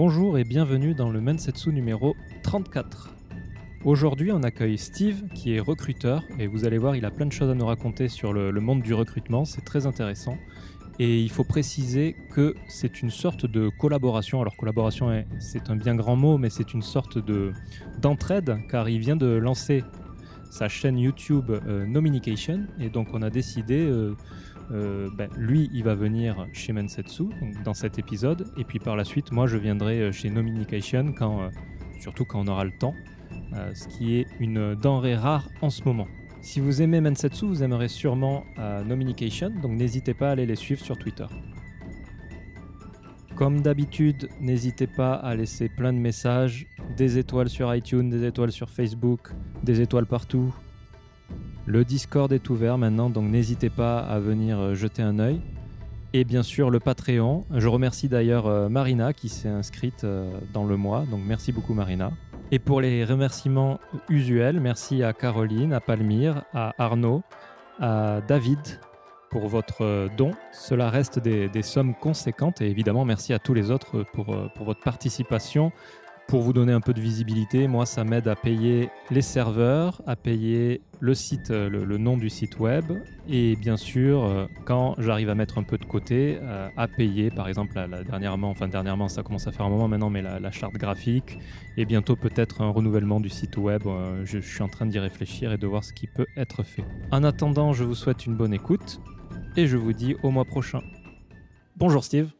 Bonjour et bienvenue dans le Mensetsu numéro 34. Aujourd'hui, on accueille Steve qui est recruteur et vous allez voir, il a plein de choses à nous raconter sur le, monde du recrutement, c'est très intéressant. Et il faut préciser que c'est une sorte de collaboration. Alors collaboration, est- c'est un bien grand mot, mais c'est une sorte de d'entraide car il vient de lancer sa chaîne YouTube euh, Nominication et donc on a décidé, euh, euh, ben, lui il va venir chez Mensetsu donc dans cet épisode et puis par la suite moi je viendrai euh, chez Nominication euh, surtout quand on aura le temps, ce qui est une denrée rare en ce moment. Si vous aimez Mensetsu, vous aimerez sûrement Nominication, donc n'hésitez pas à aller les suivre sur Twitter. Comme d'habitude, n'hésitez pas à laisser plein de messages, des étoiles sur iTunes, des étoiles sur Facebook, des étoiles partout. Le Discord est ouvert maintenant, donc n'hésitez pas à venir euh, jeter un œil. Et bien sûr le Patreon. Je remercie d'ailleurs euh, Marina qui s'est inscrite euh, dans le mois, donc merci beaucoup Marina. Et pour les remerciements usuels, merci à Caroline, à Palmyre, à Arnaud, à David pour votre don. Cela reste des, sommes conséquentes et évidemment merci à tous les autres pour votre participation. Pour vous donner un peu de visibilité, moi ça m'aide à payer les serveurs, à payer le site, euh, le, le nom du site web et bien sûr euh, quand j'arrive à mettre un peu de côté, euh, à payer par exemple la, la dernièrement, enfin dernièrement ça commence à faire un moment maintenant, mais la, la charte graphique et bientôt peut-être un renouvellement du site web. Je, je suis en train d'y réfléchir et de voir ce qui peut être fait. En attendant, je vous souhaite une bonne écoute et je vous dis au mois prochain. Bonjour Steve,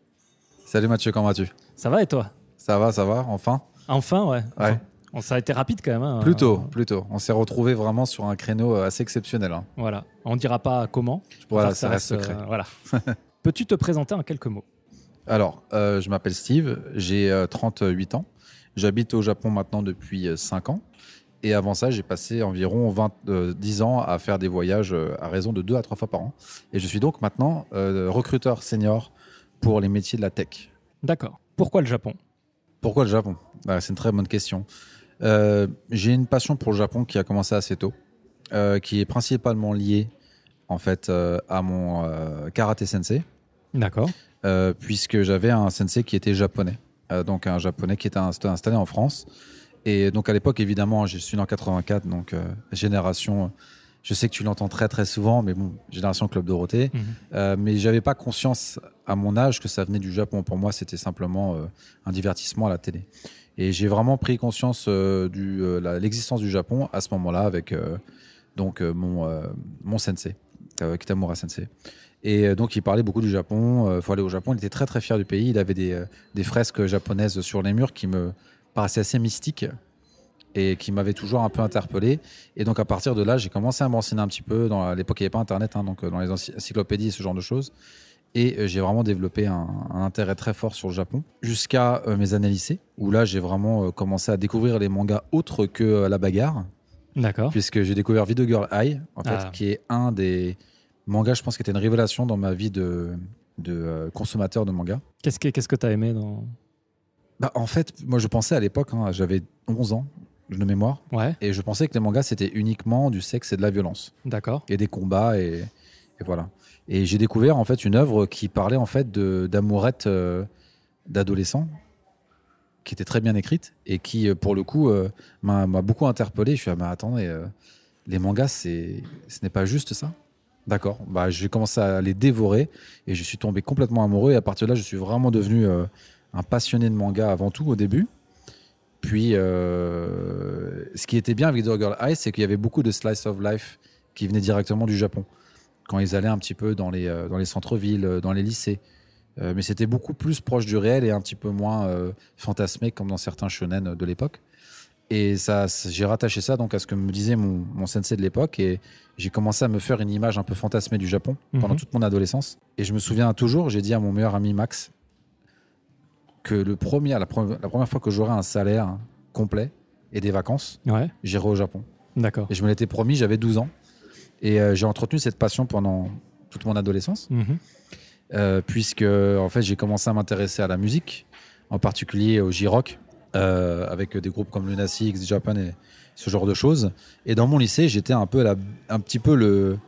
Salut Mathieu, comment vas-tu? Ça va et toi? Ça va, ça va, enfin? Enfin, ouais. Enfin, Ouais. a été rapide quand même. hein. Plutôt, plutôt. On s'est retrouvé vraiment sur un créneau euh, assez exceptionnel. hein. voilà. On dira pas comment. Je Voilà, ça reste secret. euh, voilà. Peux-tu te présenter en quelques mots? Alors, euh, je m'appelle Steve, j'ai euh, 38 ans. J'habite au Japon maintenant depuis 5 ans. Et avant ça, j'ai passé environ 20, euh, 10 ans à faire des voyages à raison de 2 à 3 fois par an. Et je suis donc maintenant recruteur senior pour les métiers de la tech. D'accord. Pourquoi le Japon? Pourquoi le Japon? Bah, C'est une très bonne question. Euh, j'ai une passion pour le Japon qui a commencé assez tôt, euh, qui est principalement liée en fait euh, à mon karaté sensei, D'accord. puisque j'avais un sensei qui était japonais, donc un japonais qui était inst- installé en France. Et donc à l'époque, évidemment, je suis né en 84, donc génération. Je sais que tu l'entends très très souvent, mais bon, génération Club Dorothée. Euh, mais j'avais pas conscience à mon âge que ça venait du Japon. Pour moi, c'était simplement euh, un divertissement à la télé. Et j'ai vraiment pris conscience euh, de euh, l'existence du Japon à ce moment-là avec donc mon mon sensei, Kitamura sensei. Et donc il parlait beaucoup du Japon. Il faut aller au Japon. Il était très très fier du pays. Il avait des des fresques japonaises sur les murs qui me paraissaient assez mystiques et qui m'avaient toujours un peu interpellé. Et donc à partir de là, j'ai commencé à me renseigner un petit peu. Dans, l'époque, il n'y avait pas Internet, hein, donc dans les ency- encyclopédies, ce genre de choses. Et euh, j'ai vraiment développé un, un intérêt très fort sur le Japon jusqu'à euh, mes années lycée, où là j'ai vraiment euh, commencé à découvrir les mangas autres que la bagarre, D'accord. puisque j'ai découvert Video Girl Eye, en fait, Ah. qui est un des mangas, je pense, qui était une révélation dans ma vie de, de consommateur de manga. Qu'est-ce que qu'est-ce que t'as aimé dans Bah, en fait, moi je pensais à l'époque, hein, j'avais 11 ans de mémoire, Ouais. et je pensais que les mangas c'était uniquement du sexe et de la violence. D'accord. et des combats et, et voilà. Et j'ai découvert en fait une œuvre qui parlait en fait d'amourette euh, d'adolescents, qui était très bien écrite et qui euh, pour le coup euh, m'a beaucoup interpellé. Je suis ah, mais attendez, euh, les mangas c'est ce n'est pas juste ça? D'accord. Bah j'ai commencé à les dévorer et je suis tombé complètement amoureux et à partir de là je suis vraiment devenu un passionné de manga avant tout au début. Puis, ce qui était bien avec The Girl Eye, c'est qu'il y avait beaucoup de slice of life qui venaient directement du Japon. Quand ils allaient un petit peu dans les, euh, dans les centres-villes, euh, dans les lycées. Euh, mais c'était beaucoup plus proche du réel et un petit peu moins euh, fantasmé comme dans certains shonen de l'époque. Et ça, j'ai rattaché ça donc à ce que me disait mon, mon sensei de l'époque et j'ai commencé à me faire une image un peu fantasmée du Japon pendant Mhm. toute mon adolescence. Et je me souviens toujours, j'ai dit à mon meilleur ami Max que le premier, la, pre- la première fois que j'aurai un salaire complet et des vacances, Ouais. j'irai au Japon. D'accord. Et je me l'étais promis, j'avais 12 ans. Et euh, j'ai entretenu cette passion pendant toute mon adolescence, Mhm. euh, puisque en fait j'ai commencé à m'intéresser à la musique, en particulier au J-Rock, euh, avec des groupes comme Lunacy, X Japan et ce genre de choses. Et dans mon lycée, j'étais un peu la, un petit peu le,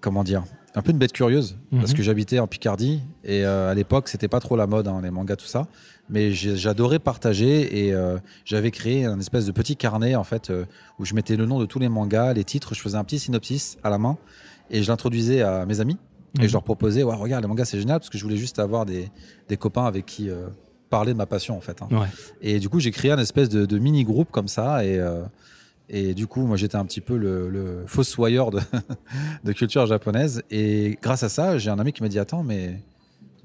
comment dire, un peu une bête curieuse parce Mhm. que j'habitais en Picardie et euh, à l'époque c'était pas trop la mode hein, les mangas tout ça mais j'adorais partager et euh, j'avais créé un espèce de petit carnet en fait euh, où je mettais le nom de tous les mangas les titres je faisais un petit synopsis à la main et je l'introduisais à mes amis et Mhm. je leur proposais ouais regarde les mangas c'est génial parce que je voulais juste avoir des, des copains avec qui euh, parler de ma passion en fait hein. Ouais. et du coup j'ai créé un espèce de, de mini groupe comme ça et et du coup, moi, j'étais un petit peu le, le fossoyeur de, de culture japonaise. Et grâce à ça, j'ai un ami qui m'a dit Attends, mais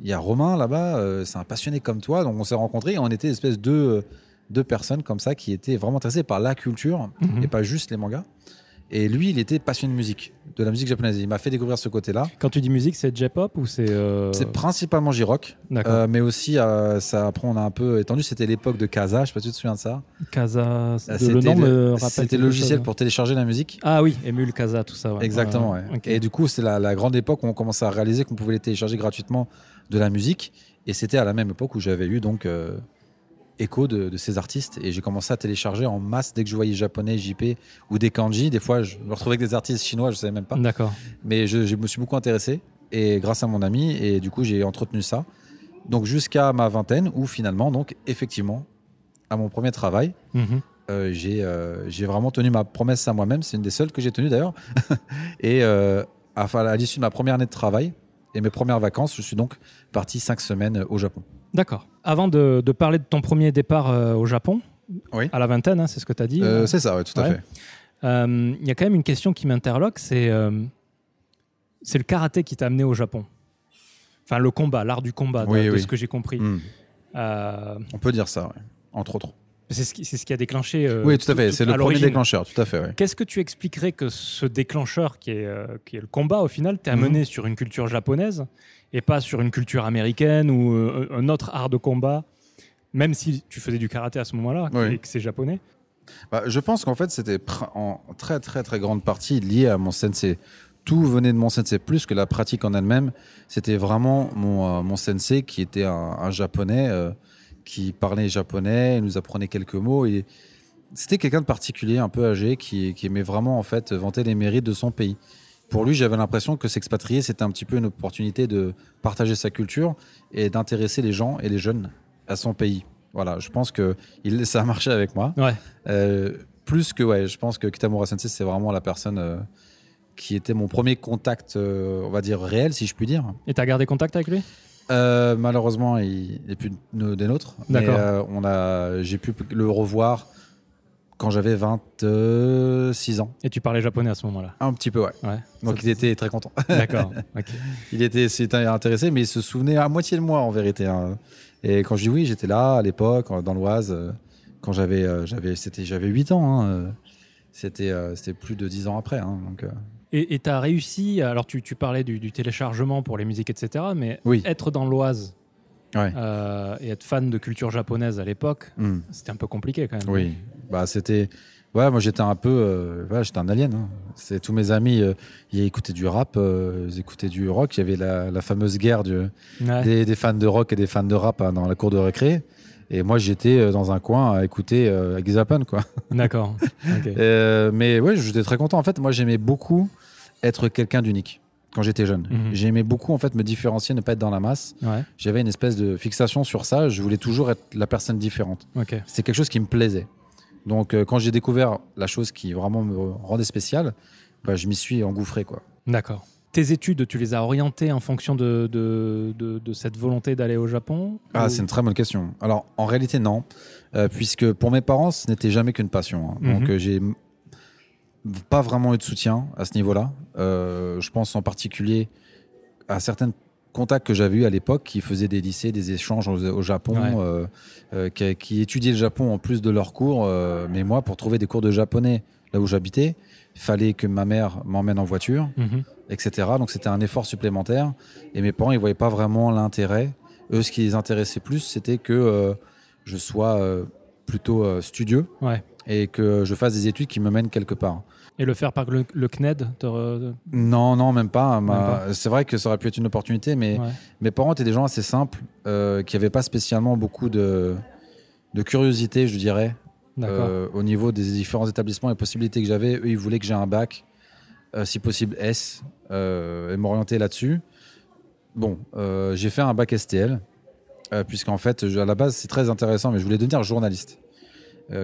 il y a Romain là-bas, euh, c'est un passionné comme toi. Donc, on s'est rencontrés et on était espèce de deux, deux personnes comme ça qui étaient vraiment intéressées par la culture Mhm. et pas juste les mangas. Et lui, il était passionné de musique, de la musique japonaise. Il m'a fait découvrir ce côté-là. Quand tu dis musique, c'est J-pop ou c'est. euh, C'est principalement J-Rock, euh, mais aussi, euh, ça, après, on a un peu étendu. C'était l'époque de Kaza, je sais pas si tu te souviens de ça. Euh, de- c'était le le logiciel chose. pour télécharger la musique. Ah oui, Emule Casa, tout ça. ouais. Exactement. Ouais. Et du coup, c'est la, la grande époque où on commençait à réaliser qu'on pouvait les télécharger gratuitement de la musique. Et c'était à la même époque où j'avais eu donc euh, écho de, de ces artistes. Et j'ai commencé à télécharger en masse dès que je voyais japonais, JP ou des kanji. Des fois, je me retrouvais avec des artistes chinois, je savais même pas. D'accord. Mais je, je me suis beaucoup intéressé. Et grâce à mon ami, et du coup, j'ai entretenu ça. Donc jusqu'à ma vingtaine, où finalement, donc effectivement, à mon premier travail, Mhm. euh, j'ai euh, j'ai vraiment tenu ma promesse à moi-même. C'est une des seules que j'ai tenues d'ailleurs. et à, à l'issue de ma première année de travail et mes premières vacances, je suis donc parti cinq semaines au Japon. D'accord. Avant de, de parler de ton premier départ euh, au Japon, Oui. à la vingtaine, hein, c'est ce que tu as dit. Euh, c'est ça, ouais, tout à Ouais. fait. Euh, Il y a quand même une question qui m'interloque, c'est euh, c'est le karaté qui t'a amené au Japon. Enfin, le combat, l'art du combat, de, Oui, de oui. ce que j'ai compris. Hmm. Euh, On peut dire ça, ouais. entre autres. C'est ce, qui- c'est ce qui a déclenché. euh, oui, tout à fait. C'est le premier déclencheur, tout à fait. Qu'est-ce que tu expliquerais que ce déclencheur, qui est, euh, qui est le combat au final, Mhm. amené sur une culture japonaise et pas sur une culture américaine ou euh, un autre art de combat, même si tu faisais du karaté à ce moment-là Oui. et que c'est japonais? Bah, je pense qu'en fait, c'était pr- en très, très, très grande partie lié à mon sensei. Tout venait de mon sensei, plus que la pratique en elle-même. C'était vraiment mon, mon sensei qui était un, un japonais, qui parlait japonais, il nous apprenait quelques mots. Et c'était quelqu'un de particulier, un peu âgé, qui, qui aimait vraiment en fait vanter les mérites de son pays. Pour lui, j'avais l'impression que s'expatrier, c'était un petit peu une opportunité de partager sa culture et d'intéresser les gens et les jeunes à son pays. Voilà, je pense que il, ça a marché avec moi. Ouais. Euh, plus que, ouais, je pense que Kitamura Sensei, c'est vraiment la personne euh, qui était mon premier contact, euh, on va dire, réel, si je puis dire. Et t'as gardé contact avec lui? Euh, malheureusement, il n'est plus de- des nôtres. D'accord. euh, on a, j'ai pu le revoir quand j'avais 26 ans. Et tu parlais japonais à ce moment-là Un petit peu, ouais. Ouais. Donc il était très content. D'accord. il était c'était intéressé, mais il se souvenait à moitié de moi en vérité. hein. Et quand je dis oui, j'étais là à l'époque, dans l'Oise, euh, quand j'avais, j'avais, c'était, j'avais 8 ans. hein, C'était, c'était plus de 10 ans après. hein, donc, Et tu as réussi, alors tu, tu parlais du, du téléchargement pour les musiques, etc., mais Oui. être dans l'Oise Ouais. euh, et être fan de culture japonaise à l'époque, hmm. c'était un peu compliqué quand même. Oui, bah c'était. Ouais, moi j'étais un peu. euh, j'étais un alien. hein. C'est tous mes amis, euh, ils écoutaient du rap, euh, ils écoutaient du rock. Il y avait la, la fameuse guerre du, Ouais. des, des fans de rock et des fans de rap hein, dans la cour de récré. Et moi j'étais euh, dans un coin à écouter euh, Gizapan, quoi. D'accord. Euh, mais ouais, j'étais très content. En fait, moi j'aimais beaucoup être quelqu'un d'unique quand j'étais jeune. Mhm. J'aimais beaucoup en fait me différencier, ne pas être dans la masse. Ouais. J'avais une espèce de fixation sur ça. Je voulais toujours être la personne différente. C'est quelque chose qui me plaisait. Donc euh, quand j'ai découvert la chose qui vraiment me rendait spécial, bah, je m'y suis engouffré quoi. D'accord. Tes études, tu les as orientées en fonction de, de, de- de cette volonté d'aller au Japon Ah, Ou- c'est une très bonne question. Alors en réalité non, Euh, puisque pour mes parents ce n'était jamais qu'une passion. hein. Donc Mhm. euh, j'ai pas vraiment eu de soutien à ce niveau-là. Euh, je pense en particulier à certains contacts que j'avais eu à l'époque qui faisaient des lycées, des échanges au, au Japon, Ouais. euh, qui, qui étudiaient le Japon en plus de leurs cours. mais moi, pour trouver des cours de japonais là où j'habitais, fallait que ma mère m'emmène en voiture. Mhm. etc. Donc c'était un effort supplémentaire. Et mes parents, ils voyaient pas vraiment l'intérêt. Eux, ce qui les intéressait plus, c'était que euh, je sois euh, plutôt euh, studieux Ouais. et que je fasse des études qui me mènent quelque part. Et le faire par le, le CNED re- Non, non, même pas. Ma- Même pas. C'est vrai que ça aurait pu être une opportunité, mais Ouais. mes parents étaient des gens assez simples, qui n'avaient pas spécialement beaucoup de, de curiosité, je dirais. Euh, au niveau des différents établissements et possibilités que j'avais. Eux, ils voulaient que j'ai un bac euh, si possible S, euh, et m'orienter là-dessus. Bon, j'ai fait un bac STL, puisqu'en fait, je- à la base, c'est très intéressant, mais je voulais devenir journaliste.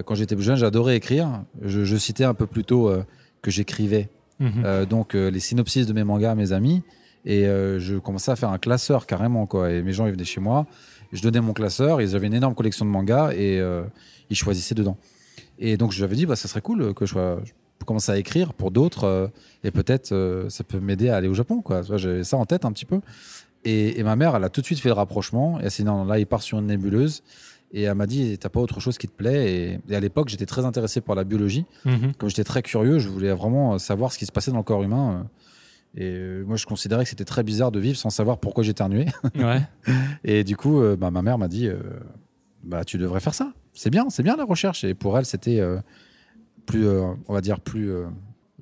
Quand j'étais plus jeune, j'adorais écrire. Je, je citais un peu plus tôt que j'écrivais Mhm. donc les synopsis de mes mangas à mes amis et je commençais à faire un classeur carrément quoi et mes gens ils venaient chez moi je donnais mon classeur ils avaient une énorme collection de mangas et euh, ils choisissaient dedans. Et donc je lui avais dit bah ça serait cool que je sois je peux commencer à écrire pour d'autres euh, et peut-être euh, ça peut m'aider à aller au Japon quoi. J'avais ça en tête un petit peu. Et, et ma mère elle a tout de suite fait le rapprochement. Et elle s'est dit non là il part sur une nébuleuse. Et elle m'a dit t'as pas autre chose qui te plaît? Et, et à l'époque j'étais très intéressé par la biologie. Mhm. comme j'étais très curieux, je voulais vraiment savoir ce qui se passait dans le corps humain. Et euh, moi, je considérais que c'était très bizarre de vivre sans savoir pourquoi j'éternuais. Ouais. Et du coup, euh, bah, ma mère m'a dit euh, bah, Tu devrais faire ça. C'est bien, c'est bien la recherche. Et pour elle, c'était plus, on va dire, plus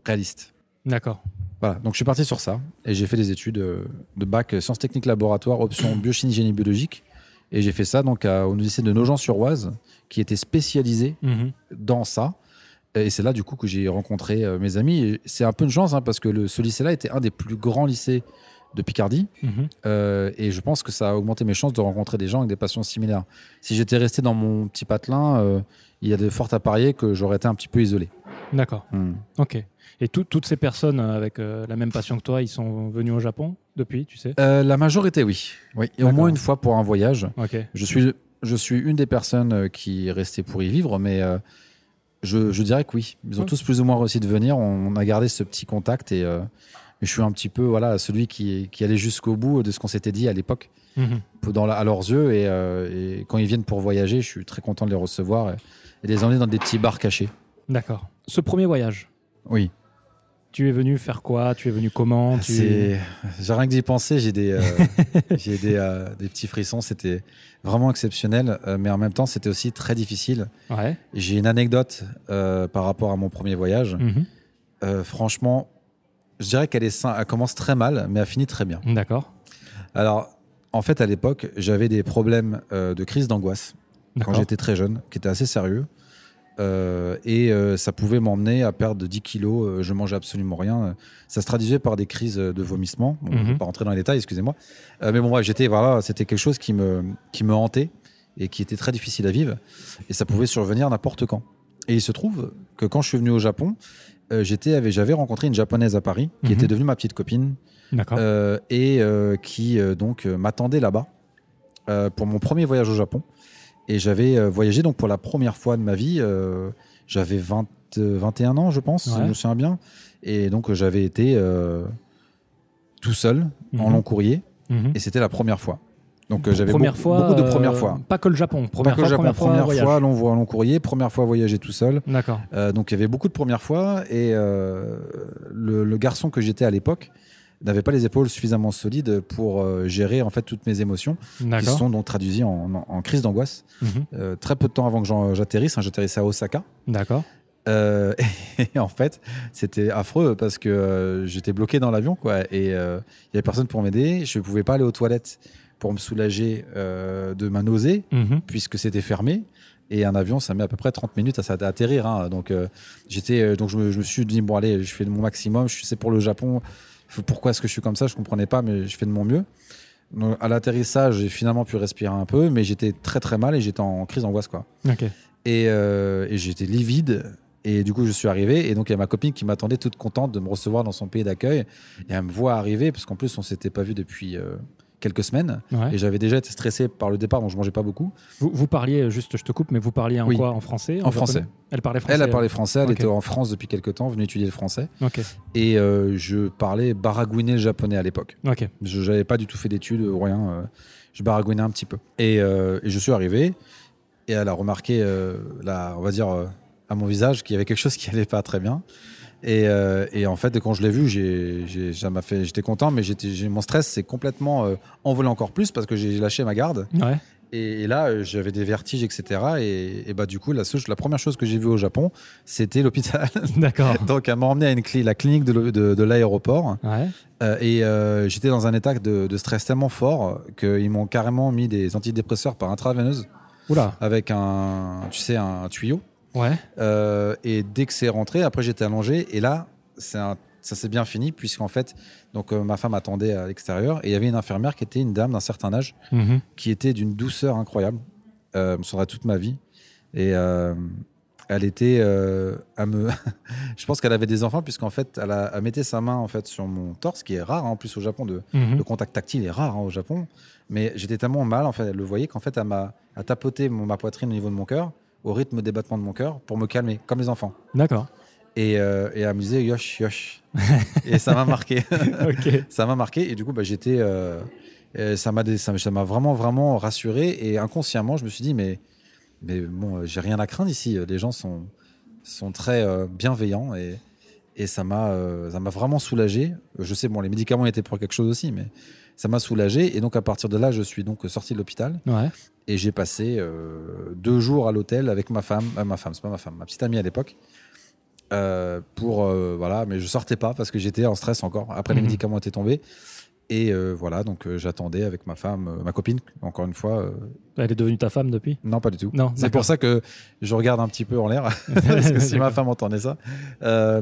réaliste. D'accord. Voilà, donc je suis parti sur ça. Et j'ai fait des études de bac sciences techniques laboratoire, option biochimie, génie biologique. Et j'ai fait ça donc à, au lycée de Nogent-sur-Oise, qui était spécialisé Mhm. dans ça. Et c'est là, du coup, que j'ai rencontré euh, mes amis. C'est un peu une chance, hein, parce que le, ce lycée-là était un des plus grands lycées de Picardie. Mhm. Euh, et je pense que ça a augmenté mes chances de rencontrer des gens avec des passions similaires. Si j'étais resté dans mon petit patelin, euh, il y a de fortes à parier que j'aurais été un petit peu isolé. D'accord. Hmm. Ok. Et tout- toutes ces personnes avec euh, la même passion que toi, ils sont venus au Japon depuis, tu sais? La majorité, oui. oui. Et au moins une fois pour un voyage. Ok. Je suis, je suis une des personnes qui est restée pour y vivre, mais je, je dirais que oui. Ils ont Ouais. tous plus ou moins réussi de venir. On, on a gardé ce petit contact et euh, je suis un petit peu voilà, celui qui, qui allait jusqu'au bout de ce qu'on s'était dit à l'époque Mhm. dans la- à leurs yeux. Et, euh, et quand ils viennent pour voyager, je suis très content de les recevoir et, et de les emmener dans des petits bars cachés. D'accord. Ce premier voyage, Oui. Tu es venu faire quoi? Tu es venu comment? Tu... C'est, j'ai rien que d'y penser, j'ai des, euh, j'ai des, euh, des petits frissons. C'était vraiment exceptionnel, euh, mais en même temps, c'était aussi très difficile. Ouais. J'ai une anecdote euh, par rapport à mon premier voyage. Mhm. Franchement, je dirais qu'elle est, sim- elle commence très mal, mais elle finit très bien. D'accord. Alors, en fait, à l'époque, j'avais des problèmes de crise d'angoisse quand j'étais très jeune, qui étaient assez sérieux. Euh, et euh, ça pouvait m'emmener à perdre 10 kilos. euh, je mangeais absolument rien. Ça se traduisait par des crises de vomissement. Bon, vais pas rentrer dans les détails, excusez-moi. Mais bon, bref, j'étais voilà, c'était quelque chose qui me qui me hantait et qui était très difficile à vivre. Et ça pouvait survenir n'importe quand. Et il se trouve que quand je suis venu au Japon, j'étais j'avais rencontré une japonaise à Paris qui Mhm. était devenue ma petite copine et qui donc m'attendait là-bas pour mon premier voyage au Japon. Et j'avais euh, voyagé donc pour la première fois de ma vie. euh, j'avais 20, euh, 21 ans, je pense, si Ouais. je me souviens bien. Et donc euh, j'avais été euh, tout seul en Mhm. long courrier. Mhm. Et c'était la première fois. Donc euh, j'avais beaucoup, fois, beaucoup de euh, premières fois. Pas que le Japon. Première Pas que fois, le Japon, première fois, première voyage. fois, long, courrier, première fois voyager tout seul. D'accord. Euh, donc il y avait beaucoup de premières fois et euh, le, le garçon que j'étais à l'époque n'avait pas les épaules suffisamment solides pour euh, gérer en fait toutes mes émotions qui sont donc traduites en, en- en crise d'angoisse. Mhm. Euh, très peu de temps avant que j'atterrisse, hein, j'atterrissais à Osaka. D'accord. Euh, et en fait, c'était affreux parce que j'étais bloqué dans l'avion quoi et il y avait personne pour m'aider. Je ne pouvais pas aller aux toilettes pour me soulager de ma nausée Mhm. puisque c'était fermé. Et un avion, ça met à peu près 30 minutes à, à atterrir. hein. Donc, euh, j'étais, euh, donc je me, je me suis dit, bon, allez, je fais mon maximum. Je sais pour le Japon. Pourquoi est-ce que je suis comme ça? Je comprenais pas, mais je fais de mon mieux. Donc, à l'atterrissage, j'ai finalement pu respirer un peu, mais j'étais très très mal et j'étais en crise d'angoisse. quoi. Ok. Et, euh, et j'étais livide. Et du coup, je suis arrivé. Et donc, il y a ma copine qui m'attendait toute contente de me recevoir dans son pays d'accueil. Et elle me voit arriver, parce qu'en plus, on s'était pas vu depuis euh, quelques semaines. Ouais. Et j'avais déjà été stressé par le départ, donc je mangeais pas beaucoup. Vous, vous parliez, juste je te coupe, mais vous parliez en Oui. quoi? En français? En français. Elle parlait français Elle a parlé français, elle était en France depuis quelques temps, venue étudier le français. Ok. Et euh, je parlais baragouiné le japonais à l'époque. Ok. Je n'avais pas du tout fait d'études ou rien. euh, je baragouinais un petit peu. Et, euh, et je suis arrivé et elle a remarqué, la, on va dire, à mon visage qu'il y avait quelque chose qui allait pas très bien. Et, euh, et en fait, quand je l'ai vu, j'étais content, mais mon stress s'est complètement euh, envolé encore plus parce que j'ai lâché ma garde. Ouais. Et, et là, euh, j'avais des vertiges, etc. Et, et bah, du coup, la, première chose que j'ai vue au Japon, c'était l'hôpital. D'accord. Donc, elle m'a emmené à une cli- la clinique de, l'e- de- de l'aéroport. Ouais. Euh, et j'étais dans un état de, de stress tellement fort qu'ils m'ont carrément mis des antidépresseurs par intraveineuse Oula. avec un, tu sais, un tuyau. Ouais. Euh, et dès que c'est rentré, après j'étais allongé. Et là, un ça s'est bien fini puisqu'en fait, donc euh, ma femme attendait à l'extérieur et il y avait une infirmière qui était une dame d'un certain âge Mhm. qui était d'une douceur incroyable. Euh, me toute ma vie. Et euh, elle était euh, à me. je pense qu'elle avait des enfants puisqu'en fait, elle, a, elle mettait sa main en fait sur mon torse, qui est rare hein, en plus au Japon. De, Mhm. le contact tactile est rare hein, au Japon. Mais j'étais tellement mal, en fait, elle le voyait qu'en fait, elle m'a tapoté mon- ma poitrine au niveau de mon cœur, au rythme des battements de mon cœur, pour me calmer, comme les enfants. D'accord. Et, euh, et elle me disait yosh, yosh. et ça m'a marqué. ok. ça m'a marqué. Et du coup, bah, j'étais. euh, ça m'a ça ça m'a vraiment, vraiment rassuré. Et inconsciemment, je me suis dit, mais, mais bon, euh, j'ai rien à craindre ici. Les gens sont, sont très euh, bienveillants. Et, et ça m'a ça m'a vraiment soulagé. Je sais, bon, les médicaments étaient pour quelque chose aussi, mais ça m'a soulagé. Et donc, à partir de là, je suis donc sorti de l'hôpital. Ouais. Et j'ai passé euh, deux jours à l'hôtel avec ma femme, euh, ma femme, c'est pas ma femme, ma petite amie à l'époque. euh, pour voilà, mais je sortais pas parce que j'étais en stress encore. Après les Mhm. médicaments étaient tombés et voilà, donc j'attendais avec ma femme, ma copine, encore une fois. Elle est devenue ta femme depuis? Non, pas du tout. Non, C'est pour ça que je regarde un petit peu en l'air parce que si ma femme entendait ça,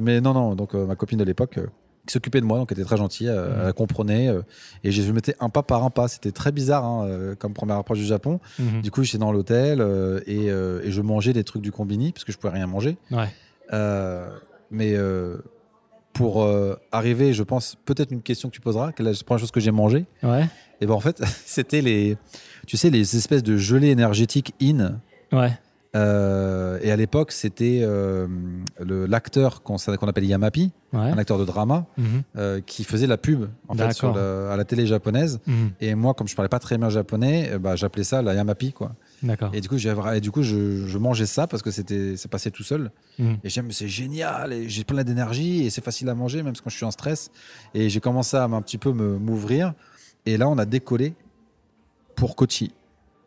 mais non, non. Donc ma copine de l'époque. Qui s'occupait de moi, donc elle était très gentille, euh, Mhm. elle comprenait, euh, et je mettais un pas par un pas. C'était très bizarre hein, euh, comme première approche du Japon. Mhm. Du coup, j'étais dans l'hôtel et, et je mangeais des trucs du combini parce que je pouvais rien manger. Ouais. Mais pour arriver, je pense, peut-être une question que tu poseras, quelle est la première chose que j'ai mangé Ouais. Et ben en fait, c'était les, tu sais, les espèces de gelées énergétiques in. Ouais. Euh, et à l'époque, c'était euh, l'acteur qu'on qu'on appelle Yamapi, Ouais. un acteur de drama, Mhm. euh, qui faisait la pub en fait, sur à la télé japonaise. Mhm. Et moi, comme je parlais pas très bien japonais, bah, j'appelais ça la Yamapi, quoi. Et du coup, et du coup je, je mangeais ça parce que ça passait tout seul. Mhm. Et j'aime, c'est génial, j'ai plein d'énergie, et c'est facile à manger, même quand je suis en stress. Et j'ai commencé à un petit peu m'ouvrir. Et là, on a décollé pour Kochi.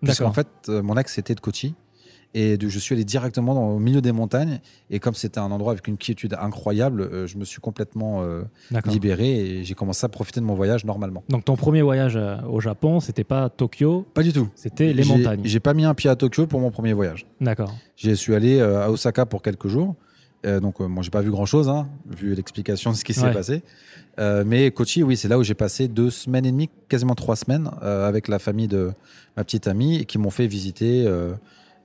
Parce qu'en fait, euh, mon ex était de Kochi. Et je suis allé directement dans, au milieu des montagnes. Et comme c'était un endroit avec une quiétude incroyable, euh, je me suis complètement euh, libéré et j'ai commencé à profiter de mon voyage normalement. Donc ton premier voyage euh, au Japon, c'était pas Tokyo, Pas du tout. c'était les montagnes. J'ai pas mis un pied à Tokyo pour mon premier voyage. D'accord. J'y suis allé euh, à Osaka pour quelques jours. Euh, donc, euh, moi, j'ai pas vu grand chose, hein, vu l'explication de ce qui s'est Ouais. passé. Euh, mais Kochi, oui, c'est là où j'ai passé deux semaines et demie, quasiment trois semaines, euh, avec la famille de ma petite amie, et qui m'ont fait visiter euh,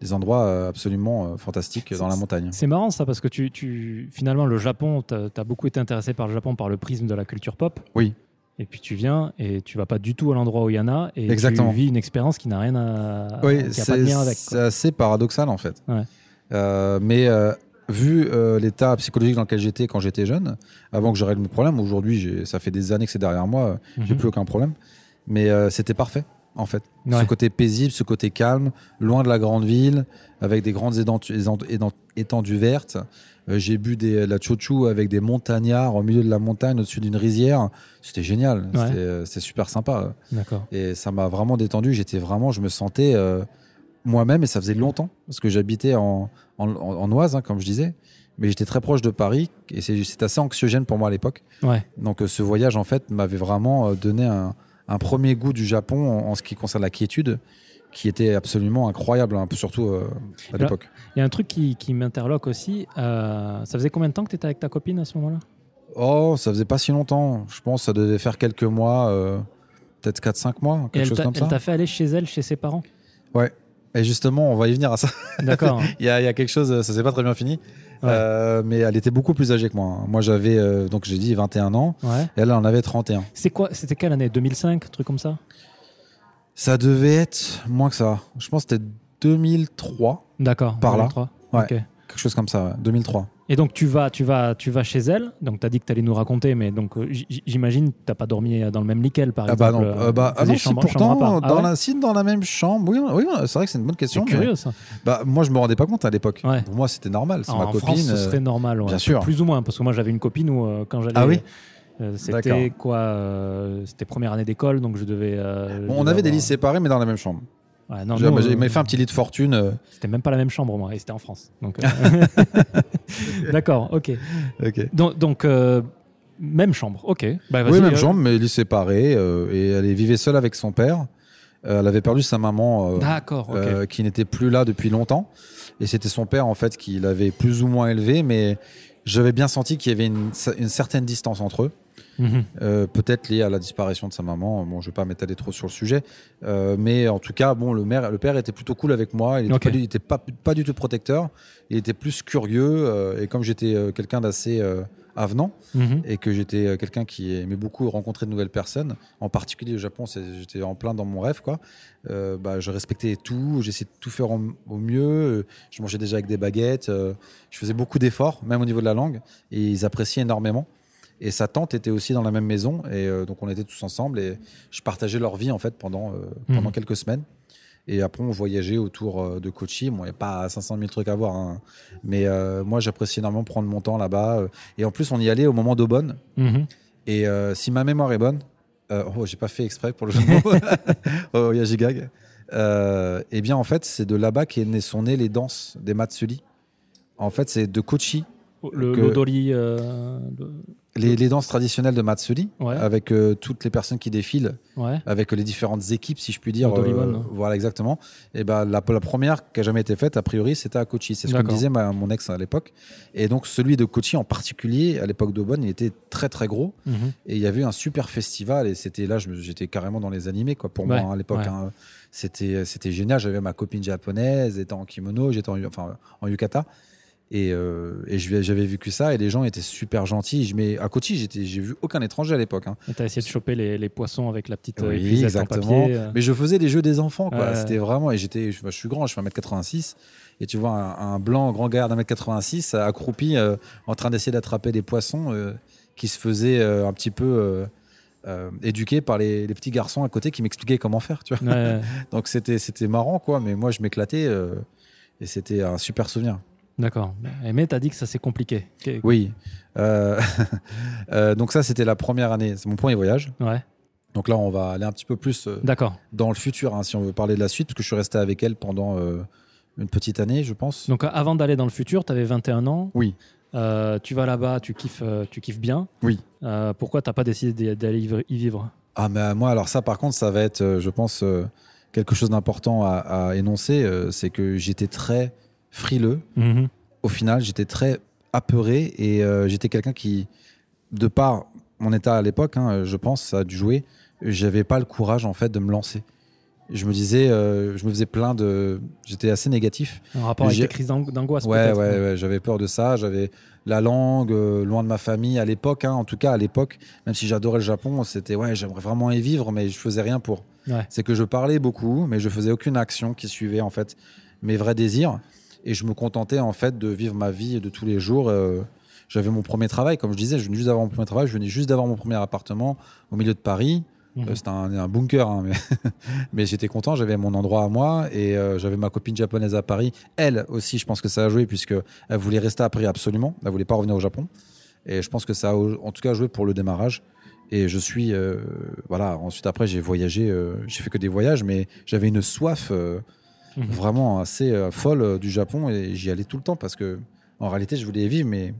des endroits euh, absolument euh, fantastiques dans la montagne. C'est marrant ça parce que tu, tu finalement le Japon, tu as, beaucoup été intéressé par le Japon par le prisme de la culture pop. Oui. Et puis tu viens et tu vas pas du tout à l'endroit où il y en a et Exactement. tu vis une expérience qui n'a rien à Oui, qui a pas de c'est lien avec. c'est quoi. assez paradoxal en fait. Ouais. Euh, mais euh, vu euh, l'état psychologique dans lequel j'étais quand j'étais jeune, avant que je règle mes problèmes, aujourd'hui, ça fait des années que c'est derrière moi, euh, j'ai Mhm. plus aucun problème. Mais c'était parfait en fait. Ouais. Ce côté paisible, ce côté calme, loin de la grande ville, avec des grandes étendues vertes. Euh, j'ai bu des, la chouchou avec des montagnards au milieu de la montagne, au-dessus d'une rizière. C'était génial. Ouais. C'était, euh, C'était super sympa. D'accord. Et ça m'a vraiment détendu. J'étais vraiment, je me sentais euh, moi-même et ça faisait longtemps parce que j'habitais en, en, en Oise, hein, comme je disais. Mais j'étais très proche de Paris et c'est c'est assez anxiogène pour moi à l'époque. Ouais. Donc euh, ce voyage en fait m'avait vraiment donné un, un premier goût du Japon en, en ce qui concerne la quiétude, qui était absolument incroyable, peu surtout euh, à l'époque. Il y a un truc qui, qui m'interloque aussi. euh, ça faisait combien de temps que tu étais avec ta copine à ce moment-là? Oh, ça faisait pas si longtemps. Je pense que ça devait faire quelques mois, euh, peut-être 4-5 mois, quelque elle chose comme elle ça. t'a fait aller chez elle, chez ses parents? Ouais. Et justement, on va y venir à ça. D'accord. il, y a, il y a quelque chose, ça s'est pas très bien fini. Ouais. Euh, mais elle était beaucoup plus âgée que moi. hein. Moi, j'avais, euh, donc j'ai dit 21 ans. ouais. Et elle en avait 31. C'est quoi C'était quelle année? 2005, un truc comme ça? Ça devait être moins que ça. Je pense que c'était 2003, D'accord. Par là. 2003. Ouais. Ok. Quelque chose comme ça, ouais. 2003. Et donc tu vas, tu vas, tu vas chez elle. Donc tu as dit que tu allais nous raconter, mais donc euh, j'imagine t'as pas dormi dans le même lit qu'elle, par Ah bah exemple. non, euh, euh, bah, ah non, si, pourtant. Ah dans ouais la, si, dans la même chambre. Oui, oui c'est vrai que c'est une bonne question. C'est mais- curieux ça. Bah, moi, je me rendais pas compte à l'époque. Ouais. Pour moi, c'était normal. C'est Alors, ma en copine. France, ce euh, serait normal, ouais. bien sûr. Plus ou moins, parce que moi j'avais une copine où euh, quand j'allais. Ah oui euh. C'était quoi euh, C'était première année d'école, donc je devais. euh, On avait des lits séparés, mais dans la même chambre. Ouais, non, J'ai- nous, j'ai- euh, fait un petit lit de fortune. euh, C'était même pas la même chambre, moi, et c'était en France. Donc, euh, D'accord, ok. ok. Donc, donc, euh, même chambre, ok. Bah, Oui, même chambre, mais lit séparé. euh, et elle vivait seule avec son père. Elle avait perdu sa maman. qui n'était plus là depuis longtemps. Et c'était son père, en fait, qui l'avait plus ou moins élevé, mais j'avais bien senti qu'il y avait une, une certaine distance entre eux. Mhm. Euh, peut-être lié à la disparition de sa maman. Bon, je vais pas m'étaler trop sur le sujet, Euh, mais en tout cas, bon, le, père était plutôt cool avec moi. Il était, Ok. pas, du- il était pas, pas du tout protecteur. Il était plus curieux. euh, et comme j'étais quelqu'un d'assez avenant Mhm. et que j'étais quelqu'un qui aimait beaucoup rencontrer de nouvelles personnes, en particulier au Japon, j'étais en plein dans mon rêve, quoi. Bah, je respectais tout. J'essayais de tout faire en- au mieux. Je mangeais déjà avec des baguettes. je faisais beaucoup d'efforts, même au niveau de la langue, et ils appréciaient énormément. Et sa tante était aussi dans la même maison, et euh, donc on était tous ensemble, et je partageais leur vie en fait pendant, euh, pendant Mhm. quelques semaines. Et après, on voyageait autour euh, de Kochi. Bon, il n'y a pas 500 000 trucs à voir, hein. mais euh, moi, j'appréciais énormément prendre mon temps là-bas. Et en plus, on y allait au moment d'Aubonne. Mhm. Et euh, si ma mémoire est bonne, euh, oh, j'ai pas fait exprès pour le jeu de mots. oh, Yajigag. Euh, eh bien, en fait, c'est de là-bas qu'est né, sont nées les danses des Matsuri. En fait, c'est de Kochi, Le Que- l'odori. euh, le- les, les danses traditionnelles de Matsuri, Ouais. avec euh, toutes les personnes qui défilent, Ouais. avec les différentes équipes, si je puis dire. Odoribon. voilà, exactement. Et ben, la, la première qui a jamais été faite, a priori, c'était à Kochi. C'est ce que me disait ma- mon ex à l'époque. Et donc, celui de Kochi en particulier, à l'époque d'Aubonne, il était très, très gros. Mhm. Et il y avait un super festival et c'était là, j'étais carrément dans les animés quoi pour Ouais, moi hein, à l'époque. hein. C'était génial. J'avais ma copine japonaise, était en kimono, j'étais en, enfin en yukata. Et, euh, et j'avais vécu ça et les gens étaient super gentils. Mets à j'étais, j'ai vu aucun étranger à l'époque. hein. T'as essayé de choper les, les poissons avec la petite euh, Oui, en exactement. papier. euh. Mais je faisais les jeux des enfants, quoi. C'était vraiment. Et j'étais, je, je suis grand, je fais 1m86. Et tu vois un, un blanc, grand gars d'un mètre 86 accroupi euh, en train d'essayer d'attraper des poissons euh, qui se faisaient euh, un petit peu euh, euh, éduqués par les, les petits garçons à côté qui m'expliquaient comment faire, tu vois. Ouais, Donc c'était, c'était marrant, quoi. Mais moi, je m'éclatais euh, et c'était un super souvenir. D'accord. Mais- Mais t'as dit que ça c'est compliqué. Oui. Euh, euh, donc ça, c'était la première année. C'est mon premier voyage. Ouais. Donc là, on va aller un petit peu plus euh, dans le futur, hein, si on veut parler de la suite, parce que je suis resté avec elle pendant euh, une petite année, je pense. Donc avant d'aller dans le futur, tu avais 21 ans. Oui. Tu vas là-bas, tu kiffes, tu kiffes bien. Oui. Pourquoi t'as pas décidé d'aller y vivre- Ah, mais moi, alors ça, par contre, ça va être, je pense, quelque chose d'important à, à énoncer. c'est que j'étais très frileux. Mhm. Au final, j'étais très apeuré et euh, j'étais quelqu'un qui, de par mon état à l'époque, hein, je pense, ça a dû jouer, j'avais pas le courage, en fait, de me lancer. Je me disais, euh, je me faisais plein de. J'étais assez négatif. En rapport avec tes crises d'ang- d'angoisse Ouais, ouais, ouais, j'avais peur de ça. J'avais la langue, euh, loin de ma famille à l'époque. hein, en tout cas, à l'époque, même si j'adorais le Japon, c'était ouais, j'aimerais vraiment y vivre, mais je faisais rien pour. Ouais. C'est que je parlais beaucoup, mais je faisais aucune action qui suivait en fait mes vrais désirs. Et je me contentais en fait de vivre ma vie de tous les jours. euh, j'avais mon premier travail, comme je disais, je venais juste d'avoir mon premier travail, je venais juste d'avoir mon premier appartement au milieu de Paris. Mhm. Euh, C'était un, un bunker, hein, mais, mais j'étais content. J'avais mon endroit à moi et euh, j'avais ma copine japonaise à Paris. Elle aussi, je pense que ça a joué puisque elle voulait rester à Paris absolument. Elle voulait pas revenir au Japon. Et je pense que ça a en tout cas joué pour le démarrage. Et je suis euh, voilà. Ensuite après, j'ai voyagé. euh, j'ai fait que des voyages, mais j'avais une soif Mhm. vraiment assez euh, folle euh, du Japon et j'y allais tout le temps parce que en réalité, je voulais y vivre, mais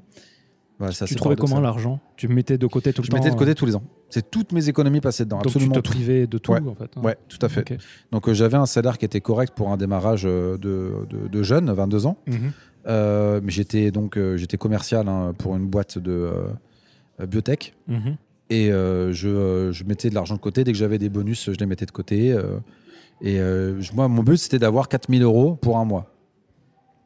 c'est Tu trouvais comment l'argent? Tu mettais de côté tout le Je temps mettais de côté euh, tous les ans. C'est toutes mes économies passées dedans, Donc absolument tu te tout. privais de tout Ouais. en fait. hein. Ouais, tout à fait. Donc euh, j'avais un salaire qui était correct pour un démarrage de, de, de jeune, 22 ans. Mhm. Euh, mais j'étais donc j'étais commercial hein, pour une boîte de biotech Mhm. et je, je mettais de l'argent de côté dès que j'avais des bonus, je les mettais de côté. Et euh, moi, mon but c'était d'avoir 4000 euros pour un mois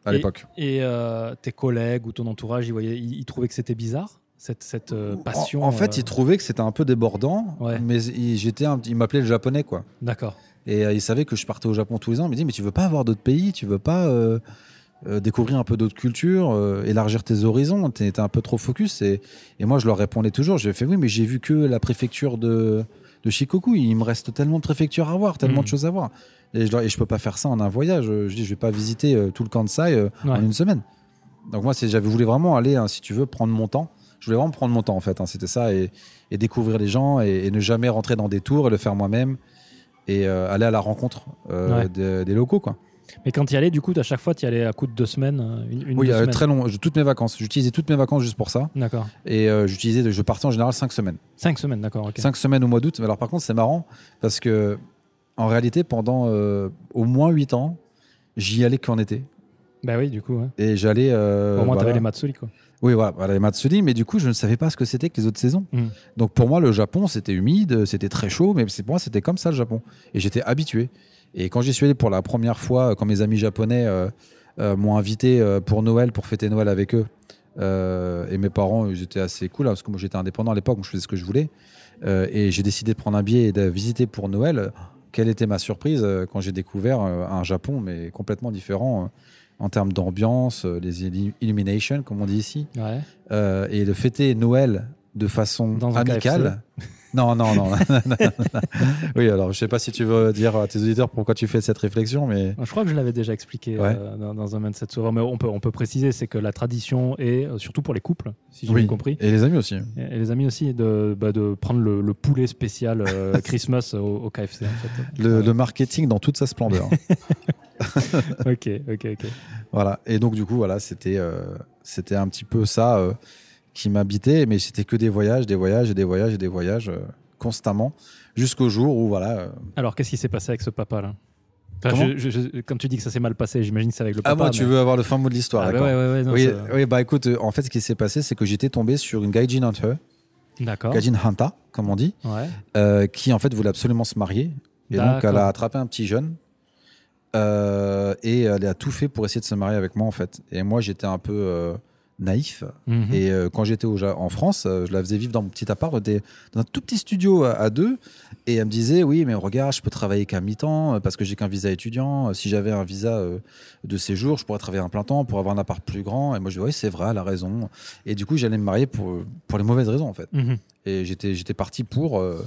à l'époque. Et euh, tes collègues ou ton entourage, ils, voyaient, ils, ils trouvaient que c'était bizarre cette, cette euh, passion. En, en fait, ils trouvaient que c'était un peu débordant, Ouais. mais ils, j'étais ils m'appelaient le japonais quoi. D'accord. Et ils savaient que je partais au Japon tous les ans. Ils me disaient, mais tu veux pas avoir d'autres pays? Tu veux pas découvrir un peu d'autres cultures, euh, élargir tes horizons? T'es t'es un peu trop focus. Et, et moi, je leur répondais toujours. J'ai fait, oui, mais j'ai vu que la préfecture de, de Shikoku. Il me reste tellement de préfectures à voir, tellement de choses à voir. Et je, et je peux pas faire ça en un voyage. Je dis, je vais pas visiter euh, tout le Kansai euh, Ouais. en une semaine. Donc moi, j'avais voulu vraiment aller, hein, si tu veux, prendre mon temps. Je voulais vraiment prendre mon temps, en fait. hein, C'était ça. Et, et découvrir les gens et, et ne jamais rentrer dans des tours et le faire moi-même et euh, aller à la rencontre euh, Ouais. des, des locaux quoi. Mais quand tu y allais, du coup, à chaque fois, tu y allais à coup de deux semaines, euh, une, une oui, deux euh, semaines. très long, je- toutes mes vacances, j'utilisais toutes mes vacances juste pour ça D'accord. et euh, j'utilisais je partais en général cinq semaines. Cinq semaines, d'accord. Cinq semaines au mois d'août. Mais alors par contre, c'est marrant parce que en réalité pendant euh, au moins huit ans, j'y allais qu'en été. Bah oui, du coup. Ouais. Et j'allais. Au moins, t'avais les Matsuri, quoi. Oui, voilà, voilà, les Matsuri, mais du coup, je ne savais pas ce que c'était que les autres saisons. Mm. Donc pour moi, le Japon, c'était humide, c'était très chaud, mais pour moi, c'était comme ça le Japon. Et j'étais habitué. Et quand j'y suis allé pour la première fois, quand mes amis japonais euh, euh, m'ont invité euh, pour Noël, pour fêter Noël avec eux, euh, et mes parents, ils étaient assez cool, hein, parce que moi j'étais indépendant à l'époque, je faisais ce que je voulais. Euh, et j'ai décidé de prendre un billet et de visiter pour Noël. Quelle était ma surprise euh, quand j'ai découvert euh, un Japon, mais complètement différent euh, en termes d'ambiance, euh, les illu- illuminations, comme on dit ici. Ouais. Euh, et de fêter Noël de façon Dans amicale. Non, non, non. oui, alors je sais pas si tu veux dire à tes auditeurs pourquoi tu fais cette réflexion, mais Je crois que je l'avais déjà expliqué Ouais. euh, dans, dans un Mindset Sourire, mais on peut, on peut préciser, c'est que la tradition est, euh, surtout pour les couples, si j'ai oui. bien compris, Et les amis aussi. et, et les amis aussi, de, bah, de prendre le, le poulet spécial euh, Christmas au, au KFC. En fait. Le, marketing dans toute sa splendeur. Ok, ok, ok. voilà. Et donc du coup, voilà, c'était euh, c'était un petit peu ça euh, qui m'habitait, mais c'était que des voyages, des voyages et des voyages et des voyages euh, constamment, jusqu'au jour où voilà. euh, Alors, qu'est-ce qui s'est passé avec ce papa-là Enfin, Comment? je- je- je- Quand tu dis que ça s'est mal passé, j'imagine que c'est avec le Ah papa. moi, tu mais- veux avoir le fin mot de l'histoire, Ah, bah d'accord ouais, ouais, ouais, non, oui, ça- oui, bah écoute, euh, en fait, ce qui s'est passé, c'est que j'étais tombé sur une gaijin hunter, D'accord. gaijin hanta, comme on dit, Ouais. euh, qui en fait voulait absolument se marier. Et donc, elle D'accord. a attrapé un petit jeune euh, et elle a tout fait pour essayer de se marier avec moi, en fait. Et moi, j'étais un peu euh, naïf. Mhm. Et euh, quand j'étais en France, euh, je la faisais vivre dans mon petit appart, dans un tout petit studio à, à deux. Et elle me disait, oui, mais regarde, je peux travailler qu'à mi-temps euh, parce que j'ai qu'un visa étudiant. Euh, Si j'avais un visa euh, de séjour, je pourrais travailler un plein temps pour avoir un appart plus grand. Et moi, je dis, oui, c'est vrai, elle a raison. Et du coup, j'allais me marier pour, pour les mauvaises raisons, en fait. Mhm. Et j'étais, parti pour euh,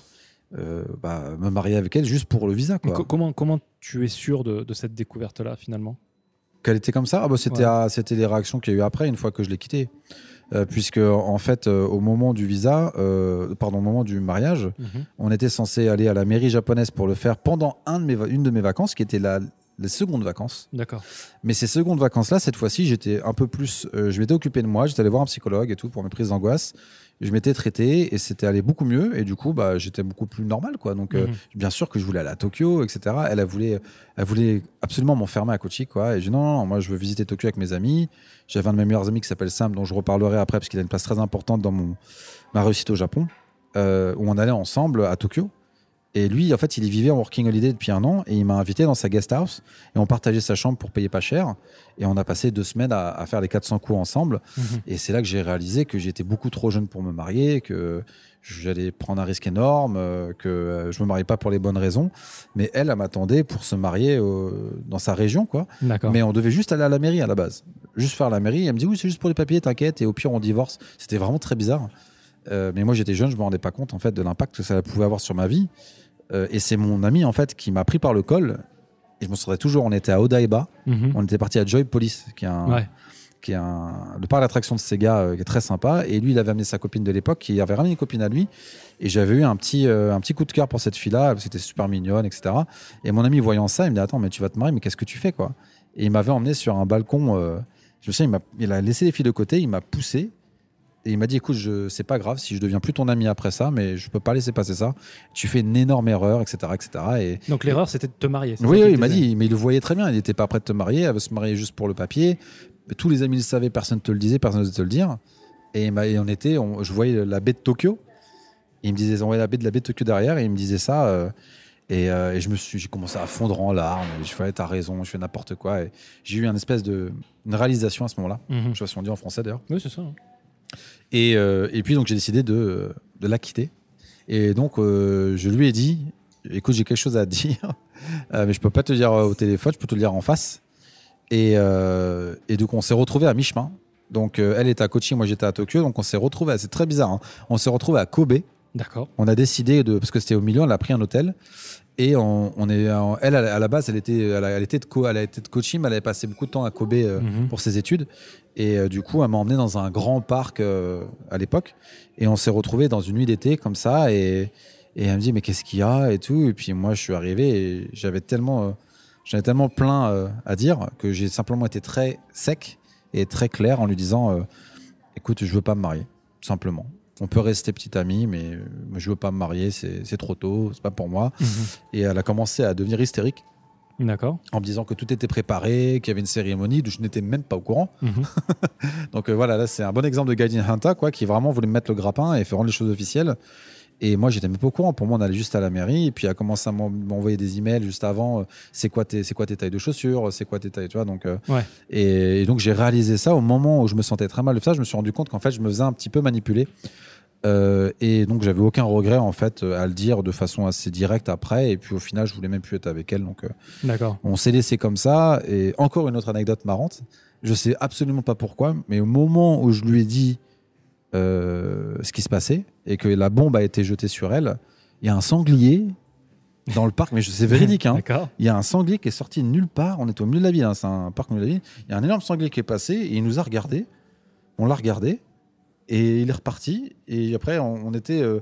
euh, bah, me marier avec elle juste pour le visa. Quoi. Comment, comment tu es sûr de, de cette découverte-là, finalement? Qu'elle était comme ça ah bah, C'était Ouais. les réactions qu'il y a eu après, une fois que je l'ai quitté. Euh, puisque, en fait, euh, au moment du visa, euh, pardon, au moment du mariage, Mhm. on était censé aller à la mairie japonaise pour le faire pendant un de mes, une de mes vacances, qui était la, les secondes vacances. D'accord. Mais ces secondes vacances-là, cette fois-ci, j'étais un peu plus. euh, je m'étais occupé de moi, j'étais allé voir un psychologue et tout pour mes prises d'angoisse. Je m'étais traité et c'était allé beaucoup mieux. Et du coup, bah, j'étais beaucoup plus normal. Quoi. Donc, euh, Mhm. bien sûr que je voulais aller à Tokyo, etc. Elle, elle voulait, elle voulait absolument m'enfermer à Kochi. Quoi. Et j'ai dit non, non, non, moi, je veux visiter Tokyo avec mes amis. J'avais un de mes meilleurs amis qui s'appelle Sam, dont je reparlerai après, parce qu'il a une place très importante dans mon, ma réussite au Japon, euh, où on allait ensemble à Tokyo. Et lui, en fait, il y vivait en working holiday depuis un an et il m'a invité dans sa guest house et on partageait sa chambre pour payer pas cher. Et on a passé deux semaines à, à faire les 400 coups ensemble. Mhm. Et c'est là que j'ai réalisé que j'étais beaucoup trop jeune pour me marier, que j'allais prendre un risque énorme, euh, que euh, je me mariais pas pour les bonnes raisons. Mais elle, elle m'attendait pour se marier euh, dans sa région, quoi. Mais on devait juste aller à la mairie à la base. Juste faire la mairie. Elle me dit oui, c'est juste pour les papiers, t'inquiète. Et au pire, on divorce. C'était vraiment très bizarre. Euh, mais moi, j'étais jeune, je me rendais pas compte en fait de l'impact que ça pouvait avoir sur ma vie. Euh, et c'est mon ami en fait qui m'a pris par le col. Et je me souviendrai toujours, on était à Odaiba. Mhm. On était parti à Joy Police, qui est un, Ouais. qui est un, le parc d'attraction de Sega euh, qui est très sympa. Et lui, il avait amené sa copine de l'époque, qui avait ramené une copine à lui. Et j'avais eu un petit, euh, un petit coup de cœur pour cette fille-là. C'était super mignonne, etc. Et mon ami, voyant ça, il me dit Attends, mais tu vas te marier, mais qu'est-ce que tu fais, quoi? Et il m'avait emmené sur un balcon. euh, je me souviens, il, m'a- il a laissé les filles de côté, il m'a poussé. Et il m'a dit Écoute, je, c'est pas grave si je deviens plus ton ami après ça, mais je peux pas laisser passer ça. Tu fais une énorme erreur, etc. etc. Et, Donc l'erreur, c'était de te marier. oui, il m'a dit, mais il le voyait très bien. Il n'était pas prêt de te marier. Elle veut se marier juste pour le papier. Tous les amis le savaient, personne ne te le disait, personne n'osait te le dire. Et, et on était, on- je voyais la baie de Tokyo. Et il me disait, on voyait la baie de la baie de Tokyo derrière. Et il me disait ça. euh, et, euh, et je me suis, j'ai commencé à fondre en larmes. Et je fais, t'as raison, je fais n'importe quoi. Et j'ai eu une espèce de une réalisation à ce moment-là. Mhm. Je sais pas si on dit en français d'ailleurs. Oui, c'est ça. hein. Et, euh, et puis donc j'ai décidé de, de la quitter. Et donc euh, je lui ai dit, écoute j'ai quelque chose à te dire, euh, mais je peux pas te le dire au téléphone, je peux te le dire en face. Et, euh, et donc on s'est retrouvé à mi-chemin. Donc euh, elle était à Kochi, moi j'étais à Tokyo, donc on s'est retrouvé, c'est très bizarre, hein. on s'est retrouvé à Kobe. D'accord. On a décidé de, parce que c'était au milieu, on a pris un hôtel. Et on, on est, en- elle à la base, elle était, elle, était de, Ko- elle a été de Kochi, mais elle avait passé beaucoup de temps à Kobe. euh, Mhm. pour ses études. Et euh, du coup, elle m'a emmené dans un grand parc euh, à l'époque. Et on s'est retrouvé dans une nuit d'été comme ça. Et, et elle me dit, mais qu'est-ce qu'il y a et tout. Et puis moi, je suis arrivé et j'avais tellement, j'avais tellement plein à dire que j'ai simplement été très sec et très clair en lui disant, écoute, je veux pas me marier, simplement. On peut rester petite amie, mais euh, je veux pas me marier, c'est c'est trop tôt, c'est pas pour moi. Mhm. Et elle a commencé à devenir hystérique. D'accord. en me disant que tout était préparé, qu'il y avait une cérémonie d'où je n'étais même pas au courant. Mhm. Donc euh, voilà, là c'est un bon exemple de Gaijin Hanta quoi, qui vraiment voulait me mettre le grappin et faire rendre les choses officielles. Et moi j'étais même pas au courant. Pour moi on allait juste à la mairie et puis elle a commencé à m'en- m'envoyer des emails juste avant. euh, c'est quoi tes c'est quoi tes tailles de chaussures, c'est quoi tes tailles, tu vois. Donc euh, Ouais. et, et donc j'ai réalisé ça au moment où je me sentais très mal de ça. Je me suis rendu compte qu'en fait je me faisais un petit peu manipuler. Euh, et donc j'avais aucun regret en fait à le dire de façon assez directe après. Et puis au final je voulais même plus être avec elle. Donc D'accord. on s'est laissé comme ça. Et encore une autre anecdote marrante. Je sais absolument pas pourquoi, mais au moment où je lui ai dit euh, ce qui se passait et que la bombe a été jetée sur elle, il y a un sanglier dans le parc, mais c'est véridique. Hein. Il y a un sanglier qui est sorti de nulle part. On est au milieu de la ville, hein, c'est un parc au milieu de la ville. Il y a un énorme sanglier qui est passé et il nous a regardé. On l'a regardé et il est reparti. Et après, on, on était. euh,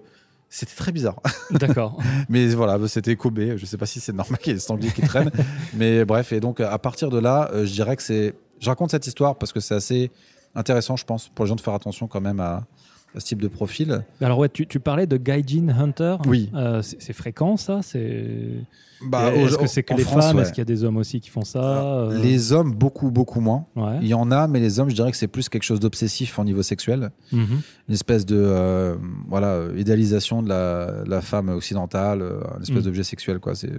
c'était très bizarre. D'accord. Mais voilà, c'était Kobe. Je sais pas si c'est normal qu'il y ait des sangliers qui traînent. mais bref, et donc à partir de là, euh, je dirais que c'est. Je raconte cette histoire parce que c'est assez intéressant, je pense, pour les gens de faire attention quand même à, à ce type de profil. Alors ouais, tu, tu parlais de Gaijin Hunter. Oui. Euh, c'est fréquent ça C'est. Bah, Est-ce que c'est que les France, femmes ouais. Est-ce qu'il y a des hommes aussi qui font ça Euh, Les hommes, beaucoup, beaucoup moins. Ouais. Il y en a, mais les hommes, je dirais que c'est plus quelque chose d'obsessif au niveau sexuel. Mhm. Une espèce de euh, voilà, idéalisation de la, la femme occidentale, une espèce Mm. d'objet sexuel. Quoi. C'est,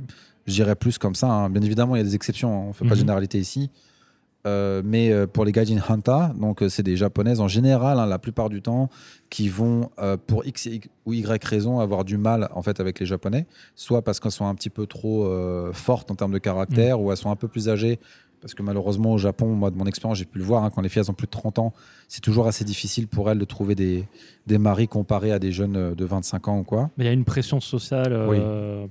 je dirais plus comme ça. hein. Bien évidemment, il y a des exceptions. hein. On ne fait pas de Mhm. généralité ici. Euh, mais euh, pour les Gaijin Hanta, donc euh, c'est des japonaises en général, hein, la plupart du temps, qui vont pour X ou Y raison avoir du mal en fait avec les japonais, soit parce qu'elles sont un petit peu trop fortes en termes de caractère, ou elles sont un peu plus âgées. Parce que malheureusement au Japon, moi de mon expérience, j'ai pu le voir, hein, quand les filles elles ont plus de 30 ans, c'est toujours assez difficile pour elles de trouver des, des maris comparés à des jeunes de 25 ans ou quoi. Mais il y a une pression sociale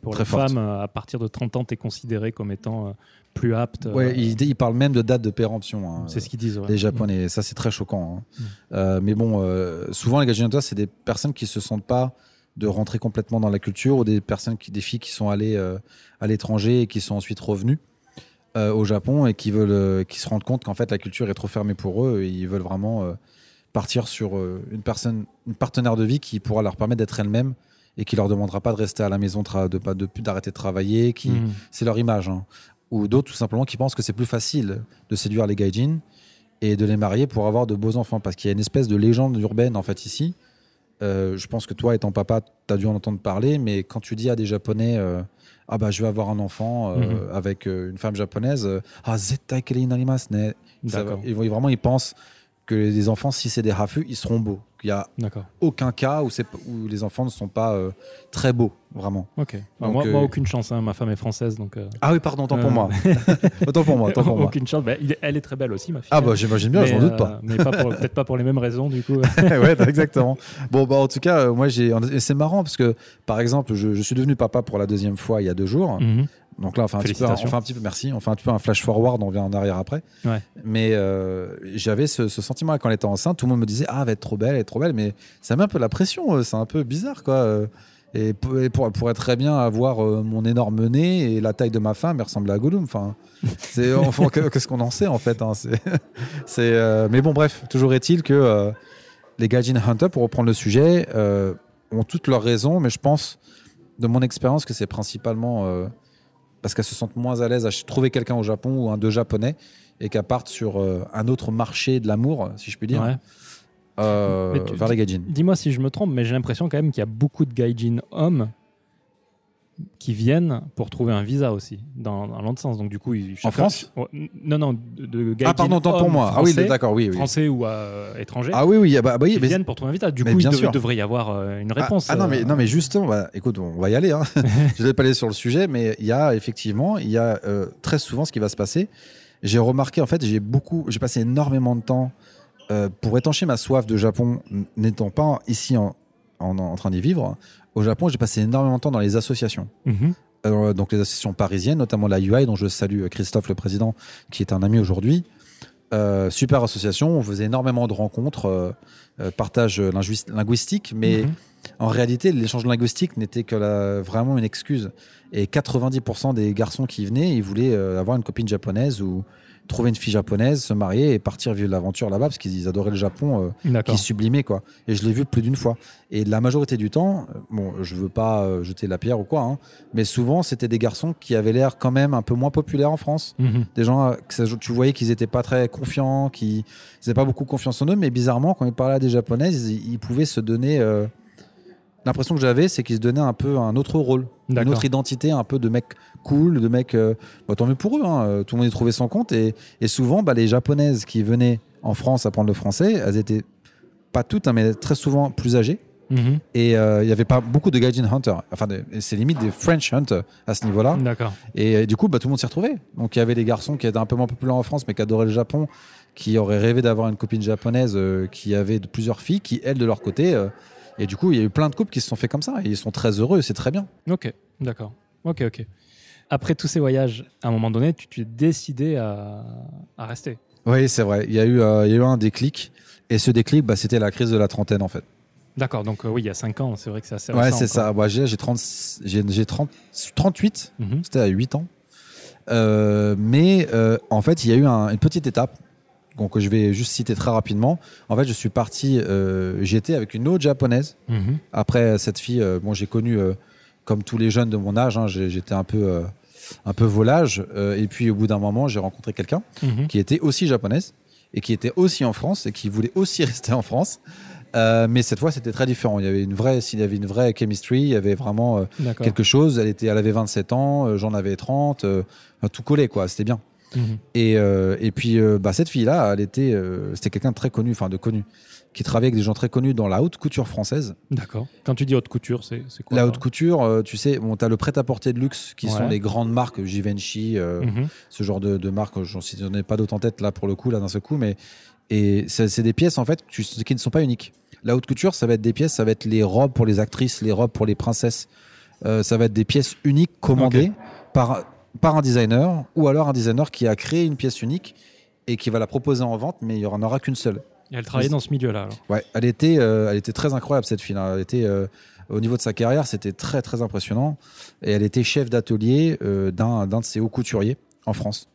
pour les forte. femmes. À partir de 30 ans, tu es considéré comme étant euh, plus apte. euh, Ouais, ils, ils parlent même de date de péremption. hein. c'est ce qu'ils disent. ouais. les Japonais. Ça, c'est très choquant. hein. Mm. Euh, mais bon, euh, souvent, les Gaijin c'est des personnes qui se sentent pas de rentrer complètement dans la culture ou des personnes qui, des filles qui sont allées euh, à l'étranger et qui sont ensuite revenues euh, au Japon et qui veulent, euh, qui se rendent compte qu'en fait la culture est trop fermée pour eux et ils veulent vraiment euh, partir sur euh, une personne, une partenaire de vie qui pourra leur permettre d'être elle-même et qui leur demandera pas de rester à la maison, de pas de d'arrêter de travailler, qui Mhm. c'est leur image. hein. Ou d'autres, tout simplement, qui pensent que c'est plus facile de séduire les gaijins et de les marier pour avoir de beaux enfants. Parce qu'il y a une espèce de légende urbaine, en fait, ici. Euh, je pense que toi, étant papa, tu as dû en entendre parler, mais quand tu dis à des Japonais, euh, ah bah je vais avoir un enfant euh, Mhm. avec une femme japonaise, ah D'accord. ils vont- vraiment, ils pensent que les enfants, si c'est des hafus, ils seront beaux. Qu'il n'y a aucun cas où, les enfants ne sont pas euh, très beaux, vraiment. Ok. Bah, Donc, moi, euh, moi, aucune chance. hein, Ma femme est française, donc. euh, Ah oui, pardon, tant pour moi. autant pour moi, autant pour moi. aucune chance. Bah, il elle est très belle aussi, ma fille. Ah bah j'imagine bien, Mais, j'en doute pas. mais peut-être pas pour les mêmes raisons, du coup. ouais, exactement. Bon, bah, en tout cas, moi, j'ai. C'est marrant parce que, par exemple, je, je suis devenu papa pour la deuxième fois il y a deux jours. Mhm. Donc là, on fait un petit peu, un- on Félicitations. fait un petit peu, merci. On fait un petit peu un flash forward, on vient en arrière après. Ouais. Mais euh, j'avais ce, ce sentiment quand elle était enceinte. Tout le monde me disait, ah, elle va être trop belle, elle est trop belle. Mais ça met un peu la pression. euh, C'est un peu bizarre, quoi. euh. Et pour, pourrait très bien avoir mon énorme nez et la taille de ma femme, elle ressemble à Gollum. Enfin, c'est, qu'est-ce qu'on en sait en fait hein, c'est, c'est, euh, Mais bon, bref, toujours est-il que euh, les Gaijin Hunter, pour reprendre le sujet, ont toutes leurs raisons, mais je pense, de mon expérience, que c'est principalement parce qu'elles se sentent moins à l'aise à trouver quelqu'un au Japon ou un deux japonais et qu'elles partent sur euh, un autre marché de l'amour, si je puis dire, Ouais. euh, tu- vers les Gaijin. Dis-moi si je me trompe, mais j'ai l'impression quand même qu'il y a beaucoup de gaijin hommes qui viennent pour trouver un visa aussi, dans, dans l'autre sens. Donc du coup, ils, chacun- France Non, non, de, de Ah, pardon, tant pour moi. Ah oui, d'accord, oui. oui. français ou euh, étrangers. Ah oui, oui, ah bah, bah oui, mais- viennent pour trouver un visa. Du mais coup, il dev- devrait y avoir euh, une Ah, réponse. Ah, non, mais, euh, non, mais justement, bah, écoute, on va y aller. Hein. je vais pas aller sur le sujet, mais il y a effectivement, il y a euh, très souvent ce qui va se passer. J'ai remarqué, en fait, j'ai beaucoup, j'ai passé énormément de temps pour étancher ma soif de Japon, n'étant pas ici en, en, en train d'y vivre. Au Japon, j'ai passé énormément de temps dans les associations. mhm. Euh, donc les associations parisiennes, notamment la UI, dont je salue euh, Christophe, le président, qui est un ami aujourd'hui. Euh, super association, on faisait énormément de rencontres, euh, partage linguis- linguistique, mais Mhm. en réalité, l'échange linguistique n'était que la- vraiment une excuse. Et 90% des garçons qui venaient, ils voulaient avoir une copine japonaise ou trouver une fille japonaise, se marier et partir vivre l'aventure là-bas parce qu'ils adoraient le Japon. euh, D'accord. qui sublimait quoi. Et je l'ai vu plus d'une fois. Et la majorité du temps, euh, bon, je veux pas euh, jeter la pierre ou quoi, hein, mais souvent c'était des garçons qui avaient l'air quand même un peu moins populaires en France. Mhm. Des gens, euh, que tu voyais qu'ils étaient pas très confiants, qu'ils n'avaient pas beaucoup confiance en eux, mais bizarrement, quand ils parlaient à des japonaises, ils, ils pouvaient se donner. euh, L'impression que j'avais, c'est qu'ils se donnaient un peu un autre rôle, une autre identité, un peu de mec cool, de mec. euh, bah, tant mieux pour eux, hein, euh, tout le monde y trouvait son compte. Et, et souvent, bah, les japonaises qui venaient en France apprendre le français, elles étaient pas toutes, hein, mais très souvent plus âgées. Mhm. Et euh, il n'y avait pas beaucoup de Gaijin Hunter. Enfin, c'est limite des French Hunter à ce niveau-là. Et euh, du coup, bah, tout le monde s'y retrouvait. Donc il y avait des garçons qui étaient un peu moins populaires en France, mais qui adoraient le Japon, qui auraient rêvé d'avoir une copine japonaise, euh, qui avait de- plusieurs filles, qui, elles, de leur côté. Et du coup, il y a eu plein de couples qui se sont fait comme ça. Et ils sont très heureux, c'est très bien. Ok, d'accord. Ok, ok. Après tous ces voyages, à un moment donné, tu t'es décidé à, à rester. Oui, c'est vrai. Il y, a eu, euh, il y a eu un déclic. Et ce déclic, bah, c'était la crise de la trentaine, en fait. D'accord, donc euh, oui, il y a 5 ans, c'est vrai que c'est assez Ouais, c'est ça. Bah, j'ai j'ai 30 j'ai- j'ai 30 38. Mhm. C'était à 8 ans. Euh, mais en fait, il y a eu un- une petite étape donc, que je vais juste citer très rapidement. En fait, je suis parti, euh, j'étais avec une autre japonaise. Mhm. Après, cette fille, euh, bon, j'ai connu, euh, comme tous les jeunes de mon âge, hein, j'étais un peu, euh, un peu volage. Et puis, au bout d'un moment, j'ai rencontré quelqu'un Mhm. qui était aussi japonaise et qui était aussi en France et qui voulait aussi rester en France. Mais cette fois, c'était très différent. Il y avait une vraie, il y avait une vraie chemistry. Il y avait vraiment quelque chose. Elle était, elle avait 27 ans, j'en avais 30. euh, enfin, tout collait, quoi. C'était bien. Mhm. Et, euh, et puis, euh, bah, cette fille-là, elle était, euh, c'était quelqu'un de très connu, enfin de connu, qui travaillait avec des gens très connus dans la haute couture française. D'accord. Quand tu dis haute couture, c'est quoi la haute couture, tu sais, bon, tu as le prêt-à-porter de luxe, qui sont les grandes marques, Givenchy, Mhm. ce genre de, de marques. J'en ai pas d'autres en tête là pour le coup, là d'un seul coup, mais et c'est des pièces en fait qui ne sont pas uniques. La haute couture, ça va être des pièces, ça va être les robes pour les actrices, les robes pour les princesses. Euh, ça va être des pièces uniques commandées par par un designer ou alors un designer qui a créé une pièce unique et qui va la proposer en vente, mais il y en aura qu'une seule. Et elle travaillait dans ce milieu-là, alors. Ouais, elle était, euh, elle était très incroyable cette fille. Elle était euh, au niveau de sa carrière, c'était très très impressionnant. Et elle était chef d'atelier euh, d'un d'un de ses hauts couturiers en France.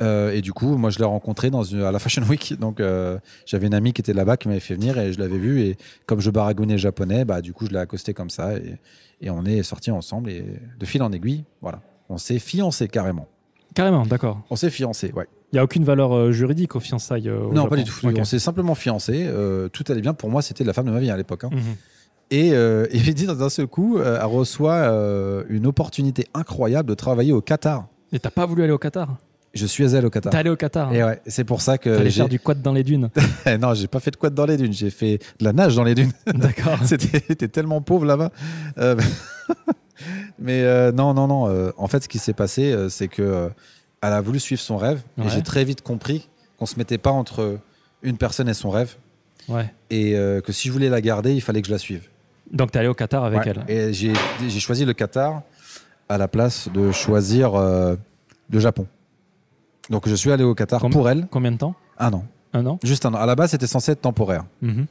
Et du coup, moi, je l'ai rencontré dans une, à la Fashion Week. Donc, j'avais une amie qui était là-bas qui m'avait fait venir et je l'avais vu. Et comme je baragouinais le japonais, bah, du coup, je l'ai accosté comme ça et, et on est sortis ensemble. Et de fil en aiguille, voilà, on s'est fiancé carrément. Carrément, d'accord. On s'est fiancé, ouais. Il n'y a aucune valeur euh, juridique aux fiançailles euh, au non, Japon. pas du tout. On s'est simplement fiancé. euh, tout allait bien. Pour moi, c'était la femme de ma vie à l'époque. hein. Et, euh, et puis, dans un seul coup, elle reçoit une opportunité incroyable de travailler au Qatar. Et t'as pas voulu aller au Qatar? Je suis allé au Qatar. T'es allé au Qatar Et ouais, c'est pour ça que T'allais faire du quad dans les dunes. non, j'ai pas fait de quad dans les dunes, j'ai fait de la nage dans les dunes. D'accord. C'était tellement pauvre là-bas. Mais euh, non, non, non. euh, en fait, ce qui s'est passé, euh, c'est que elle a voulu suivre son rêve Ouais. et j'ai très vite compris qu'on se mettait pas entre une personne et son rêve Ouais. et que si je voulais la garder, il fallait que je la suive. Donc t'es allé au Qatar avec Ouais. elle. Et j'ai j'ai choisi le Qatar à la place de choisir le Japon. Donc je suis allé au Qatar pour elle Combien de temps? Un an. Un an? Juste un an. À la base, c'était censé être temporaire. Mhm.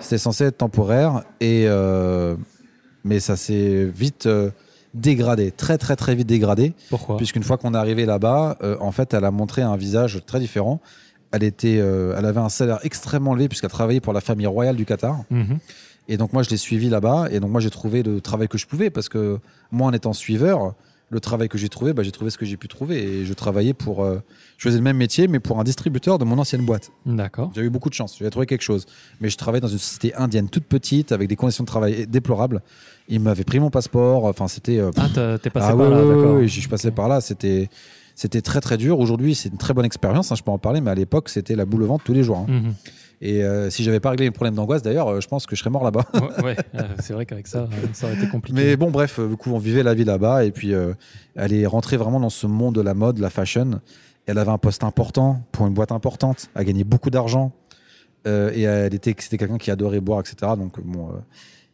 C'était censé être temporaire, et mais ça s'est vite euh, dégradé, très très très vite dégradé, Pourquoi? Puisqu'une fois qu'on est arrivé là-bas, euh, en fait, elle a montré un visage très différent. Elle était, euh, elle avait un salaire extrêmement élevé puisqu'elle travaillait pour la famille royale du Qatar. Mhm. Et donc moi, je l'ai suivi là-bas, et donc moi, j'ai trouvé le travail que je pouvais parce que moi, en étant suiveur, le travail que j'ai trouvé, bah, j'ai trouvé ce que j'ai pu trouver, et je travaillais pour, euh, je faisais le même métier, mais pour un distributeur de mon ancienne boîte. D'accord. J'ai eu beaucoup de chance, j'ai trouvé quelque chose. Mais je travaillais dans une société indienne toute petite, avec des conditions de travail déplorables. Il m'avait pris mon passeport, enfin c'était... euh, Ah, t'es passé ah par ouais, là, ouais, d'accord. ouais, je suis passé par là, c'était... C'était très très dur. Aujourd'hui, c'est une très bonne expérience, hein, je peux en parler, mais à l'époque, c'était la boule au ventre tous les jours. hein. Mhm. Et euh, si j'avais pas réglé mes problèmes d'angoisse, d'ailleurs, euh, je pense que je serais mort là-bas. Ouais, ouais, euh, c'est vrai qu'avec ça, euh, ça aurait été compliqué. Mais bon, bref, du coup, on vivait la vie là-bas, et puis elle est rentrée vraiment dans ce monde de la mode, de la fashion. Elle avait un poste important pour une boîte importante, a gagné beaucoup d'argent, et elle était, c'était quelqu'un qui adorait boire, etc. Donc bon,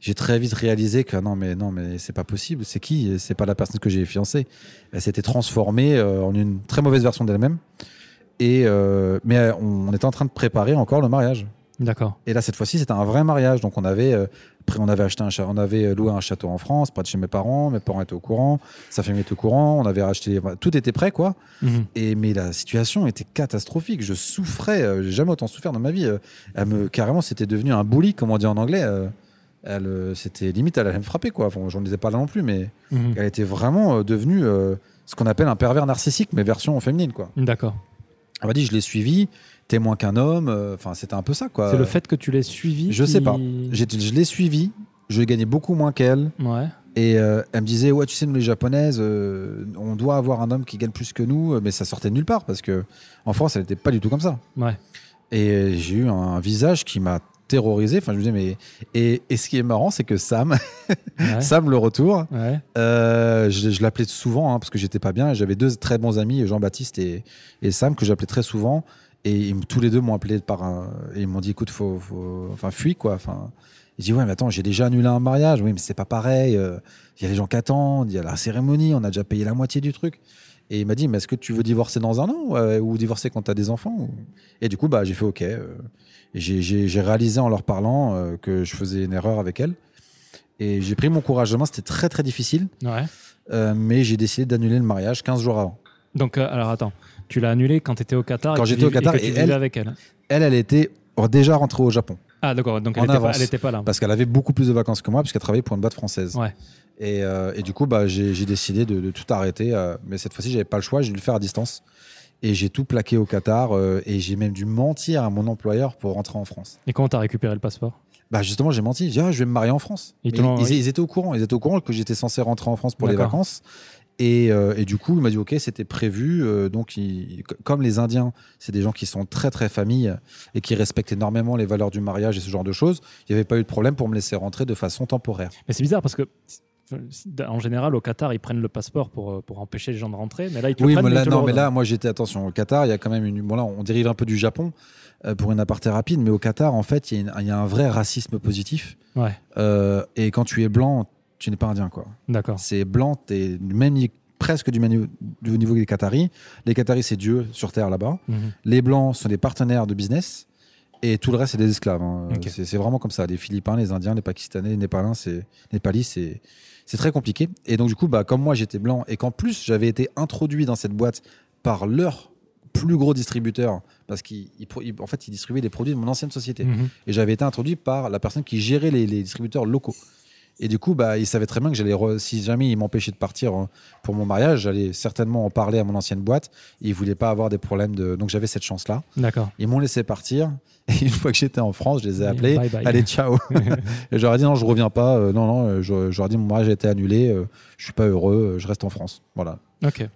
j'ai très vite réalisé que non, mais non, mais c'est pas possible. C'est qui? C'est pas la personne que j'ai fiancée. Elle s'était transformée euh, en une très mauvaise version d'elle-même. Et euh, mais euh, on était en train de préparer encore le mariage. D'accord. Et là, cette fois-ci, c'était un vrai mariage. Donc, on avait, euh, après, on avait acheté un, on avait loué un château en France, près de chez mes parents. Mes parents étaient au courant, sa famille était au courant. On avait acheté, tout était prêt, quoi. Mhm. Et mais la situation était catastrophique. Je souffrais. J'ai jamais autant souffert dans ma vie. Elle me carrément, c'était devenu un bully, comme on dit en anglais. Elle, euh, c'était limite, elle allait me frapper, quoi. Enfin, j'en disais pas là non plus, mais Mhm. elle était vraiment euh, devenue euh, ce qu'on appelle un pervers narcissique, mais version féminine, quoi. D'accord. Elle m'a dit, je l'ai suivi. T'es moins qu'un homme. Enfin, c'était un peu ça, quoi. C'est le fait que tu l'aies suivi. Je sais qui- pas. J'ai- Je l'ai suivi. Je gagnais beaucoup moins qu'elle. Ouais. Et euh, elle me disait, ouais, tu sais, nous les japonaises, euh, on doit avoir un homme qui gagne plus que nous, mais ça sortait de nulle part parce que en France, elle n'était pas du tout comme ça. Ouais. Et j'ai eu un visage qui m'a terrorisé. Enfin, je me disais, mais. Et, et ce qui est marrant, c'est que Sam, Ouais. Sam le retour, Ouais. euh, je, je l'appelais souvent hein, parce que j'étais pas bien. J'avais deux très bons amis, Jean-Baptiste et, et Sam, que j'appelais très souvent. Et tous les deux m'ont appelé par un. Et ils m'ont dit, écoute, faut, faut, enfin, fuis quoi. Enfin, il dit, ouais, mais attends, j'ai déjà annulé un mariage. Oui, mais c'est pas pareil. euh, Il y a les gens qui attendent, il y a la cérémonie, on a déjà payé la moitié du truc. Et il m'a dit, mais est-ce que tu veux divorcer dans un an ouais, ou divorcer quand tu as des enfants ou- Et du coup, bah, j'ai fait OK. euh, et j'ai- réalisé en leur parlant euh, que je faisais une erreur avec elle. Et j'ai pris mon courage de main. C'était très, très difficile. Ouais. euh, mais j'ai décidé d'annuler le mariage 15 jours avant. Donc, euh, alors attends, tu l'as annulé quand tu étais au Qatar Quand j'étais au Qatar, et elle- avec elle. Elle, elle était déjà rentrée au Japon. Ah, d'accord, donc elle était, pas, là. Parce qu'elle avait beaucoup plus de vacances que moi, puisqu'elle travaillait pour une boîte française. Ouais. Et, euh, et du coup, bah, j'ai décidé de, de tout arrêter. euh, mais cette fois-ci, j'avais pas le choix, j'ai dû le faire à distance. Et j'ai tout plaqué au Qatar. euh, et j'ai même dû mentir à mon employeur pour rentrer en France. Et comment t'as récupéré le passeport? Bah justement, j'ai menti. J'ai dit, ah, je vais me marier en France. Ils ils, ils étaient au courant. Ils étaient au courant que j'étais censé rentrer en France pour les vacances. Et, euh, et du coup, il m'a dit, OK, c'était prévu. Euh, donc, il- comme les Indiens, c'est des gens qui sont très, très familles et qui respectent énormément les valeurs du mariage et ce genre de choses, il n'y avait pas eu de problème pour me laisser rentrer de façon temporaire. Mais c'est bizarre parce que. En général, au Qatar, ils prennent le passeport pour, euh, pour empêcher les gens de rentrer, mais là, ils te Oui, le prennent. mais là, non, mais là, moi, j'étais, attention, au Qatar, il y a quand même une. Bon, là, on dérive un peu du Japon euh, pour une aparté rapide, mais au Qatar, en fait, il y, a une- il y a un vrai racisme positif. Ouais, Euh, et quand tu es blanc, tu n'es pas indien, quoi. d'accord. C'est blanc, t'es même presque du même niveau, du niveau des Qataris. Les Qataris, c'est Dieu sur terre là-bas. Mhm. Les blancs sont des partenaires de business. Et tout le reste, c'est des esclaves. hein. C'est vraiment comme ça. Les Philippins, les Indiens, les Pakistanais, les Népalins, c'est Népalis, c'est très compliqué. Et donc du coup, bah, comme moi, j'étais blanc et qu'en plus j'avais été introduit dans cette boîte par leur plus gros distributeur, parce qu'en en fait, ils distribuaient des produits de mon ancienne société. Mhm. Et j'avais été introduit par la personne qui gérait les, les distributeurs locaux. Et du coup, bah, il savait très bien que j'allais, re- si jamais il m'empêchait de partir euh, pour mon mariage, j'allais certainement en parler à mon ancienne boîte. Et ils voulaient pas avoir des problèmes de. Donc j'avais cette chance-là. D'accord. Ils m'ont laissé partir. Et une fois que j'étais en France, je les ai appelés. bye bye. Allez, ciao. et j'aurais dit non, je reviens pas. Euh, non, non. euh, J'aurais dit mon mariage a été annulé. euh, je suis pas heureux. euh, Je reste en France. Voilà. Ok.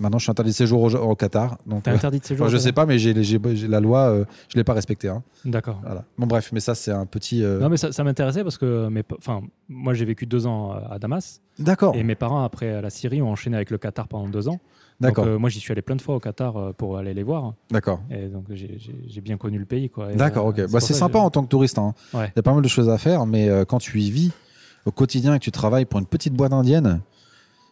Maintenant, je suis interdit de séjour au, au Qatar. Donc, T'es euh, interdit de séjour enfin, je sais pas, mais j'ai j'ai- j'ai- la loi, euh, je l'ai pas respectée. hein. D'accord. Voilà. Bon, bref, mais ça, c'est un petit. euh, Non, mais ça, ça m'intéressait parce que mes, moi j'ai vécu deux ans euh, à Damas D'accord. et mes parents après la Syrie ont enchaîné avec le Qatar pendant deux ans. D'accord. Donc, euh, moi j'y suis allé plein de fois au Qatar pour aller les voir D'accord. et donc j'ai- bien connu le pays quoi. Et, D'accord, ok. Bah, c'est sympa en tant que touriste. hein. Il y a pas mal de choses à faire, mais quand tu y vis au quotidien et que tu travailles pour une petite boîte indienne,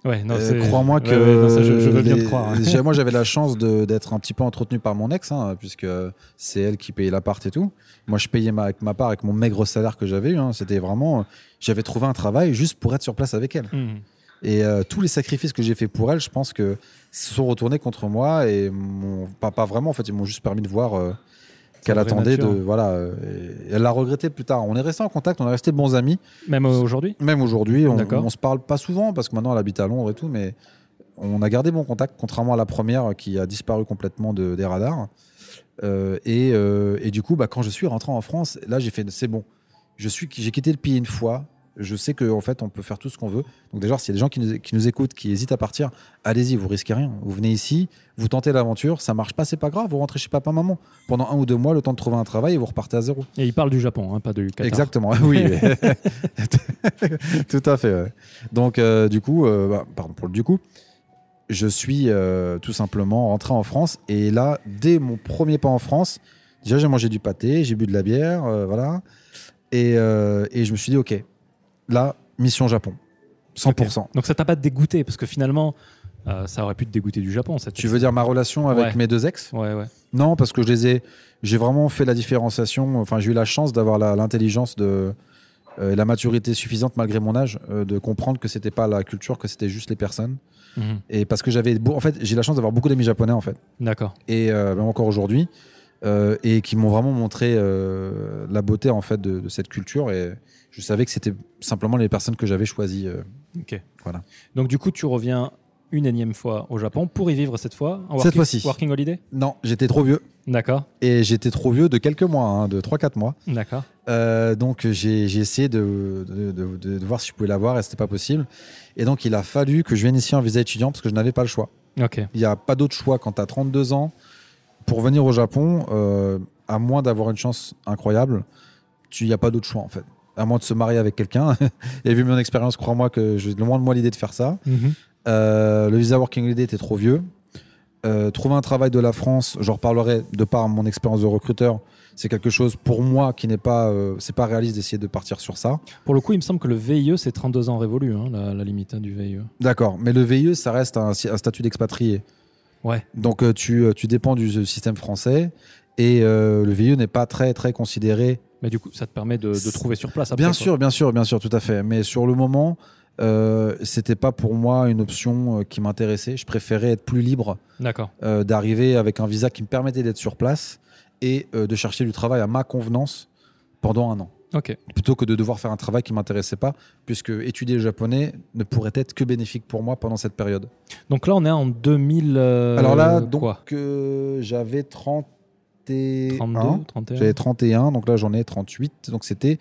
Ouais, non, euh, crois-moi que. ouais, non, ça, je, je veux bien les- te croire. hein. Moi, j'avais la chance de- d'être un petit peu entretenu par mon ex, hein, puisque c'est elle qui payait l'appart et tout. Moi, je payais ma, avec ma part avec mon maigre salaire que j'avais eu. hein. C'était vraiment. J'avais trouvé un travail juste pour être sur place avec elle. Mhm. Et euh, tous les sacrifices que j'ai fait pour elle, je pense que se sont retournés contre moi et m'ont- pas, pas vraiment. En fait, ils m'ont juste permis de voir euh, qu'elle attendait de nature. voilà. euh, et elle l'a regretté plus tard. On est resté en contact, on est resté bons amis. Même aujourd'hui? Même aujourd'hui, on, on se parle pas souvent parce que maintenant elle habite à Londres et tout, mais on a gardé bon contact, contrairement à la première qui a disparu complètement de- des radars. Euh, et, euh, et du coup, bah, quand je suis rentré en France, là j'ai fait c'est bon. Je suis, j'ai quitté le pays une fois. Je sais qu'en en fait, on peut faire tout ce qu'on veut. Donc déjà, s'il y a des gens qui nous, qui nous écoutent, qui hésitent à partir, allez-y, vous risquez rien. Vous venez ici, vous tentez l'aventure, ça marche pas, c'est pas grave. Vous rentrez chez papa, maman pendant un ou deux mois, le temps de trouver un travail et vous repartez à zéro. Et il parle du Japon, hein, pas du Qatar. Exactement, oui. Tout à fait. ouais. Donc, euh, du coup, euh, bah, pardon pour le du coup, je suis euh, tout simplement rentré en France. Et là, dès mon premier pas en France, déjà, j'ai mangé du pâté, j'ai bu de la bière, voilà. Et, et je me suis dit, OK, là, mission Japon. 100%. Donc ça t'a pas dégoûté parce que finalement, euh, ça aurait pu te dégoûter du Japon. Cette Tu veux dire ma relation avec Ouais. mes deux ex? Ouais, ouais. Non, parce que je les ai. J'ai vraiment fait la différenciation. Enfin, j'ai eu la chance d'avoir l'intelligence de euh, et la maturité suffisante malgré mon âge euh, de comprendre que c'était pas la culture, que c'était juste les personnes. Mhm. Et parce que j'avais, en fait, j'ai la chance d'avoir beaucoup d'amis japonais en fait, D'accord. et même encore aujourd'hui, euh, et qui m'ont vraiment montré euh, la beauté en fait de, de cette culture. Et je savais que c'était simplement les personnes que j'avais choisies. euh, Ok. Voilà. Donc du coup, tu reviens une énième fois au Japon pour y vivre cette fois en Cette fois-ci. Working holiday? Non, j'étais trop vieux. D'accord. Et j'étais trop vieux de quelques mois, hein, de 3-4 mois. D'accord. Euh, donc j'ai essayé de, de, de- de- de voir si je pouvais l'avoir et c'était pas possible. Et donc il a fallu que je vienne ici en visa étudiant parce que je n'avais pas le choix. Ok. Il n'y a pas d'autre choix quand tu as 32 ans pour venir au Japon, euh, à moins d'avoir une chance incroyable, il n'y a pas d'autre choix en fait. À moins de se marier avec quelqu'un. et vu mon expérience, crois-moi que j'ai le moins de moi l'idée de faire ça. Mhm. Euh, le visa Working Holiday était trop vieux. Euh, trouver un travail de la France, j'en reparlerai de par mon expérience de recruteur, c'est quelque chose pour moi qui n'est pas, euh, c'est pas réaliste d'essayer de partir sur ça. Pour le coup, il me semble que le VIE, c'est 32 ans révolu, hein, la, la limite hein, du VIE. D'accord, mais le VIE, ça reste un, un statut d'expatrié. Ouais. Donc euh, tu, euh, tu dépends du système français et euh, le VIE n'est pas très très considéré. Mais du coup, ça te permet de, trouver sur place après. bien quoi. sûr, bien sûr, bien sûr, tout à fait. Mais sur le moment, euh, c'était pas pour moi une option euh, qui m'intéressait. Je préférais être plus libre D'accord. euh, d'arriver avec un visa qui me permettait d'être sur place et euh, de chercher du travail à ma convenance pendant un an. Plutôt que de devoir faire un travail qui m'intéressait pas, puisque étudier le japonais ne pourrait être que bénéfique pour moi pendant cette période. Donc là, on est en 2000. euh, Alors là, donc euh, j'avais 31. 32, 31 J'avais 31, donc là j'en ai 38. Donc c'était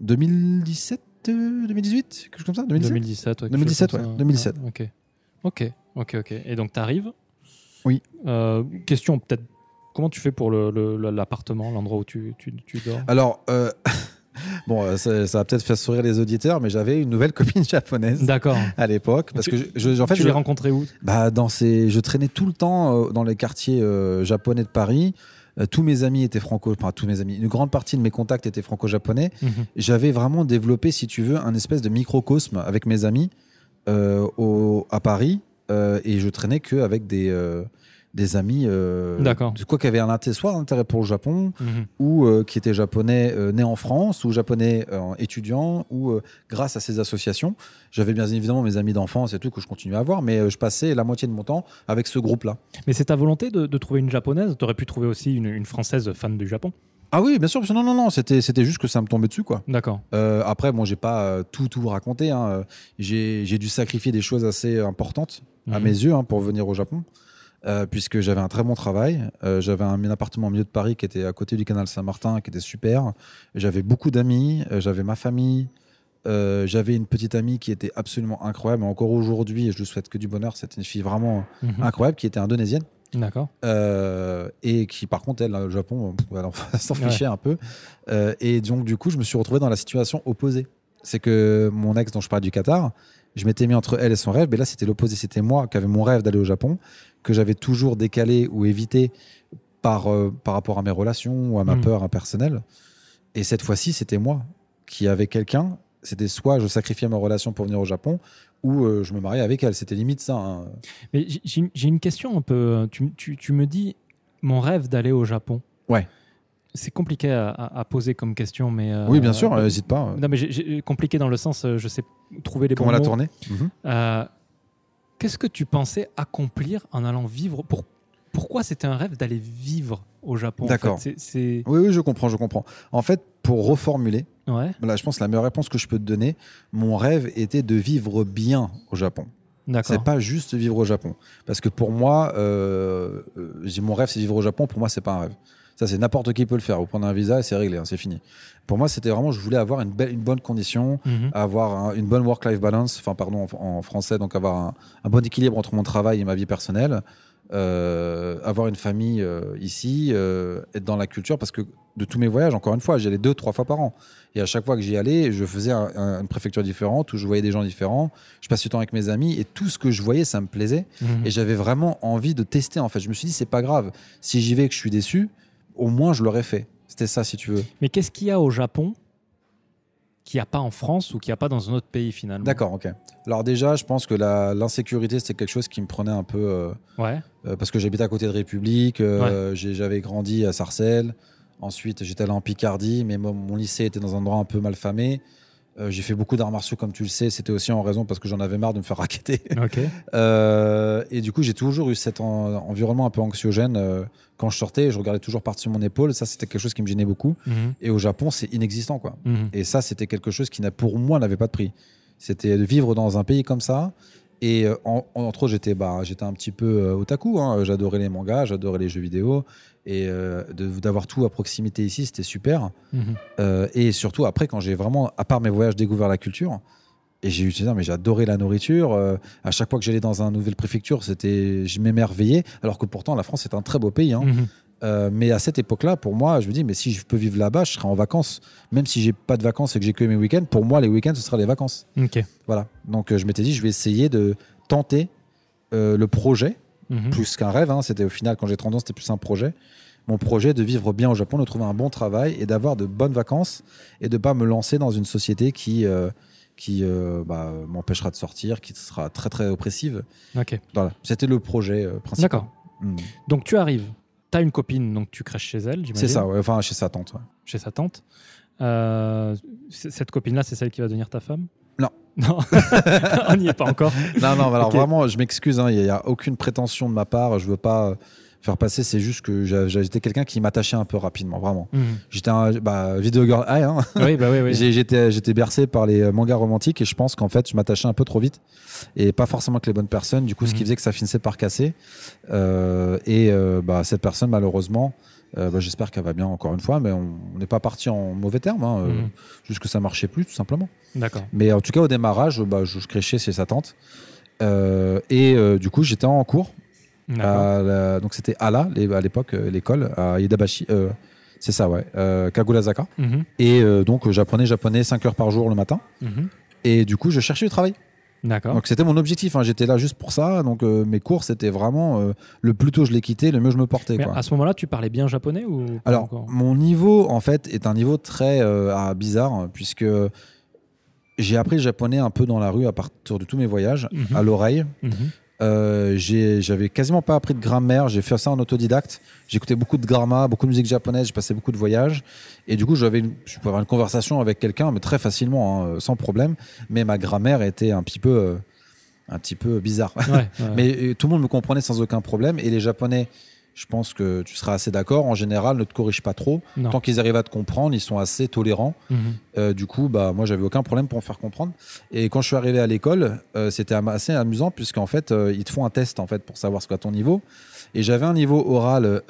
2017, euh, 2018, quelque chose comme ça 2017 2017, ouais, quelque 2017, chose comme ouais, ça. 2017. Ah, ok. Ok, ok, ok. Et donc, tu arrives Oui. question, peut-être, comment tu fais pour le- le- le- l'appartement, l'endroit où tu, tu, tu dors? Alors, euh, bon, euh, ça, ça va peut-être faire sourire les auditeurs, mais j'avais une nouvelle copine japonaise D'accord. à l'époque. Parce Tu- que je, je- en fait, tu l'as rencontré où bah, dans ces, je traînais tout le temps euh, dans les quartiers euh, japonais de Paris. Tous mes amis étaient franco, enfin tous mes amis, une grande partie de mes contacts étaient franco-japonais. Mhm. j'avais vraiment développé, si tu veux, un espèce de microcosme avec mes amis euh, au, à Paris. euh, et je traînais que avec des, euh, des amis. Euh, D'accord. de quoi qui avaient un intérêt, soit un intérêt pour le Japon, Mhm. ou euh, qui étaient japonais euh, nés en France, ou japonais étudiants, ou grâce à ces associations. J'avais bien évidemment mes amis d'enfance et tout que je continuais à avoir, mais je passais la moitié de mon temps avec ce groupe-là. Mais c'est ta volonté de, de trouver une japonaise? Tu aurais pu trouver aussi une, une française fan du Japon? Ah oui, bien sûr, non, non, non, c'était, c'était juste que ça me tombait dessus, quoi. D'accord. Euh, après, bon, j'ai pas euh, tout tout raconté. hein. J'ai j'ai dû sacrifier des choses assez importantes à Mhm. mes yeux hein, pour venir au Japon, euh, puisque j'avais un très bon travail. Euh, j'avais un, un appartement au milieu de Paris qui était à côté du canal Saint-Martin, qui était super. J'avais beaucoup d'amis. euh, j'avais ma famille. J'avais une petite amie qui était absolument incroyable. Encore aujourd'hui, et je lui souhaite que du bonheur. C'était une fille vraiment Mhm. incroyable qui était indonésienne. D'accord. Euh, et qui par contre elle au Japon on s'en Ouais. fichait un peu Euh, et donc du coup je me suis retrouvé dans la situation opposée c'est que mon ex dont je parlais du Qatar je m'étais mis entre elle et son rêve mais là c'était l'opposé c'était moi qui avais mon rêve d'aller au Japon que j'avais toujours décalé ou évité par, euh, par rapport à mes relations ou à ma Mhm. peur impersonnelle et cette fois-ci c'était moi qui avait quelqu'un c'était soit je sacrifiais ma relation pour venir au Japon ou euh, je me mariais avec elle c'était limite ça hein. Mais j'ai- une question un peu. Tu, tu- tu me dis mon rêve d'aller au Japon. Ouais. C'est compliqué à, poser comme question, mais. euh, oui bien sûr euh, n'hésite pas Non, mais j'ai- compliqué dans le sens, euh, je sais trouver les comment bons la mots. tournée Mhm. Euh, Qu'est-ce que tu pensais accomplir en allant vivre pour... Pourquoi c'était un rêve d'aller vivre au Japon en D'accord. fait Oui, oui, je comprends, je comprends. En fait, pour reformuler, ouais, là, je pense que la meilleure réponse que je peux te donner, mon rêve était de vivre bien au Japon. d'accord. C'est pas juste vivre au Japon. Parce que pour moi, euh, euh, mon rêve, c'est vivre au Japon. Pour moi, c'est pas un rêve. Ça, c'est n'importe qui peut le faire. Vous prenez un visa et c'est réglé, hein, c'est fini. Pour moi, c'était vraiment, je voulais avoir une, belle, une bonne condition, Mhm. avoir un- une bonne work-life balance, enfin, pardon, en, en français, donc avoir un, un bon équilibre entre mon travail et ma vie personnelle. euh, avoir une famille euh, ici, euh, être dans la culture, parce que de tous mes voyages, encore une fois, j'y allais deux, trois fois par an. Et à chaque fois que j'y allais, je faisais un- un- une préfecture différente où je voyais des gens différents. Je passais du temps avec mes amis et tout ce que je voyais, ça me plaisait. Mhm. Et j'avais vraiment envie de tester. En fait, je me suis dit, c'est pas grave. Si j'y vais et que je suis déçu, au moins je l'aurais fait. C'était ça, si tu veux. Mais qu'est-ce qu'il y a au Japon qu'il n'y a pas en France ou qu'il n'y a pas dans un autre pays finalement? D'accord, ok. Alors déjà, je pense que l'insécurité, c'était quelque chose qui me prenait un peu... euh, Ouais. euh, parce que j'habitais à côté de République, euh, j'avais grandi à Sarcelles. Ensuite, j'étais allé en Picardie, mais mon, mon lycée était dans un endroit un peu mal famé. Euh, j'ai fait beaucoup d'arts martiaux, comme tu le sais. C'était aussi en raison parce que j'en avais marre de me faire raqueter. Euh, et du coup, j'ai toujours eu cet en- environnement un peu anxiogène. euh, quand je sortais, je regardais toujours par-dessus mon épaule. Ça, c'était quelque chose qui me gênait beaucoup. Mhm. Et au Japon, c'est inexistant, quoi. Mhm. Et ça, c'était quelque chose qui, pour moi, n'avait pas de prix. C'était de vivre dans un pays comme ça. Et en- entre autres, j'étais bah, un petit peu otaku. hein. J'adorais les mangas, j'adorais les jeux vidéo. Et euh, d'avoir tout à proximité ici, c'était super. Mhm. Euh, et surtout, après, quand j'ai vraiment, à part mes voyages, découvert la culture, et j'ai utilisé, mais j'ai adoré la nourriture. euh, à chaque fois que j'allais dans une nouvelle préfecture, c'était, je m'émerveillais. Alors que pourtant, la France est un très beau pays. hein. Mhm. Mais à cette époque-là, pour moi, je me dis, mais si je peux vivre là-bas, je serai en vacances. Même si j'ai pas de vacances et que j'ai que mes week-ends, pour moi, les week-ends, ce sera les vacances. Ok. Voilà. Donc, je m'étais dit, je vais essayer de tenter le projet, Mhm. plus qu'un rêve. hein. C'était au final, quand j'ai 30 ans, c'était plus un projet. Mon projet de vivre bien au Japon, de trouver un bon travail et d'avoir de bonnes vacances et de pas me lancer dans une société qui, euh, qui euh, bah, m'empêchera de sortir, qui sera très très oppressive. Voilà. C'était le projet euh, principal. D'accord. Mm. Donc tu arrives, tu as une copine, donc tu crèches chez elle, j'imagine. C'est ça, ouais. enfin chez sa tante. ouais. Chez sa tante. Cette copine-là, c'est celle qui va devenir ta femme? Non. Non. On n'y est pas encore. Non, non, alors vraiment, je m'excuse, hein, il n'y a, aucune prétention de ma part, je veux pas euh, faire passer, c'est juste que j'étais quelqu'un qui m'attachait un peu rapidement, vraiment. Mhm. J'étais un bah, video girl high, hein. Oui, bah oui, oui. J'étais bercé par les euh, mangas romantiques et je pense qu'en fait, je m'attachais un peu trop vite et pas forcément que les bonnes personnes, du coup, ce qui Mhm. faisait que ça finissait par casser. Euh, et euh, bah, cette personne, malheureusement, euh, bah, j'espère qu'elle va bien encore une fois, mais on n'est pas parti en mauvais termes, hein, euh, Mhm. juste que ça marchait plus, tout simplement. D'accord. Mais en tout cas, au démarrage, bah, je, je créchais chez sa tante. Euh, et du coup, j'étais en cours. D'accord. à la- donc, c'était Ala, les- à l'époque, l'école, à Idabashi. c'est ça, ouais. Kagurazaka. Mhm. Et donc, j'apprenais japonais 5 heures par jour le matin. Mhm. Et du coup, je cherchais du travail. D'accord. Donc, c'était mon objectif. hein. J'étais là juste pour ça. Donc, euh, mes cours, c'était vraiment euh, le plus tôt je les quittais, le mieux je me portais. Mais quoi. à ce moment-là, tu parlais bien japonais ou Alors, encore? mon niveau, en fait, est un niveau très euh, bizarre, puisque j'ai appris le japonais un peu dans la rue à partir de tous mes voyages, Mhm. à l'oreille. Mhm. Euh, J'avais quasiment pas appris de grammaire, j'ai fait ça en autodidacte. J'écoutais beaucoup de grammaire, beaucoup de musique japonaise, j'ai passé beaucoup de voyages. Et du coup, j'avais une- je pouvais avoir une conversation avec quelqu'un, mais très facilement, hein, sans problème. Mais ma grammaire était un petit peu, euh, un petit peu bizarre. Ouais, ouais. Mais euh, tout le monde me comprenait sans aucun problème. Et les Japonais, je pense que tu seras assez d'accord, en général, ne te corrigent pas trop. non. Tant qu'ils arrivent à te comprendre, ils sont assez tolérants. Mhm. Euh, du coup, bah, moi, j'avais aucun problème pour me faire comprendre. Et quand je suis arrivé à l'école, euh, c'était assez amusant puisqu'en fait, euh, ils te font un test en fait pour savoir ce qu'à ton niveau. Et j'avais un niveau oral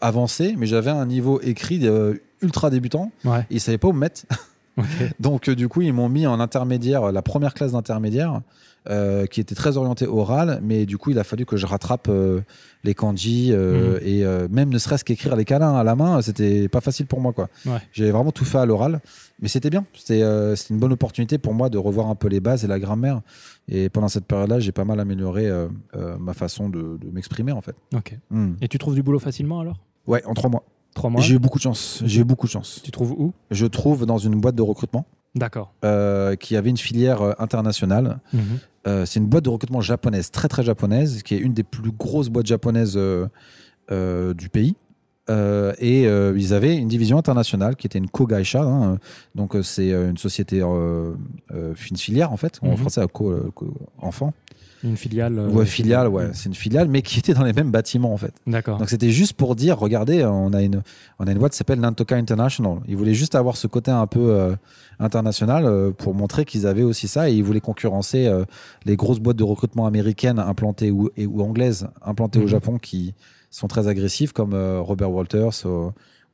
avancé, mais j'avais un niveau écrit ultra débutant. Ouais. Et ils savaient pas où me mettre. Donc, du coup, ils m'ont mis en intermédiaire, la première classe d'intermédiaire, euh, qui était très orientée oral, mais du coup, il a fallu que je rattrape euh, les kanji euh, Mhm. et même ne serait-ce qu'écrire les câlins à la main, c'était pas facile pour moi, quoi. Ouais. J'ai vraiment tout fait à l'oral, mais c'était bien. C'était une bonne opportunité pour moi de revoir un peu les bases et la grammaire. Et pendant cette période-là, j'ai pas mal amélioré ma façon de, de m'exprimer, en fait. Ok. Hmm. Et tu trouves du boulot facilement alors? Ouais, en trois mois. Trois mois J'ai eu beaucoup de chance. J'ai eu beaucoup de chance. Tu trouves où? Je trouve dans une boîte de recrutement D'accord. euh, qui avait une filière internationale. Mhm. Euh, c'est une boîte de recrutement japonaise, très très japonaise, qui est une des plus grosses boîtes japonaises euh, euh, du pays. Euh, et ils avaient une division internationale qui était une kogaisha, hein, donc c'est une société, une filière en fait, en Mhm. français, co, co- enfant. Une filiale. euh, ouais, filiale, ouais, c'est une filiale, mais qui était dans les mêmes bâtiments en fait. D'accord. Donc c'était juste pour dire, regardez, on a une, on a une boîte qui s'appelle Nantoka International. Ils voulaient juste avoir ce côté un peu euh, international euh, pour montrer qu'ils avaient aussi ça et ils voulaient concurrencer euh, les grosses boîtes de recrutement américaines implantées ou, et, ou anglaises implantées Mhm. au Japon qui sont très agressives comme Robert Walters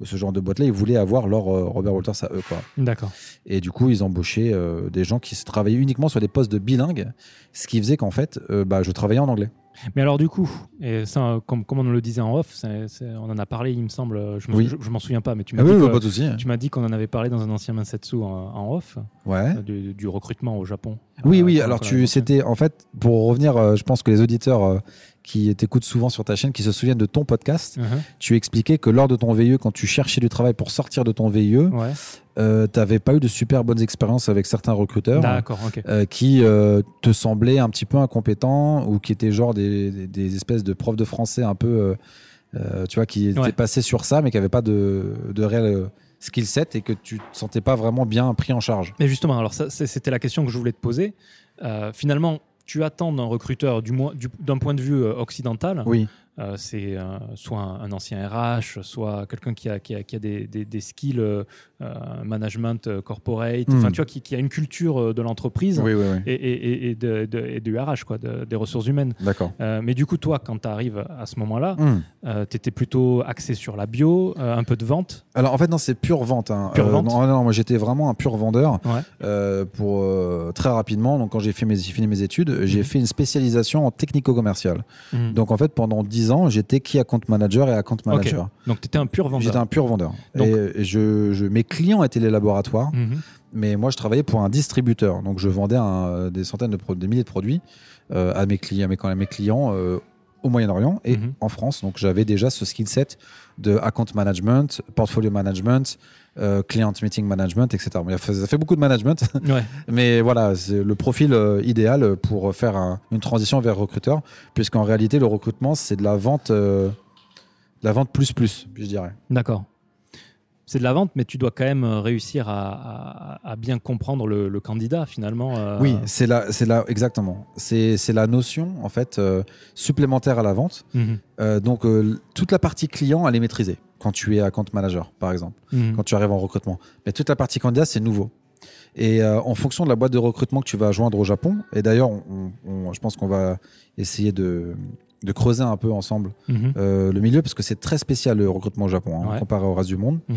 ce genre de boîte-là. Ils voulaient avoir leur euh, Robert Walters à eux. Quoi. D'accord. Et du coup, ils embauchaient euh, des gens qui se travaillaient uniquement sur des postes de bilingues, ce qui faisait qu'en fait, euh, bah, je travaillais en anglais. Mais alors du coup, et ça, comme, comme on le disait en off, c'est- c'est- on en a parlé, il me semble. Je me- Oui. je, je m'en souviens pas, mais tu m'as Ah dit oui, que- pas de souci. tu m'as dit qu'on en avait parlé dans un ancien Mansetsu en, en off. Ouais. du, du recrutement au Japon. Oui, Euh, oui. Alors, tu, c'était en fait pour revenir. euh, je pense que les auditeurs euh, qui t'écoutent souvent sur ta chaîne, qui se souviennent de ton podcast, fonctionne. tu expliquais que lors de ton VIE, quand tu cherchais du travail pour sortir de ton VIE. Ouais. euh, tu n'avais pas eu de super bonnes expériences avec certains recruteurs. Ok. euh, qui euh, te semblaient un petit peu incompétents ou qui étaient genre des, des- des espèces de profs de français un peu, tu vois, qui étaient Ouais. passés sur ça mais qui n'avaient pas de, de réel skill set et que tu te sentais pas vraiment bien pris en charge. Mais justement, alors ça, c'était la question que je voulais te poser. Finalement, tu attends d'un recruteur, d'un point de vue euh, occidental, euh, c'est euh, soit un, un ancien RH, soit quelqu'un qui a, qui a, qui a des, des- des skills euh, management corporate, Hmm. tu vois, qui, qui a une culture de l'entreprise oui, oui, oui. et, et, et- et de, de- et du RH, quoi, de- des ressources humaines. D'accord. Mais du coup, toi, quand tu arrives à ce moment-là, Hmm. tu étais plutôt axé sur la bio, un peu de vente? Alors en fait non c'est pure vente. hein. Pure vente? non, non, moi j'étais vraiment un pur vendeur Ouais. pour très rapidement. Donc quand j'ai fait mes, j'ai fini mes études, j'ai Mhm. fait une spécialisation en technico-commercial. Mhm. Donc en fait pendant 10 ans j'étais key account manager et account manager. Donc tu étais un pur vendeur. J'étais un pur vendeur. Donc- et je, je- mes clients étaient les laboratoires, Mhm. mais moi je travaillais pour un distributeur. Donc je vendais un- des centaines de des milliers de produits euh, à mes clients, à mes, à mes clients euh, au Moyen-Orient et Mhm. en France. Donc j'avais déjà ce skill set de account management, portfolio management, euh, client meeting management, etc. Bon, Ça fait, beaucoup de management, Ouais. mais voilà, c'est le profil euh, idéal pour faire un- une transition vers recruteur, puisqu'en réalité le recrutement c'est de la vente, euh, de la vente plus plus, je dirais. D'accord. C'est de la vente, mais tu dois quand même réussir à, à- à bien comprendre le, le candidat finalement. Oui, c'est là, c'est là exactement. C'est c'est la notion en fait supplémentaire à la vente. Mhm. Donc toute la partie client, elle est maîtrisée quand tu es account manager, par exemple, Mhm. quand tu arrives en recrutement. Mais toute la partie candidat, c'est nouveau. Et euh, en fonction de la boîte de recrutement que tu vas joindre au Japon, et d'ailleurs, on- on- je pense qu'on va essayer de, de creuser un peu ensemble Mhm. euh, le milieu parce que c'est très spécial le recrutement au Japon hein, Ouais. comparé au reste du monde. Mhm.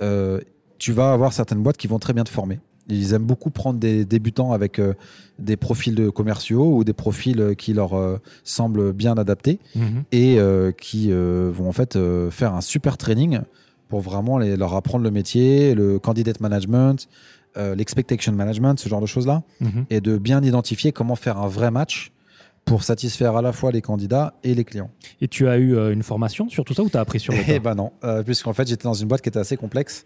Euh, tu vas avoir certaines boîtes qui vont très bien te former. Ils aiment beaucoup prendre des débutants avec euh, des profils de commerciaux ou des profils euh, qui leur euh, semblent bien adaptés Mhm. et euh, qui vont en fait faire un super training pour vraiment les- leur apprendre le métier, le candidate management, l'expectation management, ce genre de choses-là, Mhm. et de bien identifier comment faire un vrai match pour satisfaire à la fois les candidats et les clients. Et tu as eu une formation sur tout ça ou tu as appris sur le Eh ben non, puisqu'en fait j'étais dans une boîte qui était assez complexe.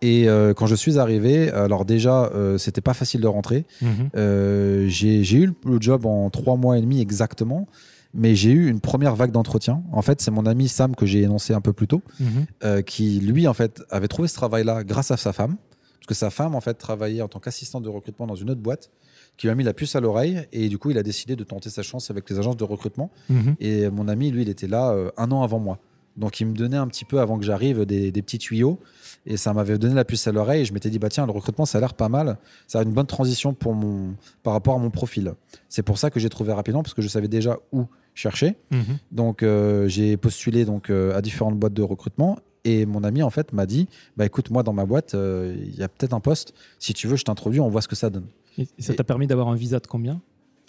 Et euh, quand je suis arrivé, alors déjà euh, c'était pas facile de rentrer. Mhm. Euh, j'ai eu le job en trois mois et demi exactement, mais j'ai eu une première vague d'entretien. En fait, c'est mon ami Sam que j'ai énoncé un peu plus tôt, Mhm. euh, qui lui en fait avait trouvé ce travail-là grâce à sa femme, parce que sa femme en fait travaillait en tant qu'assistante de recrutement dans une autre boîte, qui lui a mis la puce à l'oreille et du coup il a décidé de tenter sa chance avec les agences de recrutement. Mhm. Et mon ami, lui, il était là un an avant moi. Donc il me donnait un petit peu avant que j'arrive des, des petits tuyaux et ça m'avait donné la puce à l'oreille et je m'étais dit bah tiens le recrutement ça a l'air pas mal. Ça a une bonne transition pour mon par rapport à mon profil. C'est pour ça que j'ai trouvé rapidement parce que je savais déjà où chercher. Mhm. donc euh, j'ai postulé donc euh, à différentes boîtes de recrutement. Et mon ami en fait m'a dit bah écoute moi dans ma boîte euh, il y a peut-être un poste. Si tu veux je t'introduis on voit ce que ça donne. Et ça t'a permis d'avoir un visa de combien?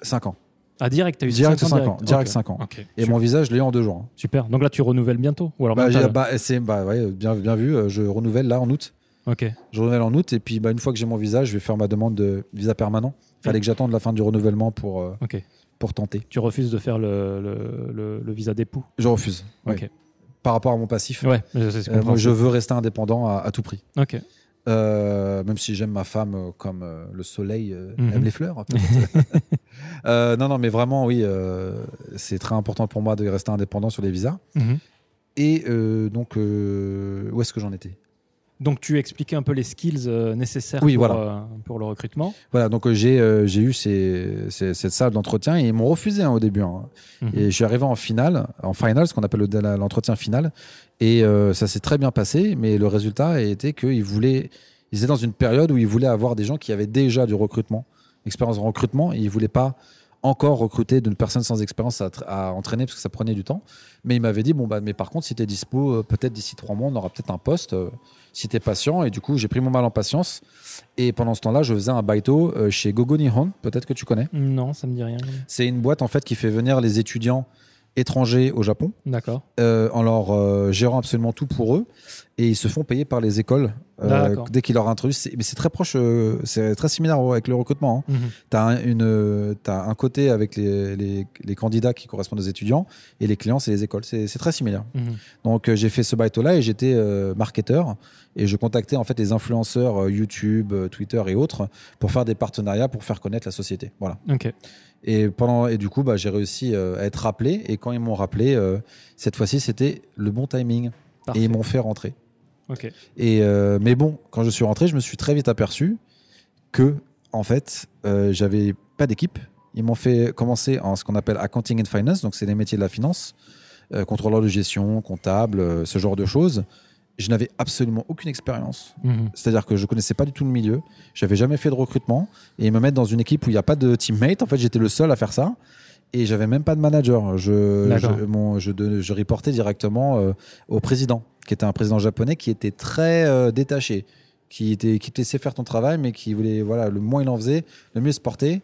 5 ans Ah, direct, tu as eu Direct, cinq cinq ans. Direct, Ok. cinq ans. Ok. et mon visage je l'ai eu en deux jours hein. Super. Donc là, tu renouvelles bientôt Ou alors bah, pas bah, c'est bah, ouais, bien, bien vu euh, je renouvelle là en août Ok. Je renouvelle en août et puis bah, une fois que j'ai mon visa, je vais faire ma demande de visa permanent. Fallait que j'attende la fin du renouvellement pour, euh, pour tenter. Tu refuses de faire le, le, le- le visa d'époux Je refuse. Par rapport à mon passif, Ouais, je euh, moi veux rester indépendant à, à tout prix. Euh, même si j'aime ma femme euh, comme euh, le soleil Mhm. aime les fleurs. non, non, mais vraiment, oui, c'est très important pour moi de rester indépendant sur les visas. Mhm. Et donc, où est-ce que j'en étais? Donc tu expliquais un peu les skills euh, nécessaires Oui, pour, voilà. euh, pour le recrutement. Voilà, donc euh, j'ai eu ces, ces- cette salle d'entretien et ils m'ont refusé hein, au début. hein. Mhm. Et je suis arrivé en finale, en finale, ce qu'on appelle l'entretien final. Et ça s'est très bien passé, mais le résultat a été qu'ils voulaient. Ils étaient dans une période où ils voulaient avoir des gens qui avaient déjà du recrutement, expérience en recrutement, et ils voulaient pas encore recruter d'une personne sans expérience à, tra- à entraîner parce que ça prenait du temps. Mais ils m'avaient dit bon bah mais par contre si tu es dispo, euh, peut-être d'ici trois mois on aura peut-être un poste. euh, si tu es patient. Et du coup j'ai pris mon mal en patience. Et pendant ce temps-là je faisais un baito euh, chez Gogo Nihon, peut-être que tu connais. Non, ça me dit rien. C'est une boîte en fait qui fait venir les étudiants étrangers au Japon D'accord. euh, en leur euh, gérant absolument tout pour eux. et ils se font payer par les écoles euh, D'accord. dès qu'ils leur introduisent. C'est- Mais c'est très proche, euh, c'est très similaire au- avec le recrutement. hein. Mhm. Tu as, un, une, euh, t'as un côté avec les, les- les candidats qui correspondent aux étudiants et les clients, c'est les écoles. C'est c'est très similaire. Mhm. Donc euh, j'ai fait ce bateau-là et j'étais euh, marketeur et je contactais en fait les influenceurs euh, YouTube, euh, Twitter et autres pour faire des partenariats pour faire connaître la société. Voilà. Ok. Et pendant et du coup bah, j'ai réussi euh, à être rappelé et quand ils m'ont rappelé euh, cette fois-ci c'était le bon timing Parfait. et ils m'ont fait rentrer. Ok. Et euh, mais bon, quand je suis rentré, je me suis très vite aperçu que en fait, j'avais pas d'équipe. Ils m'ont fait commencer en ce qu'on appelle accounting and finance, donc c'est les métiers de la finance, euh, contrôleur de gestion, comptable, euh, ce genre de choses. Je n'avais absolument aucune expérience. Mhm. C'est-à-dire que je connaissais pas du tout le milieu. J'avais jamais fait de recrutement et ils me mettent dans une équipe où il n'y a pas de teammate. En fait, j'étais le seul à faire ça et j'avais même pas de manager. Je, D'accord. je, mon- je, de- je reportais directement euh, au président, qui était un président japonais qui était très euh, détaché, qui était qui te laissait faire ton travail, mais qui voulait voilà le moins il en faisait, le mieux se porter.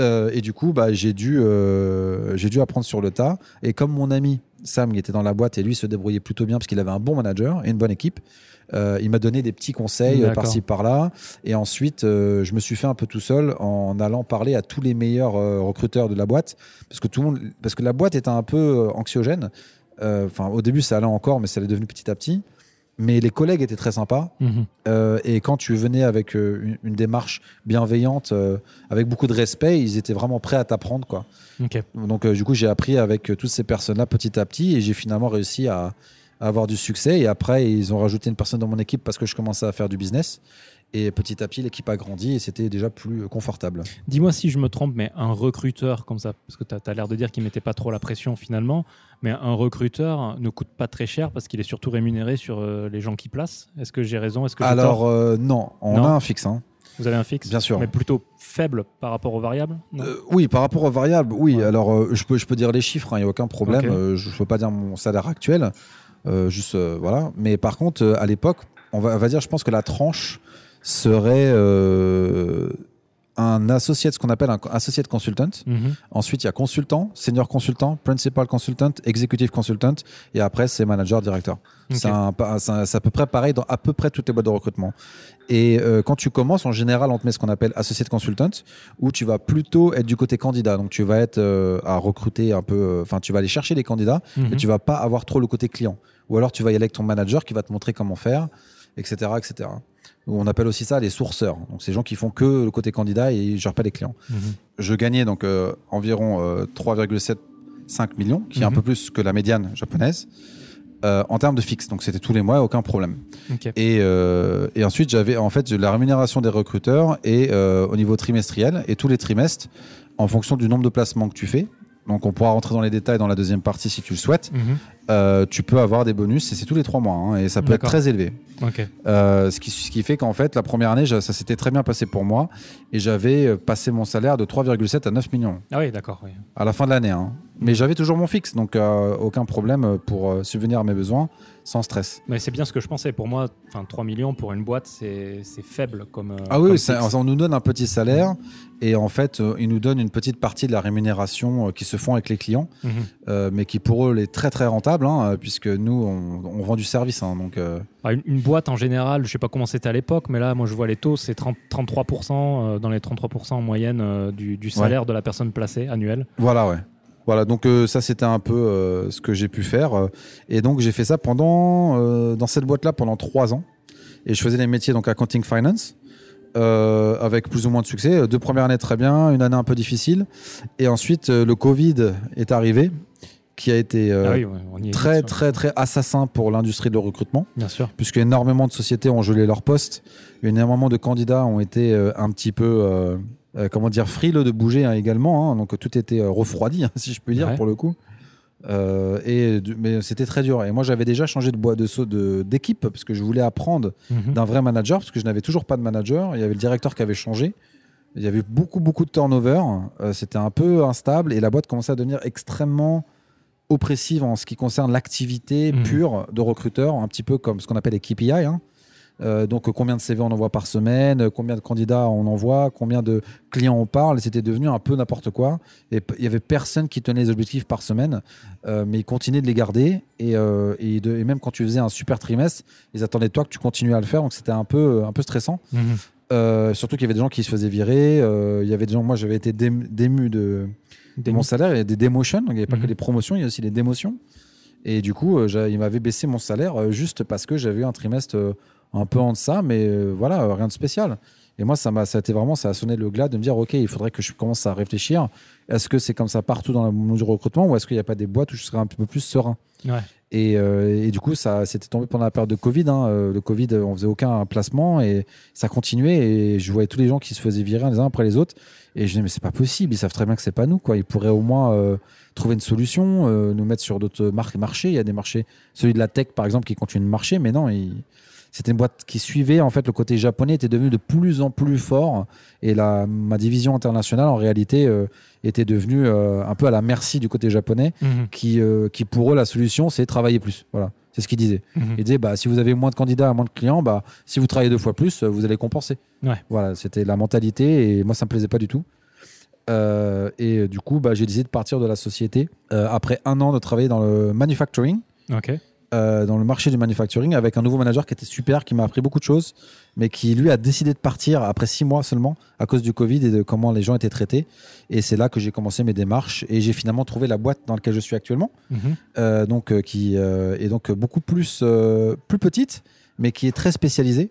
Euh, et du coup, bah, j'ai dû, euh, j'ai dû apprendre sur le tas. Et comme mon ami Sam, qui était dans la boîte, et lui se débrouillait plutôt bien parce qu'il avait un bon manager et une bonne équipe, euh, il m'a donné des petits conseils par-ci par-là. Et ensuite, je me suis fait un peu tout seul en allant parler à tous les meilleurs recruteurs de la boîte, parce que tout le monde, parce que la boîte était un peu anxiogène. Enfin, au début, ça allait encore, mais ça allait devenu petit à petit. Mais les collègues étaient très sympas. Mhm. Euh, et quand tu venais avec euh, une, une démarche bienveillante, euh, avec beaucoup de respect, ils étaient vraiment prêts à t'apprendre, quoi. Donc, du coup, j'ai appris avec toutes ces personnes-là petit à petit, et j'ai finalement réussi à, à avoir du succès. Et après, ils ont rajouté une personne dans mon équipe parce que je commençais à faire du business. Et petit à petit, l'équipe a grandi et c'était déjà plus confortable. Dis-moi si je me trompe, mais un recruteur comme ça, parce que tu as, l'air de dire qu'il mettait pas trop la pression finalement, mais un recruteur ne coûte pas très cher parce qu'il est surtout rémunéré sur euh, les gens qui placent. Est-ce que j'ai raison? Est-ce que Alors, euh, non, on Non? a un fixe. hein. Vous avez un fixe? Bien sûr. Mais plutôt faible par rapport aux variables? Euh, oui, par rapport aux variables, oui. Ouais. Alors, euh, je, peux, je peux dire les chiffres, il n'y a aucun problème. Je ne peux pas dire mon salaire actuel. juste, voilà. Mais par contre, à l'époque, on va, on va dire, je pense que la tranche serait euh, un associé, ce qu'on appelle un associate consultant. Mhm. Ensuite, il y a consultant, senior consultant, principal consultant, executive consultant. Et après, c'est manager, directeur. C'est à peu près pareil dans à peu près toutes les boîtes de recrutement. Et euh, quand tu commences, en général, on te met ce qu'on appelle associate consultant, où tu vas plutôt être du côté candidat. Donc, tu vas être euh, à recruter un peu, euh, enfin, tu vas aller chercher les candidats, Mhm. mais tu vas pas avoir trop le côté client. Ou alors, tu vas y aller avec ton manager qui va te montrer comment faire, etc., etc. On appelle aussi ça les sourceurs. Donc, c'est les gens qui font que le côté candidat et ils gèrent pas les clients Mhm. je gagnais donc euh, environ euh, 3,75 millions, qui est un Mhm. peu plus que la médiane japonaise, euh, en termes de fixe. Donc c'était tous les mois, aucun problème. Et, euh, et ensuite, j'avais en fait la rémunération des recruteurs et euh, au niveau trimestriel et tous les trimestres, en fonction du nombre de placements que tu fais. Donc on pourra rentrer dans les détails dans la deuxième partie si tu le souhaites. Mhm. Euh, tu peux avoir des bonus et c'est tous les trois mois hein, et ça peut être très élevé. Euh, ce, qui, ce qui fait qu'en fait, la première année, ça s'était très bien passé pour moi et j'avais euh, passé mon salaire de 3,7 à 9 millions Ah oui, d'accord. oui. à la fin de l'année. hein. Mais j'avais toujours mon fixe, donc euh, aucun problème pour euh, subvenir à mes besoins sans stress. Mais c'est bien ce que je pensais. Pour moi, enfin, 3 millions pour une boîte, c'est faible comme. euh, Ah oui, comme ça- fixe. on nous donne un petit salaire et en fait, ils nous donnent une petite partie de la rémunération qui se font avec les clients, Mhm. mais qui pour eux est très très rentable, hein, puisque nous, on, on vend du service. hein, donc, Ah, une, une boîte en général, je sais pas comment c'était à l'époque, mais là, moi, je vois les taux, c'est 30 33%, euh, dans les 33% en moyenne du, du salaire de la personne placée annuel. Voilà, ouais. Voilà, donc euh, ça c'était un peu euh, ce que j'ai pu faire. euh, et donc j'ai fait ça pendant, euh, dans cette boîte-là pendant trois ans. Et je faisais les métiers donc accounting finance, avec plus ou moins de succès. Deux premières années très bien, une année un peu difficile. Et ensuite le Covid est arrivé, qui a été ah oui, ouais, très vite, très très assassin pour l'industrie de recrutement, Bien sûr. puisque énormément de sociétés ont gelé leurs postes, énormément de candidats ont été un petit peu, euh, comment dire, frileux de bouger hein, également, hein. donc tout était euh, refroidi, si je puis dire, Ouais. pour le coup. Euh, et mais c'était très dur. Et moi, j'avais déjà changé de boîte de saut de- d'équipe parce que je voulais apprendre Mhm. d'un vrai manager parce que je n'avais toujours pas de manager. Il y avait le directeur qui avait changé. Il y avait beaucoup beaucoup de turnover. Euh, c'était un peu instable et la boîte commençait à devenir extrêmement oppressive en ce qui concerne l'activité Mhm. pure de recruteur, un petit peu comme ce qu'on appelle les KPI. hein. Euh, donc combien de CV on envoie par semaine, euh, combien de candidats on envoie, combien de clients on parle. C'était devenu un peu n'importe quoi. Et il y avait personne qui tenait les objectifs par semaine, euh, mais ils continuaient de les garder. Et, euh, et de- et même quand tu faisais un super trimestre, ils attendaient de toi que tu continuais à le faire. Donc c'était un peu, un peu stressant. Euh, surtout qu'il y avait des gens qui se faisaient virer. il y avait des gens, moi j'avais été dém- dému de, mon salaire. Il y a des démotions, donc il n'y avait pas que des promotions, il y a aussi des démotions. Et du coup, il m'avait baissé mon salaire juste parce que j'avais eu un trimestre un peu en deças, mais euh, voilà, rien de spécial. Et moi, ça m'a, ça a été vraiment, ça a sonné le glas de me dire, ok, il faudrait que je commence à réfléchir. Est-ce que c'est comme ça partout dans le monde du recrutement, ou est-ce qu'il n'y a pas des boîtes où je serais un peu plus serein? Ouais. et, euh, et du coup, ça c'était tombé pendant la période de Covid. hein. Euh, Le Covid, on faisait aucun placement et ça continuait. Et je voyais tous les gens qui se faisaient virer les uns après les autres. Et je disais, mais c'est pas possible. Ils savent très bien que c'est pas nous. Quoi. Ils pourraient au moins euh, trouver une solution, euh, nous mettre sur d'autres marques marchés. Il y a des marchés, celui de la tech par exemple, qui continue de marcher. Mais non, il- c'était une boîte qui suivait. En fait, le côté japonais était devenu de plus en plus fort. Et la, ma division internationale, en réalité, euh, était devenue euh, un peu à la merci du côté japonais Mhm. qui, qui pour eux, la solution, c'est travailler plus. Voilà, c'est ce qu'ils disaient. Mhm. Ils disaient, bah, si vous avez moins de candidats, moins de clients, bah, si vous travaillez deux fois plus, vous allez compenser. Ouais. Voilà, c'était la mentalité et moi, ça me plaisait pas du tout. Euh, et euh, du coup, bah, j'ai décidé de partir de la société euh, après un an de travailler dans le manufacturing, euh, dans le marché du manufacturing, avec un nouveau manager qui était super, qui m'a appris beaucoup de choses, mais qui lui a décidé de partir après six mois seulement à cause du Covid et de comment les gens étaient traités. Et c'est là que j'ai commencé mes démarches et j'ai finalement trouvé la boîte dans laquelle je suis actuellement Mhm. euh, donc, euh, qui est donc beaucoup plus, plus petite, mais qui est très spécialisée,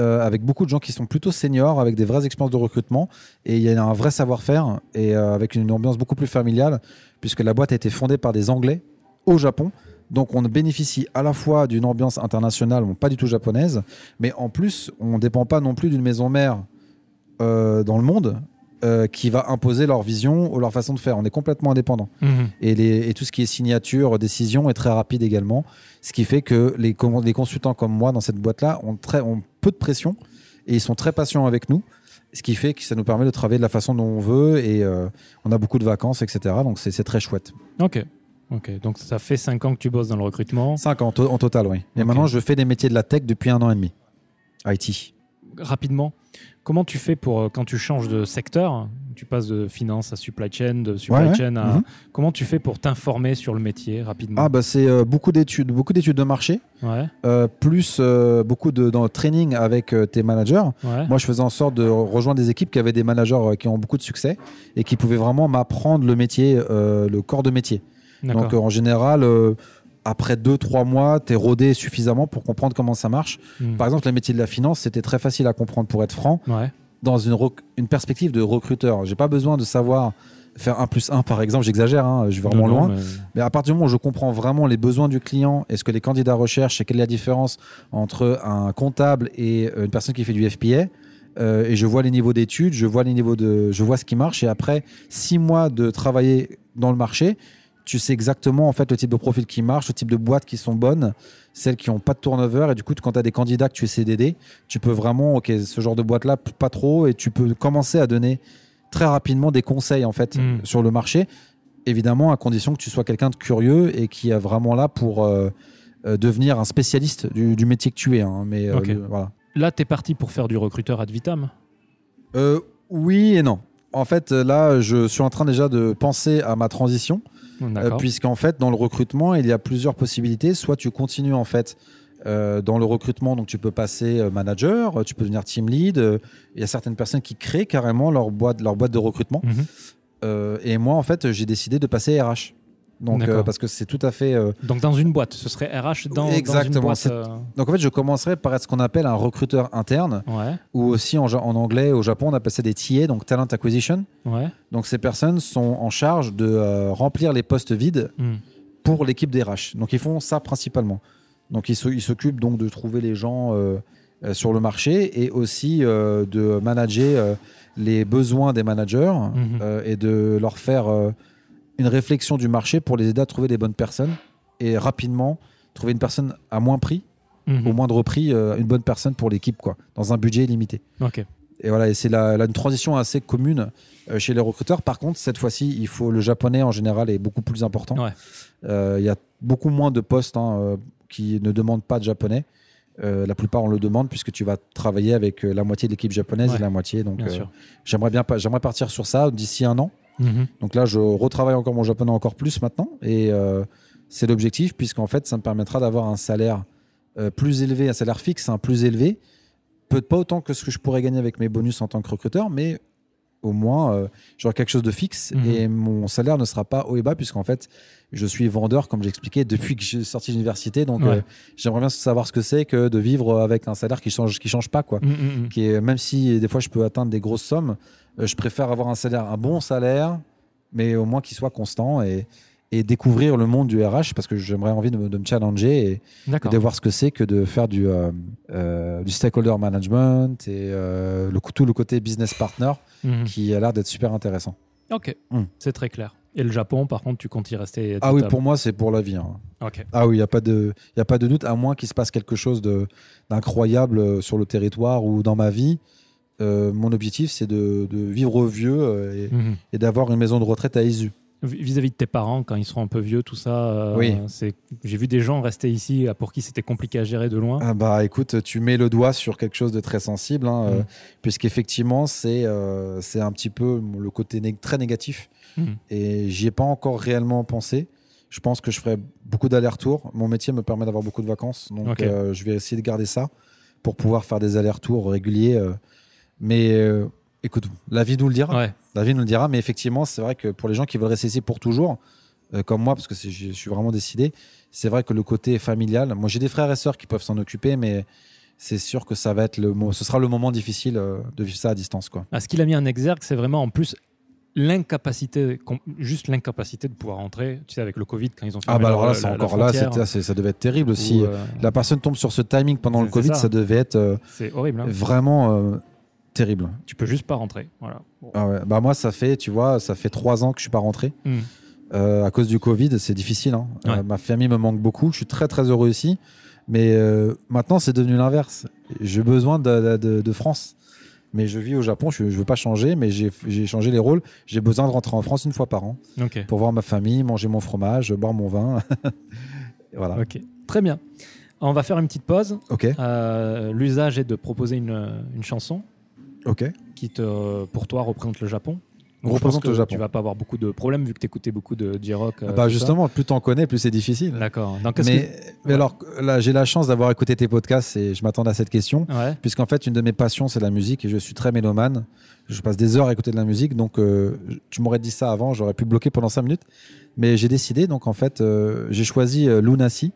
euh, avec beaucoup de gens qui sont plutôt seniors, avec des vraies expériences de recrutement, et il y a un vrai savoir-faire, et euh, avec une ambiance beaucoup plus familiale, puisque la boîte a été fondée par des Anglais au Japon. Donc on bénéficie à la fois d'une ambiance internationale, pas du tout japonaise, mais en plus on ne dépend pas non plus d'une maison mère euh, dans le monde euh, qui va imposer leur vision ou leur façon de faire. On est complètement indépendant Mhm. et, les- et tout ce qui est signature, décision est très rapide également. Ce qui fait que les, consultants comme moi dans cette boîte-là ont, très, ont peu de pression et ils sont très patients avec nous. Ce qui fait que ça nous permet de travailler de la façon dont on veut et euh, on a beaucoup de vacances, etc. Donc c'est très chouette. Ok. Ok. Donc ça fait 5 ans que tu bosses dans le recrutement. 5 ans en, to- en total, oui. Et maintenant, je fais des métiers de la tech depuis un an et demi. IT. Rapidement, comment tu fais pour euh, quand tu changes de secteur Tu passes de finance à supply chain, de supply Ouais, chain à. Mhm. Comment tu fais pour t'informer sur le métier rapidement? Ah bah c'est euh, beaucoup d'études, beaucoup d'études de marché, Ouais. euh, plus euh, beaucoup de dans le training avec tes managers. Moi, je faisais en sorte de rejoindre des équipes qui avaient des managers qui ont beaucoup de succès et qui pouvaient vraiment m'apprendre le métier, le corps de métier. Donc, en général, après deux, trois mois, tu es rodé suffisamment pour comprendre comment ça marche. Mhm. Par exemple, les métiers de la finance, c'était très facile à comprendre, pour être franc, Ouais. dans une, perspective de recruteur. J'ai pas besoin de savoir faire 1 plus 1, par exemple, j'exagère, hein, je vais vraiment Non, non, loin. mais- Mais à partir du moment où je comprends vraiment les besoins du client et ce que les candidats recherchent et quelle est la différence entre un comptable et euh, une personne qui fait du FPA, euh, et je vois les niveaux d'études, je vois les niveaux de, je vois ce qui marche et après six mois de travailler dans le marché, tu sais exactement en fait le type de profil qui marche, le type de boîtes qui sont bonnes, celles qui n'ont pas de turnover et du coup quand tu as des candidats que tu essaies d'aider, tu peux vraiment ok ce genre de boîte là pas trop et tu peux commencer à donner très rapidement des conseils en fait Mm. sur le marché évidemment à condition que tu sois quelqu'un de curieux et qui est vraiment là pour euh, euh, devenir un spécialiste du, du métier que tu es hein. mais euh, voilà Là, tu es parti pour faire du recruteur ad vitam? Euh, oui et non en fait là je suis en train déjà de penser à ma transition. Puisqu'en fait, dans le recrutement, il y a plusieurs possibilités. Soit tu continues en fait euh, dans le recrutement, donc tu peux passer euh, manager, euh, tu peux devenir team lead. euh, Il y a certaines personnes qui créent carrément leur boîte, leur boîte de recrutement. Mhm. Euh, et moi, en fait, j'ai décidé de passer RH. Donc, euh, parce que c'est tout à fait. euh, Donc dans une boîte, ce serait RH dans, Exactement, dans une boîte. euh, Donc, en fait, je commencerai par être ce qu'on appelle un recruteur interne, Ouais, ou aussi en, anglais, au Japon, on appelle ça des TA, donc Talent Acquisition. ouais. Donc, ces personnes sont en charge de euh, remplir les postes vides Hmm. pour l'équipe des RH. Donc ils font ça principalement. Donc ils s'o- ils s'occupent donc de trouver les gens sur le marché et aussi de manager les besoins des managers Mhm. et de leur faire une réflexion du marché pour les aider à trouver des bonnes personnes et rapidement trouver une personne à moins prix, Mhm. au moindre prix, euh, une bonne personne pour l'équipe quoi, dans un budget limité. Ok. Et voilà, et c'est la, la- une transition assez commune euh, chez les recruteurs. Par contre, cette fois-ci, il faut le japonais en général est beaucoup plus important. Ouais. Euh, Il y a beaucoup moins de postes hein, euh, qui ne demandent pas de japonais. Euh, la plupart on le demande puisque tu vas travailler avec la moitié de l'équipe japonaise Ouais. et la moitié. Donc Bien sûr. j'aimerais bien j'aimerais partir sur ça d'ici un an. Mhm. Donc là, je retravaille encore mon japonais encore plus maintenant. Et euh, c'est l'objectif, puisqu'en fait, ça me permettra d'avoir un salaire euh, plus élevé, un salaire fixe, un plus élevé. Peut-être pas autant que ce que je pourrais gagner avec mes bonus en tant que recruteur, mais au moins, euh, j'aurai quelque chose de fixe Mhm. et mon salaire ne sera pas haut et bas, puisqu'en fait, je suis vendeur, comme j'expliquais, depuis que je suis sorti de l'université. Donc, Ouais. euh, j'aimerais bien savoir ce que c'est que de vivre avec un salaire qui change, qui change pas, quoi mhm. qui est, même si des fois je peux atteindre des grosses sommes, euh, je préfère avoir un salaire, un bon salaire, mais au moins qu'il soit constant et, et découvrir le monde du RH parce que j'aimerais envie de me, de me challenger et, et de voir ce que c'est que de faire du, euh, euh, du stakeholder management et euh, le, tout le côté business partner Mhm. qui a l'air d'être super intéressant. Ok, Mm. c'est très clair. Et le Japon, par contre, tu comptes y rester Ah oui, pour moi, c'est pour la vie. hein. Ah oui, il n'y a, pas de- y a pas de doute, à moins qu'il se passe quelque chose d'incroyable euh, sur le territoire ou dans ma vie. Mon objectif, c'est de, de vivre vieux et, Mhm. et d'avoir une maison de retraite à Vis- Vis-à-vis de tes parents, quand ils seront un peu vieux, tout ça, euh, Oui. c'est. J'ai vu des gens rester ici euh, pour qui c'était compliqué à gérer de loin. Ah bah écoute, tu mets le doigt sur quelque chose de très sensible, hein, euh, Mm. puisqu'effectivement, c'est euh, c'est un petit peu le côté très négatif. Mhm. Et j'y ai pas encore réellement pensé. Je pense que je ferai beaucoup d'allers-retours. Mon métier me permet d'avoir beaucoup de vacances, donc je vais essayer de garder ça pour pouvoir faire des allers-retours réguliers. Mais écoute, la vie nous le dira. Ouais. La vie nous le dira, mais effectivement, c'est vrai que pour les gens qui veulent rester ici pour toujours, euh, comme moi, parce que je suis vraiment décidé, c'est vrai que le côté familial, moi j'ai des frères et sœurs qui peuvent s'en occuper, mais c'est sûr que ça va être le, ce sera le moment difficile euh, de vivre ça à distance, quoi. Ah, ce qu'il a mis en exergue, c'est vraiment en plus l'incapacité, juste l'incapacité de pouvoir rentrer. Tu sais, avec le Covid, quand ils ont Ah fermé bah la- alors là, la- c'est encore là, ça devait être terrible euh, La personne tombe sur ce timing pendant le Covid, ça. ça. devait être euh, horrible. hein. vraiment euh, terrible. Tu peux juste pas rentrer. Voilà. Ah ouais. Bah moi, ça fait, tu vois, ça fait trois ans que je suis pas rentré. Mm. Euh, à cause du Covid, c'est difficile. hein. Euh, ma famille me manque beaucoup. Je suis très très heureux ici. Mais euh, maintenant, c'est devenu l'inverse. J'ai besoin de, de- de France. Mais je vis au Japon. Je ne veux pas changer, mais j'ai changé les rôles. J'ai besoin de rentrer en France une fois par an pour voir ma famille, manger mon fromage, boire mon vin. Voilà. Ok. Très bien. On va faire une petite pause. Ok. L'usage est de proposer une, une chanson Ok. qui te, pour toi représente le Japon. Je pense représente que le Japon. Tu vas pas avoir beaucoup de problèmes vu que tu écoutais beaucoup de J-Rock. euh, bah justement, plus t'en connais, plus c'est difficile. ça. D'accord. Donc, Mais, Ouais. alors là, j'ai la chance d'avoir écouté tes podcasts et je m'attendais à cette question. Ouais. puisqu'en fait une de mes passions c'est la musique et je suis très mélomane. Je passe des heures à écouter de la musique, donc euh, tu m'aurais dit ça avant, j'aurais pu bloquer pendant 5 minutes. Mais j'ai décidé, donc en fait euh, j'ai choisi euh, Lunacy,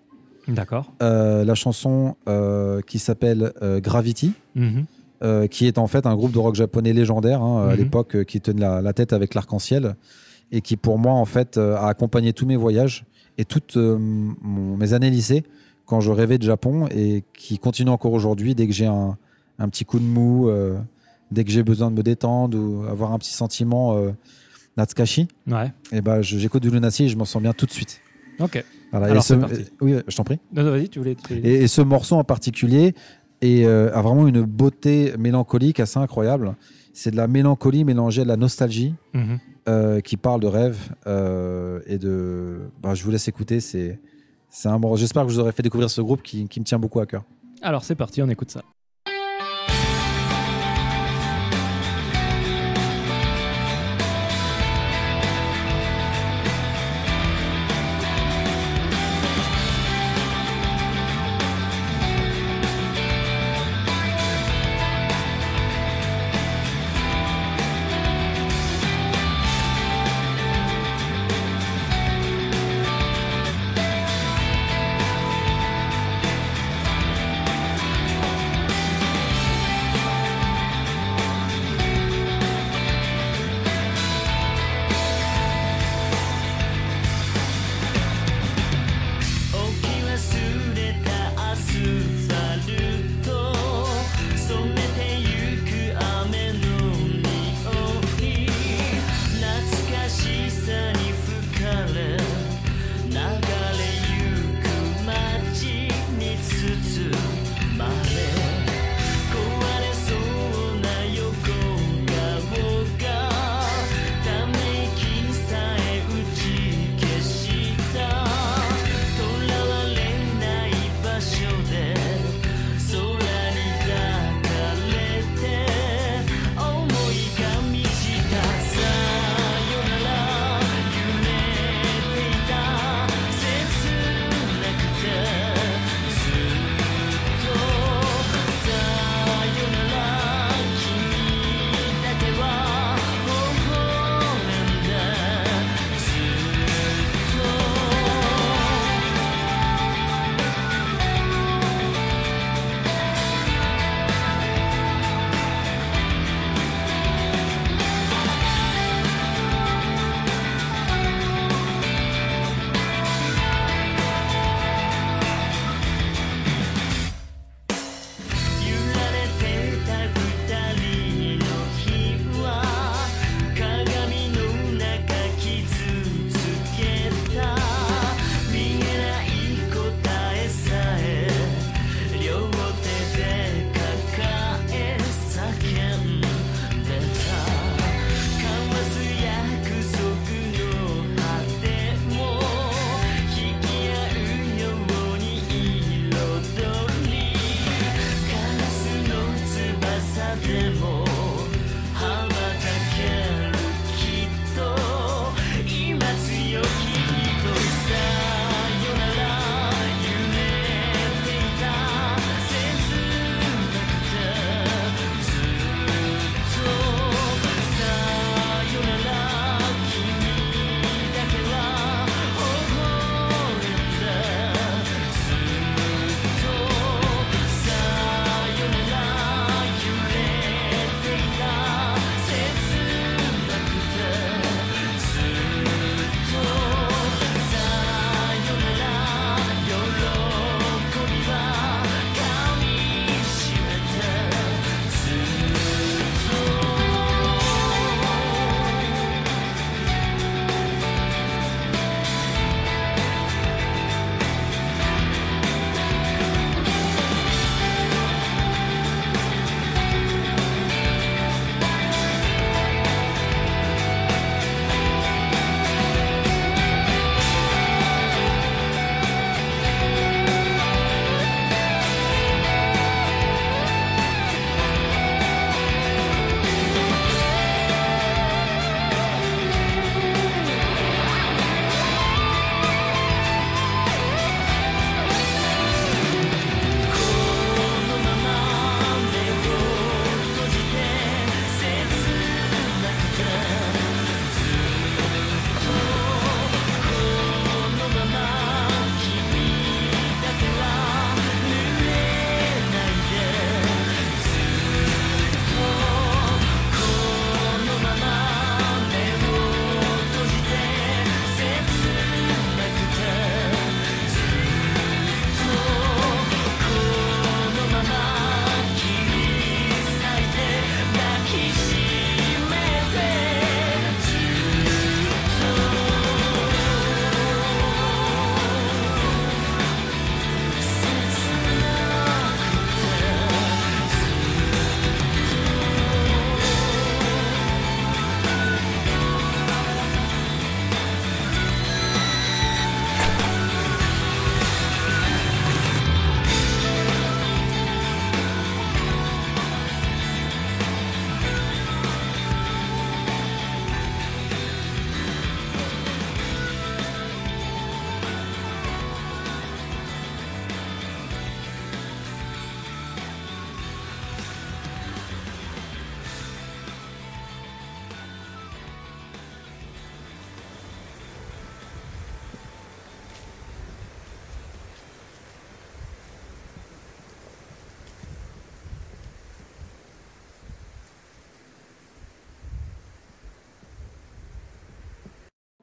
D'accord. euh, la chanson euh, qui s'appelle euh, Gravity, Mhm. Euh, qui est en fait un groupe de rock japonais légendaire hein, à Mhm. l'époque euh, qui tenait la, la tête avec l'arc-en-ciel et qui pour moi en fait euh, a accompagné tous mes voyages et toutes mon- mes années lycée quand je rêvais de Japon et qui continue encore aujourd'hui dès que j'ai un, un petit coup de mou, euh, dès que j'ai besoin de me détendre ou avoir un petit sentiment euh, Natsukashi, Ouais. et ben je- j'écoute du Lunacy et je m'en sens bien tout de suite. Ok. Voilà, Alors, et ce- c'est parti. oui, je t'en prie. Non, non, vas-y, tu voulais. tu voulais- Et, et ce morceau en particulier est, euh, a vraiment une beauté mélancolique assez incroyable. C'est de la mélancolie mélangée à de la nostalgie Mhm. euh, qui parle de rêve euh, et de. bah, je vous laisse écouter. C'est, c'est un. J'espère que je vous aurai fait découvrir ce groupe qui, qui me tient beaucoup à cœur. Alors, c'est parti, on écoute ça.「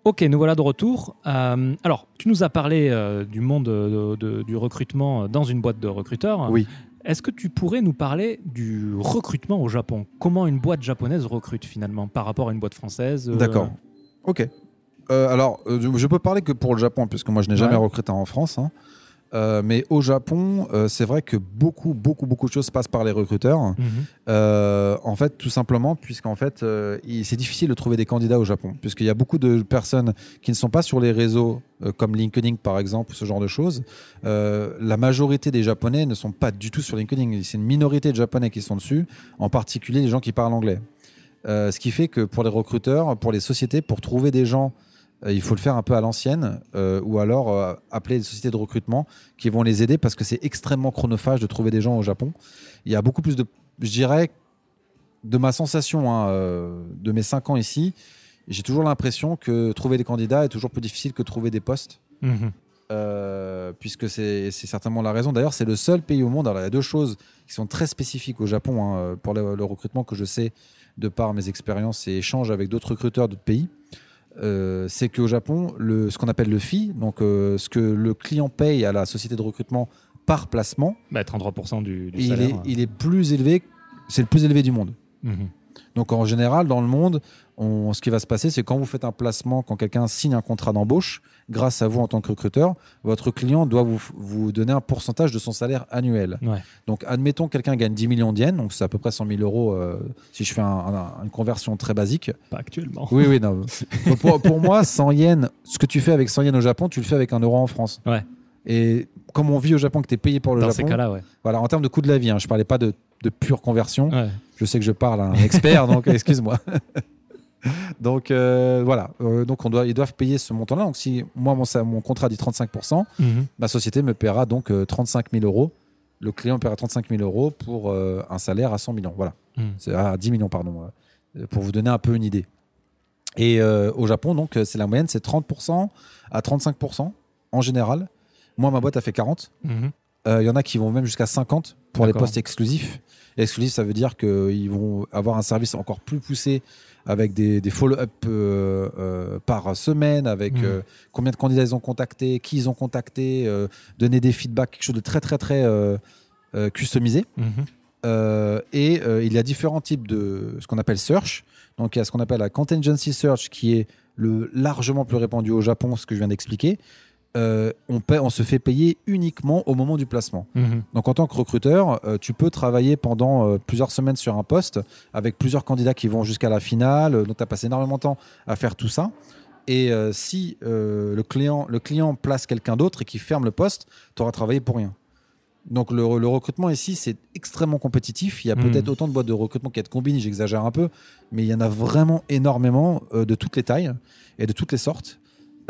Ok, nous voilà de retour. Euh, alors, tu nous as parlé euh, du monde de- de- du recrutement dans une boîte de recruteurs. Oui. Est-ce que tu pourrais nous parler du recrutement au Japon? Comment une boîte japonaise recrute finalement par rapport à une boîte française euh, D'accord. Ok. Euh, alors, euh, je- je peux parler que pour le Japon, puisque moi je n'ai jamais Ouais. recruté en France. hein. Euh, mais au Japon, euh, c'est vrai que beaucoup, beaucoup, beaucoup de choses passent par les recruteurs. Mhm. Euh, en fait, tout simplement, puisqu'en fait, c'est difficile de trouver des candidats au Japon, puisqu'il y a beaucoup de personnes qui ne sont pas sur les réseaux comme LinkedIn, par exemple, ce genre de choses. La majorité des Japonais ne sont pas du tout sur LinkedIn. C'est une minorité de Japonais qui sont dessus, en particulier les gens qui parlent anglais. Ce qui fait que pour les recruteurs, pour les sociétés, pour trouver des gens, il faut le faire un peu à l'ancienne, euh, ou alors euh, appeler des sociétés de recrutement qui vont les aider parce que c'est extrêmement chronophage de trouver des gens au Japon. Il y a beaucoup plus de, je dirais, de ma sensation, hein, euh, de mes cinq ans ici, j'ai toujours l'impression que trouver des candidats est toujours plus difficile que trouver des postes. Mhm. euh, puisque c'est c'est certainement la raison. D'ailleurs, c'est le seul pays au monde. Alors, il y a deux choses qui sont très spécifiques au Japon hein, pour le, le recrutement que je sais de par mes expériences et échanges avec d'autres recruteurs d'autres pays. Euh, c'est qu'au Japon, le, ce qu'on appelle le fee, donc euh, ce que le client paye à la société de recrutement par placement, Bah, 33% du, du il, salaire. est, il est plus élevé, c'est le plus élevé du monde. Mhm. Donc en général, dans le monde, on- ce qui va se passer, c'est quand vous faites un placement, quand quelqu'un signe un contrat d'embauche, grâce à vous en tant que recruteur, votre client doit vous, vous donner un pourcentage de son salaire annuel. Ouais. Donc admettons que quelqu'un gagne 10 millions d'yens, donc c'est à peu près 100 000 euros euh, si je fais un- un- une conversion très basique. Pas actuellement. Oui, oui, non. Donc, pour, pour moi, 100 yens, ce que tu fais avec 100 yens au Japon, tu le fais avec un euro en France. Ouais. Et comme on vit au Japon, que tu es payé pour le Dans ces Japon, cas-là, ouais. voilà, en termes de coût de la vie, hein, je parlais pas de, de pure conversion. Ouais. Je sais que je parle à un expert, donc excuse-moi. donc euh, voilà, Euh, donc on doit, ils doivent payer ce montant-là. Donc si moi mon, mon contrat dit 35%, Mhm. ma société me paiera donc euh, 35 000 euros. Le client me paiera 35 000 euros pour euh, un salaire à 100 millions. Voilà, Mhm. c'est à 10 millions pardon, euh, pour vous donner un peu une idée. Et euh, au Japon, donc euh, c'est la moyenne, c'est 30% à 35% en général. Moi, ma boîte a fait 40. Mhm. Euh, Il y en a qui vont même jusqu'à 50 pour les postes exclusifs. Exclusif, ça veut dire qu'ils vont avoir un service encore plus poussé avec des, des follow-up euh, euh, par semaine, avec Mhm. euh, combien de candidats ils ont contacté, qui ils ont contacté, donner des feedbacks, quelque chose de très très très customisé. Mhm. Euh, et il y a différents types de ce qu'on appelle search. Donc il y a ce qu'on appelle la contingency search qui est le largement plus répandu au Japon, ce que je viens d'expliquer. Euh, on, paie- on se fait payer uniquement au moment du placement. Mhm. Donc en tant que recruteur, euh, tu peux travailler pendant euh, plusieurs semaines sur un poste avec plusieurs candidats qui vont jusqu'à la finale. Donc tu as passé énormément de temps à faire tout ça. Et si le, client, le client place quelqu'un d'autre et qui ferme le poste, tu auras travaillé pour rien. Donc le, le recrutement ici, c'est extrêmement compétitif. Il y a Mhm. peut-être autant de boîtes de recrutement qu'il y a de combines, j'exagère un peu, mais il y en a vraiment énormément euh, de toutes les tailles et de toutes les sortes.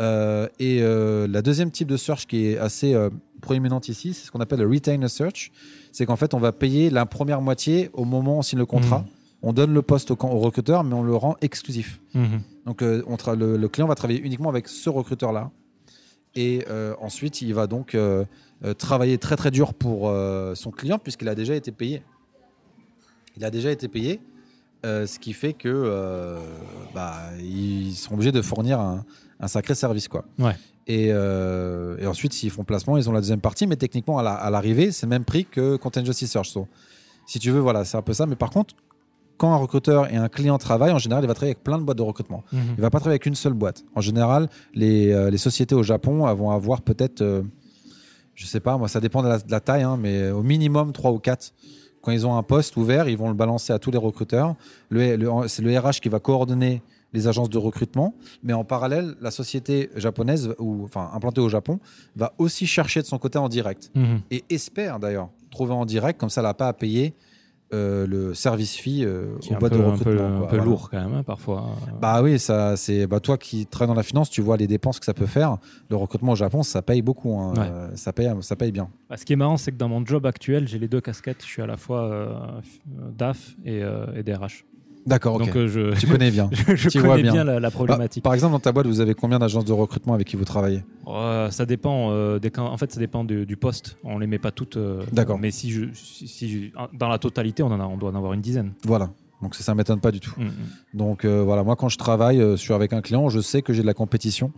Euh, et euh, la deuxième type de search qui est assez euh, proéminente ici, c'est ce qu'on appelle le retainer search. C'est qu'en fait, on va payer la première moitié au moment où on signe le contrat. Mhm. On donne le poste au, recruteur, mais on le rend exclusif. Mhm. Donc euh, on le, le client va travailler uniquement avec ce recruteur-là. Et euh, ensuite, il va donc travailler très très dur pour son client puisqu'il a déjà été payé. Il a déjà été payé, euh, ce qui fait que euh, bah, ils sont obligés de fournir un, un sacré service. Quoi. Ouais. Et, euh, et ensuite, s'ils font placement, ils ont la deuxième partie, mais techniquement, à la- à l'arrivée, c'est le même prix que Contingency Search. So, si tu veux, voilà, c'est un peu ça. Mais par contre, quand un recruteur et un client travaillent, en général, il va travailler avec plein de boîtes de recrutement. Mhm. Il va pas travailler avec une seule boîte. En général, les, euh, les sociétés au Japon vont avoir peut-être, je sais pas, moi ça dépend de la, de la taille, hein, mais au minimum 3 ou 4. Quand ils ont un poste ouvert, ils vont le balancer à tous les recruteurs. Le, le- c'est le RH qui va coordonner les agences de recrutement, mais en parallèle, la société japonaise, ou enfin implantée au Japon, va aussi chercher de son côté en direct Mhm. et espère d'ailleurs trouver en direct, comme ça, elle n'a pas à payer euh, le service fee euh, Qui est aux un peu, de un recrutement. peu, quoi. un peu Voilà. lourd quand même, hein, parfois. Bah oui, ça c'est bah toi qui travailles dans la finance, tu vois les dépenses que ça peut faire. Le recrutement au Japon, ça paye beaucoup, hein. Ouais. Ça paye, ça paye bien. Bah, ce qui est marrant, c'est que dans mon job actuel, j'ai les deux casquettes. Je suis à la fois euh, DAF et, euh, et DRH. D'accord, ok. Donc euh, je, tu connais bien. je, je tu connais vois bien, bien. la, la Bah, problématique. par exemple, dans ta boîte, vous avez combien d'agences de recrutement avec qui vous travaillez? Euh, ça dépend. euh, des, en fait, ça dépend du, du poste. On les met pas toutes. euh, D'accord. Mais si je, si, si je- dans la totalité, on en a, on doit en avoir une dizaine. Voilà. Donc ça, ça m'étonne pas du tout. Mm, mm. Donc voilà, moi quand je travaille sur avec un client, je sais que j'ai de la compétition,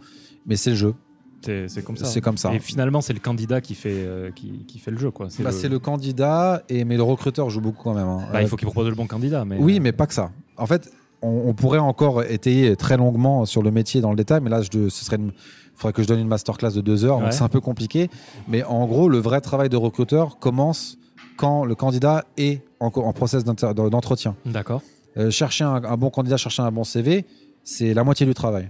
mais c'est le jeu. C'est c'est comme ça. C'est comme ça. Et finalement, c'est le candidat qui fait, euh, qui, qui fait le jeu. quoi. C'est Bah, le- C'est le candidat, et, mais le recruteur joue beaucoup quand même. hein. Bah, il Euh, faut qu'il propose le bon candidat. Mais, Oui, mais pas que ça. En fait, on, on pourrait encore étayer très longuement sur le métier dans le détail, mais là, je, ce serait une- faudrait que je donne une masterclass de deux heures, Ouais. donc c'est un peu compliqué. Mais en gros, le vrai travail de recruteur commence quand le candidat est en, en process d'entretien. D'accord. Euh, chercher un, un bon candidat, chercher un bon CV, c'est la moitié du travail.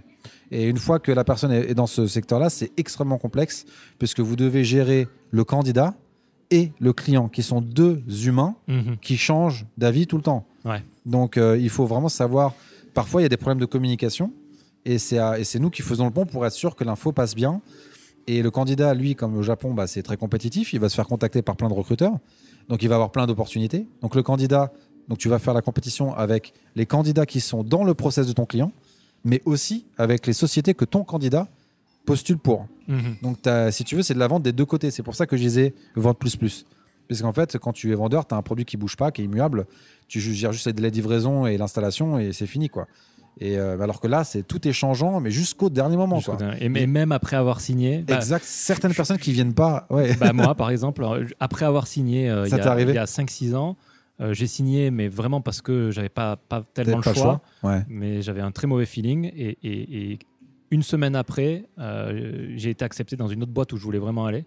Et une fois que la personne est, dans ce secteur-là, c'est extrêmement complexe, puisque vous devez gérer le candidat et le client, qui sont deux humains Mhm. qui changent d'avis tout le temps. Ouais. Donc euh, il faut vraiment savoir. Parfois, il y a des problèmes de communication, et c'est à- et c'est nous qui faisons le pont pour être sûr que l'info passe bien. Et le candidat, lui, comme au Japon, bah, c'est très compétitif. Il va se faire contacter par plein de recruteurs, donc il va avoir plein d'opportunités. Donc le candidat, donc tu vas faire la compétition avec les candidats qui sont dans le process de ton client, mais aussi avec les sociétés que ton candidat postule pour. Mhm. Donc, si tu veux, c'est de la vente des deux côtés. C'est pour ça que je disais vente plus plus. Parce qu'en fait, quand tu es vendeur, tu as un produit qui bouge pas, qui est immuable. Tu gères juste les délais de livraison et l'installation et c'est fini. quoi. Et euh, alors que là, c'est tout est changeant, mais jusqu'au dernier moment. Quoi. Et, même après avoir signé. bah, exact. Certaines personnes qui viennent pas. Ouais. bah, moi, par exemple, après avoir signé euh, y a, il y a 5-6 ans, euh, j'ai signé, mais vraiment parce que j'avais pas, pas tellement le pas choix. Ouais. mais j'avais un très mauvais feeling. Et, et- et une semaine après, euh, j'ai été accepté dans une autre boîte où je voulais vraiment aller.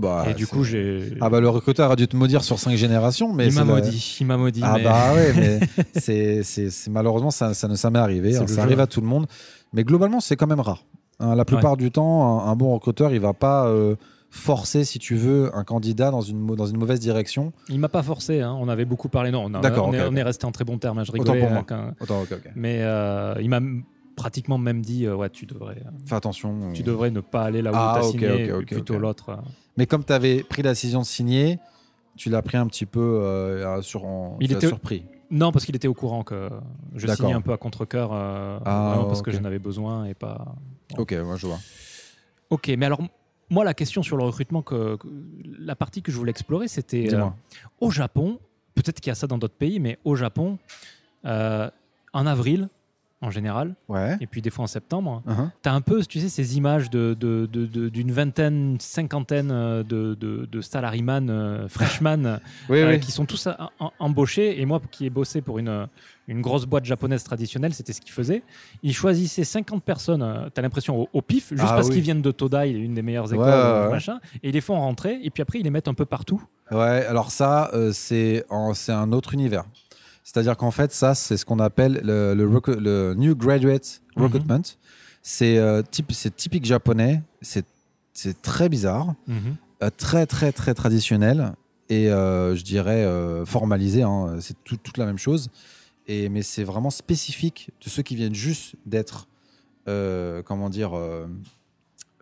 Bah, et du coup, j'ai. Ah bah le recruteur a dû te maudire sur cinq générations, mais il m'a la- maudit. Il m'a maudit. Ah mais- bah ouais, mais c'est, malheureusement ça, ça, ne- ça m'est arrivé. Hein, ça jeu. arrive à tout le monde, mais globalement c'est quand même rare. Hein, la plupart du temps, un, un bon recruteur il va pas euh, forcer, si tu veux, un candidat dans une dans une mauvaise direction. Il m'a pas forcé. hein. On avait beaucoup parlé. Non, on, a- on est, on resté en très bon terme. hein. Je Autant rigolais. pour moi. avec un- Attends, ok, ok. Mais euh, il m'a pratiquement même dit euh, ouais, tu devrais, Fais attention. tu devrais ne pas aller là où Ah, tu signé, plutôt l'autre. euh. Mais comme tu avais pris la décision de signer, tu l'as pris un petit peu euh, sur, en, Il était- surpris. Non, parce qu'il était au courant que je signais un peu à contre-coeur, euh, Ah, parce que j'en avais besoin et pas. Ok, moi je vois. Ok, mais alors moi la question sur le recrutement, que, que- la partie que je voulais explorer, c'était euh, au Japon. Peut-être qu'il y a ça dans d'autres pays, mais au Japon, euh, en avril en général, Ouais. et puis des fois en septembre, Uh-huh. tu as un peu, tu sais, ces images de, de- de- de- d'une vingtaine, cinquantaine euh, de, de, salaryman, euh, freshman, Oui, euh, oui. qui sont tous en- embauchés. Et moi, qui ai bossé pour une, une grosse boîte japonaise traditionnelle, c'était ce qu'ils faisaient. Ils choisissaient 50 personnes, tu as l'impression, au, au pif, juste Ah parce oui. qu'ils viennent de Todai, une des meilleures écoles, Ouais, euh, machin, et ils les font rentrer. Et puis après, ils les mettent un peu partout. Ouais, alors ça, euh, c'est un autre univers. C'est-à-dire qu'en fait, ça, c'est ce qu'on appelle le, le, New Graduate Mhm. Recruitment. C'est euh, c'est typique japonais, c'est très bizarre, euh, très, très, très traditionnel et euh, je dirais formalisé. hein. c'est tout- toute la même chose. Et, mais c'est vraiment spécifique de ceux qui viennent juste d'être, comment dire,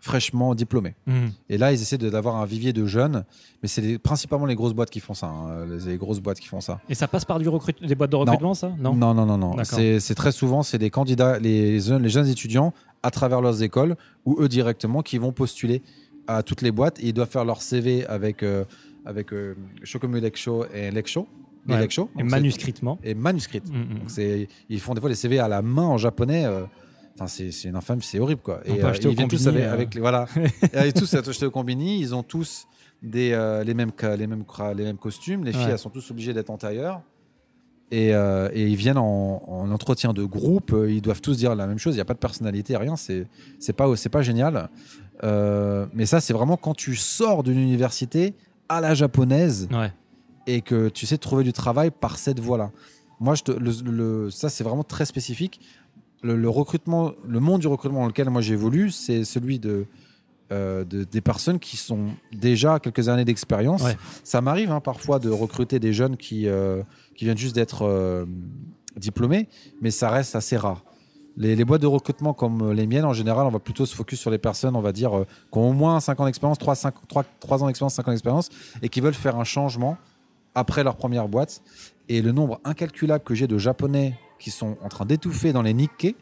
fraîchement diplômés. Mhm. Et là, ils essaient d'avoir un vivier de jeunes, mais c'est principalement les grosses boîtes qui font ça. hein, les, les grosses boîtes qui font ça. Et ça passe par du recrut- des boîtes de recrutement, ça? Non. non, non, non. non. D'accord. C'est très souvent, c'est des candidats, les jeunes, les jeunes étudiants à travers leurs écoles ou eux directement qui vont postuler à toutes les boîtes et ils doivent faire leur CV avec euh, avec euh, Shokomu Lexo et Lexo. Et, Et manuscritement. Et manuscrit. Mhm. Donc c'est, ils font des fois les CV à la main en japonais. euh, Enfin, c'est, une infâme, c'est horrible quoi. On Et acheter au ils viennent tous avec, euh. avec les voilà, et tous achetés au combini. Ils ont tous des euh, les mêmes les mêmes cra- les mêmes costumes. Les filles Ouais. elles sont tous obligées d'être en tailleur. Et, euh, et ils viennent en, en entretien de groupe. euh, Ils doivent tous dire la même chose. Il n'y a pas de personnalité, rien. C'est c'est pas c'est pas génial. Euh, mais ça, c'est vraiment quand tu sors d'une université à la japonaise Ouais. et que tu sais trouver du travail par cette voie-là. Moi, je te- le, le- ça, c'est vraiment très spécifique. Le, le recrutement, le monde du recrutement dans lequel moi j'évolue, c'est celui de, euh, de- des personnes qui sont déjà quelques années d'expérience. Ouais. Ça m'arrive hein, parfois de recruter des jeunes qui, euh, qui viennent juste d'être euh, diplômés, mais ça reste assez rare. Les, les boîtes de recrutement comme les miennes, en général, on va plutôt se focus sur les personnes, on va dire, qui ont au moins 5 ans d'expérience, 3, 5, 3, 3 ans d'expérience, 5 ans d'expérience, et qui veulent faire un changement après leur première boîte. Et le nombre incalculable que j'ai de Japonais qui sont en train d'étouffer dans les Nikkei.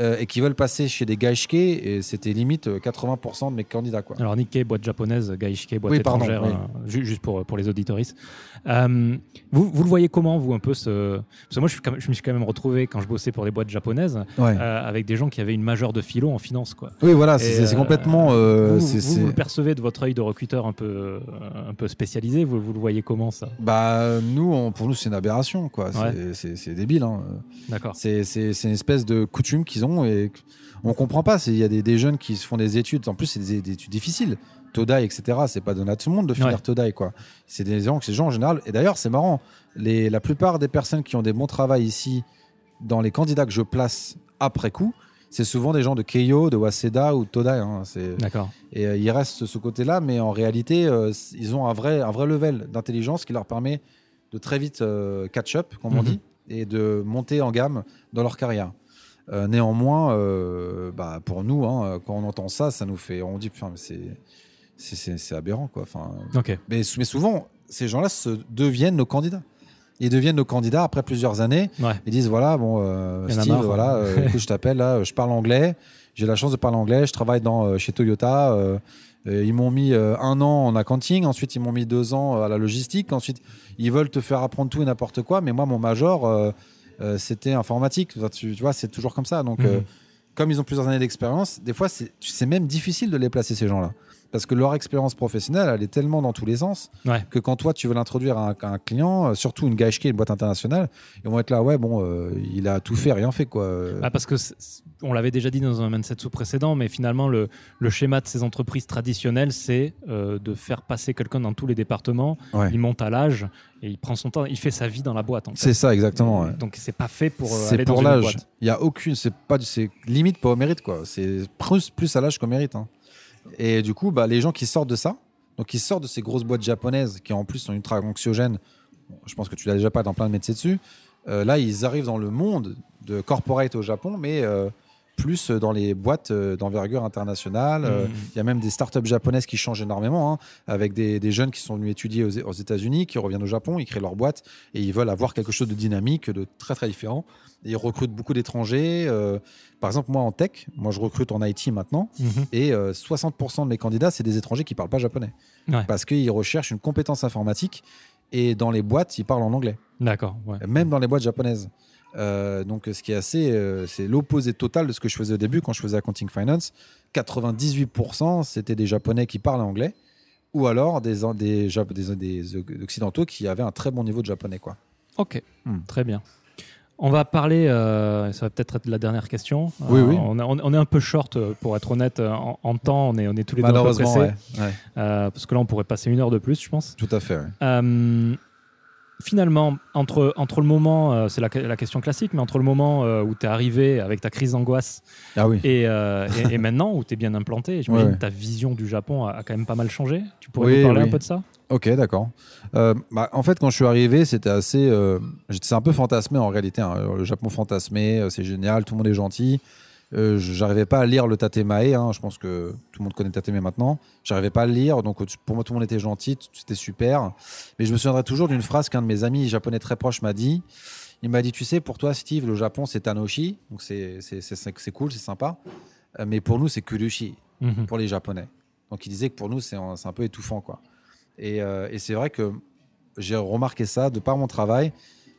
Euh, et qui veulent passer chez des gaishke et c'était limite euh, 80% de mes candidats quoi. Alors Nikkei, boîte japonaise, Gaishike, boîte Oui, pardon, étrangère, oui. euh, ju- juste pour, pour les auditoristes. Euh, vous, vous le voyez comment, vous, un peu ce... Parce que moi, je, suis quand même- je me suis quand même retrouvé, quand je bossais pour des boîtes japonaises, Ouais. euh, avec des gens qui avaient une majeure de philo en finance. Quoi. oui voilà, c'est euh, complètement. euh, vous, vous, le percevez de votre œil de recruteur un peu, euh, un peu spécialisé, vous, vous le voyez comment, ça? Bah nous, on- pour nous, c'est une aberration quoi. C'est- Ouais. C'est débile. Hein. D'accord. C'est une espèce de coutume qu'ils ont et on comprend pas. Il y a des, des jeunes qui se font des études. En plus, c'est des, des études difficiles. Todai, etc. C'est pas donné à tout le monde de finir Ouais. Todai, quoi. C'est des gens, ces gens en général. Et d'ailleurs, c'est marrant. Les, la plupart des personnes qui ont des bons travails ici, dans les candidats que je place après coup, c'est souvent des gens de Keio, de Waseda ou de Todai. hein. D'accord. Et euh, il reste ce côté-là, mais en réalité, euh, ils ont un vrai, un vrai level d'intelligence qui leur permet de très vite euh, catch-up, comme on Mhm. dit, et de monter en gamme dans leur carrière. Euh, néanmoins, euh, bah, pour nous, hein, quand on entend ça, ça nous fait, on dit, putain, mais c'est, aberrant, quoi. Enfin, mais, mais souvent, ces gens-là deviennent nos candidats. Ils deviennent nos candidats après plusieurs années. Ouais. Ils disent voilà, bon, euh, Steve, marre, voilà, hein. écoute, je t'appelle là, je parle anglais, j'ai la chance de parler anglais, je travaille dans, chez Toyota. ils m'ont mis un an en accounting, ensuite ils m'ont mis deux ans à la logistique, ensuite ils veulent te faire apprendre tout et n'importe quoi, mais moi, mon major, euh, euh, c'était informatique. Tu, tu vois, c'est toujours comme ça. Donc, euh, Mhm. comme ils ont plusieurs années d'expérience, des fois, c'est même difficile de les placer, ces gens-là. Parce que leur expérience professionnelle, elle est tellement dans tous les sens Ouais. que quand toi, tu veux l'introduire à un, à un client, euh, surtout une GHK, une boîte internationale, ils vont être là, ouais, bon, euh, il a tout fait, rien fait, quoi. Ah, parce que on l'avait déjà dit dans un mindset sous précédent, mais finalement le, le schéma de ces entreprises traditionnelles, c'est euh, de faire passer quelqu'un dans tous les départements. Ouais. Il monte à l'âge et il prend son temps, il fait sa vie dans la boîte. en fait. C'est ça, exactement. ouais. Donc c'est pas fait pour C'est aller pour l'âge. Il y a aucune, c'est pas, c'est limite pas au mérite, quoi. C'est plus, plus à l'âge qu'au mérite. hein. Et du coup, bah, les gens qui sortent de ça, donc qui sortent de ces grosses boîtes japonaises qui en plus sont ultra anxiogènes, je pense que tu l'as déjà pas dans plein de métiers dessus. euh, là, ils arrivent dans le monde de corporate au Japon, mais euh, plus dans les boîtes euh, d'envergure internationale. Euh, Mhm. Il y a même des startups japonaises qui changent énormément, hein, avec des, des jeunes qui sont venus étudier aux, aux États-Unis, qui reviennent au Japon, ils créent leur boîte et ils veulent avoir quelque chose de dynamique, de très très différent. Et ils recrutent beaucoup d'étrangers. euh, par exemple, moi en tech, moi je recrute en IT maintenant, Mhm. et euh, 60% de mes candidats, c'est des étrangers qui parlent pas japonais. Ouais. Parce qu'ils recherchent une compétence informatique, et dans les boîtes, ils parlent en anglais, D'accord. ouais. même dans les boîtes japonaises. Euh, donc, ce qui est assez, euh, c'est l'opposé total de ce que je faisais au début quand je faisais accounting finance. 98% c'était des Japonais qui parlent anglais, ou alors des, des, Jap- des, des occidentaux qui avaient un très bon niveau de japonais, quoi. Ok. Hmm. Très bien. On va parler, euh, ça va peut-être être la dernière question. Oui, Euh, oui. On, est- on est un peu short, pour être honnête, en, en temps. On est, on est tous les deux un peu pressés. ouais. Ouais, Euh, parce que là, on pourrait passer une heure de plus, je pense. tout à fait. ouais. Finalement, entre, entre le moment, euh, c'est la, la question classique, mais entre le moment euh, où tu es arrivé avec ta crise d'angoisse Ah oui. et, euh, et, et maintenant où tu es bien implanté, j'imagine que ouais. ta vision du Japon a, a quand même pas mal changé. Tu pourrais Oui, nous parler oui. un peu de ça? Ok, d'accord. Bah, en fait, quand je suis arrivé, c'était assez. J'étais un peu fantasmé en réalité. hein. Le Japon fantasmé, c'est génial, tout le monde est gentil. Euh, J'arrivais pas à lire le Tatemae. hein. Je pense que tout le monde connaît Tatemae maintenant. J'arrivais pas à le lire, donc pour moi, tout le monde était gentil, c'était super. Mais je me souviendrai toujours d'une phrase qu'un de mes amis japonais très proches m'a dit. Il m'a dit Tu sais, pour toi, Steve, le Japon, c'est Tanoshi. Donc c'est cool, c'est sympa. Euh, Mais pour nous, c'est Kurushi Mhm. pour les Japonais. Donc il disait que pour nous, c'est un, un peu étouffant. quoi. Et, euh, et c'est vrai que j'ai remarqué ça de par mon travail,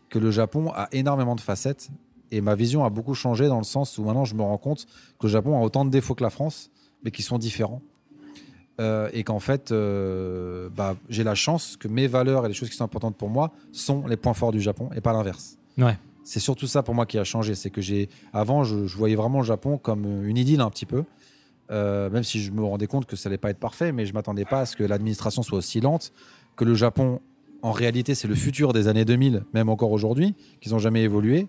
que le Japon a énormément de facettes. Et ma vision a beaucoup changé dans le sens où maintenant je me rends compte que le Japon a autant de défauts que la France, mais qui sont différents. Euh, et qu'en fait, euh, bah, j'ai la chance que mes valeurs et les choses qui sont importantes pour moi sont les points forts du Japon et pas l'inverse. Ouais. C'est surtout ça pour moi qui a changé. C'est que j'ai avant, je, je voyais vraiment le Japon comme une idylle un petit peu. Euh, même si je me rendais compte que ça allait pas être parfait, mais je m'attendais pas à ce que l'administration soit aussi lente, que le Japon, en réalité, c'est le futur des années 2000, même encore aujourd'hui, qu'ils n'ont jamais évolué, euh,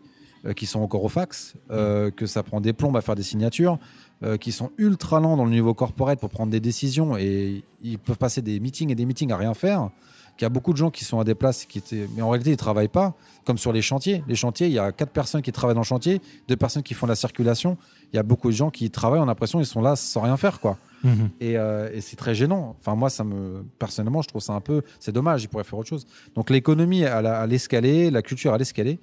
qui sont encore au fax, euh, que ça prend des plombes à faire des signatures, euh, qui sont ultra lents dans le niveau corporate pour prendre des décisions et ils peuvent passer des meetings et des meetings à rien faire. Qu'il y a beaucoup de gens qui sont à des places qui étaient, mais en réalité ils travaillent pas, comme sur les chantiers. Les chantiers, il y a quatre personnes qui travaillent dans le chantier, deux personnes qui font la circulation. Il y a beaucoup de gens qui travaillent, on a l'impression ils sont là sans rien faire quoi. Mhm. Et, euh, et c'est très gênant. Enfin, moi, ça me, personnellement, je trouve ça un peu. C'est dommage, ils pourraient faire autre chose. Donc, l'économie à la- à l'escalier, la culture à l'escalier.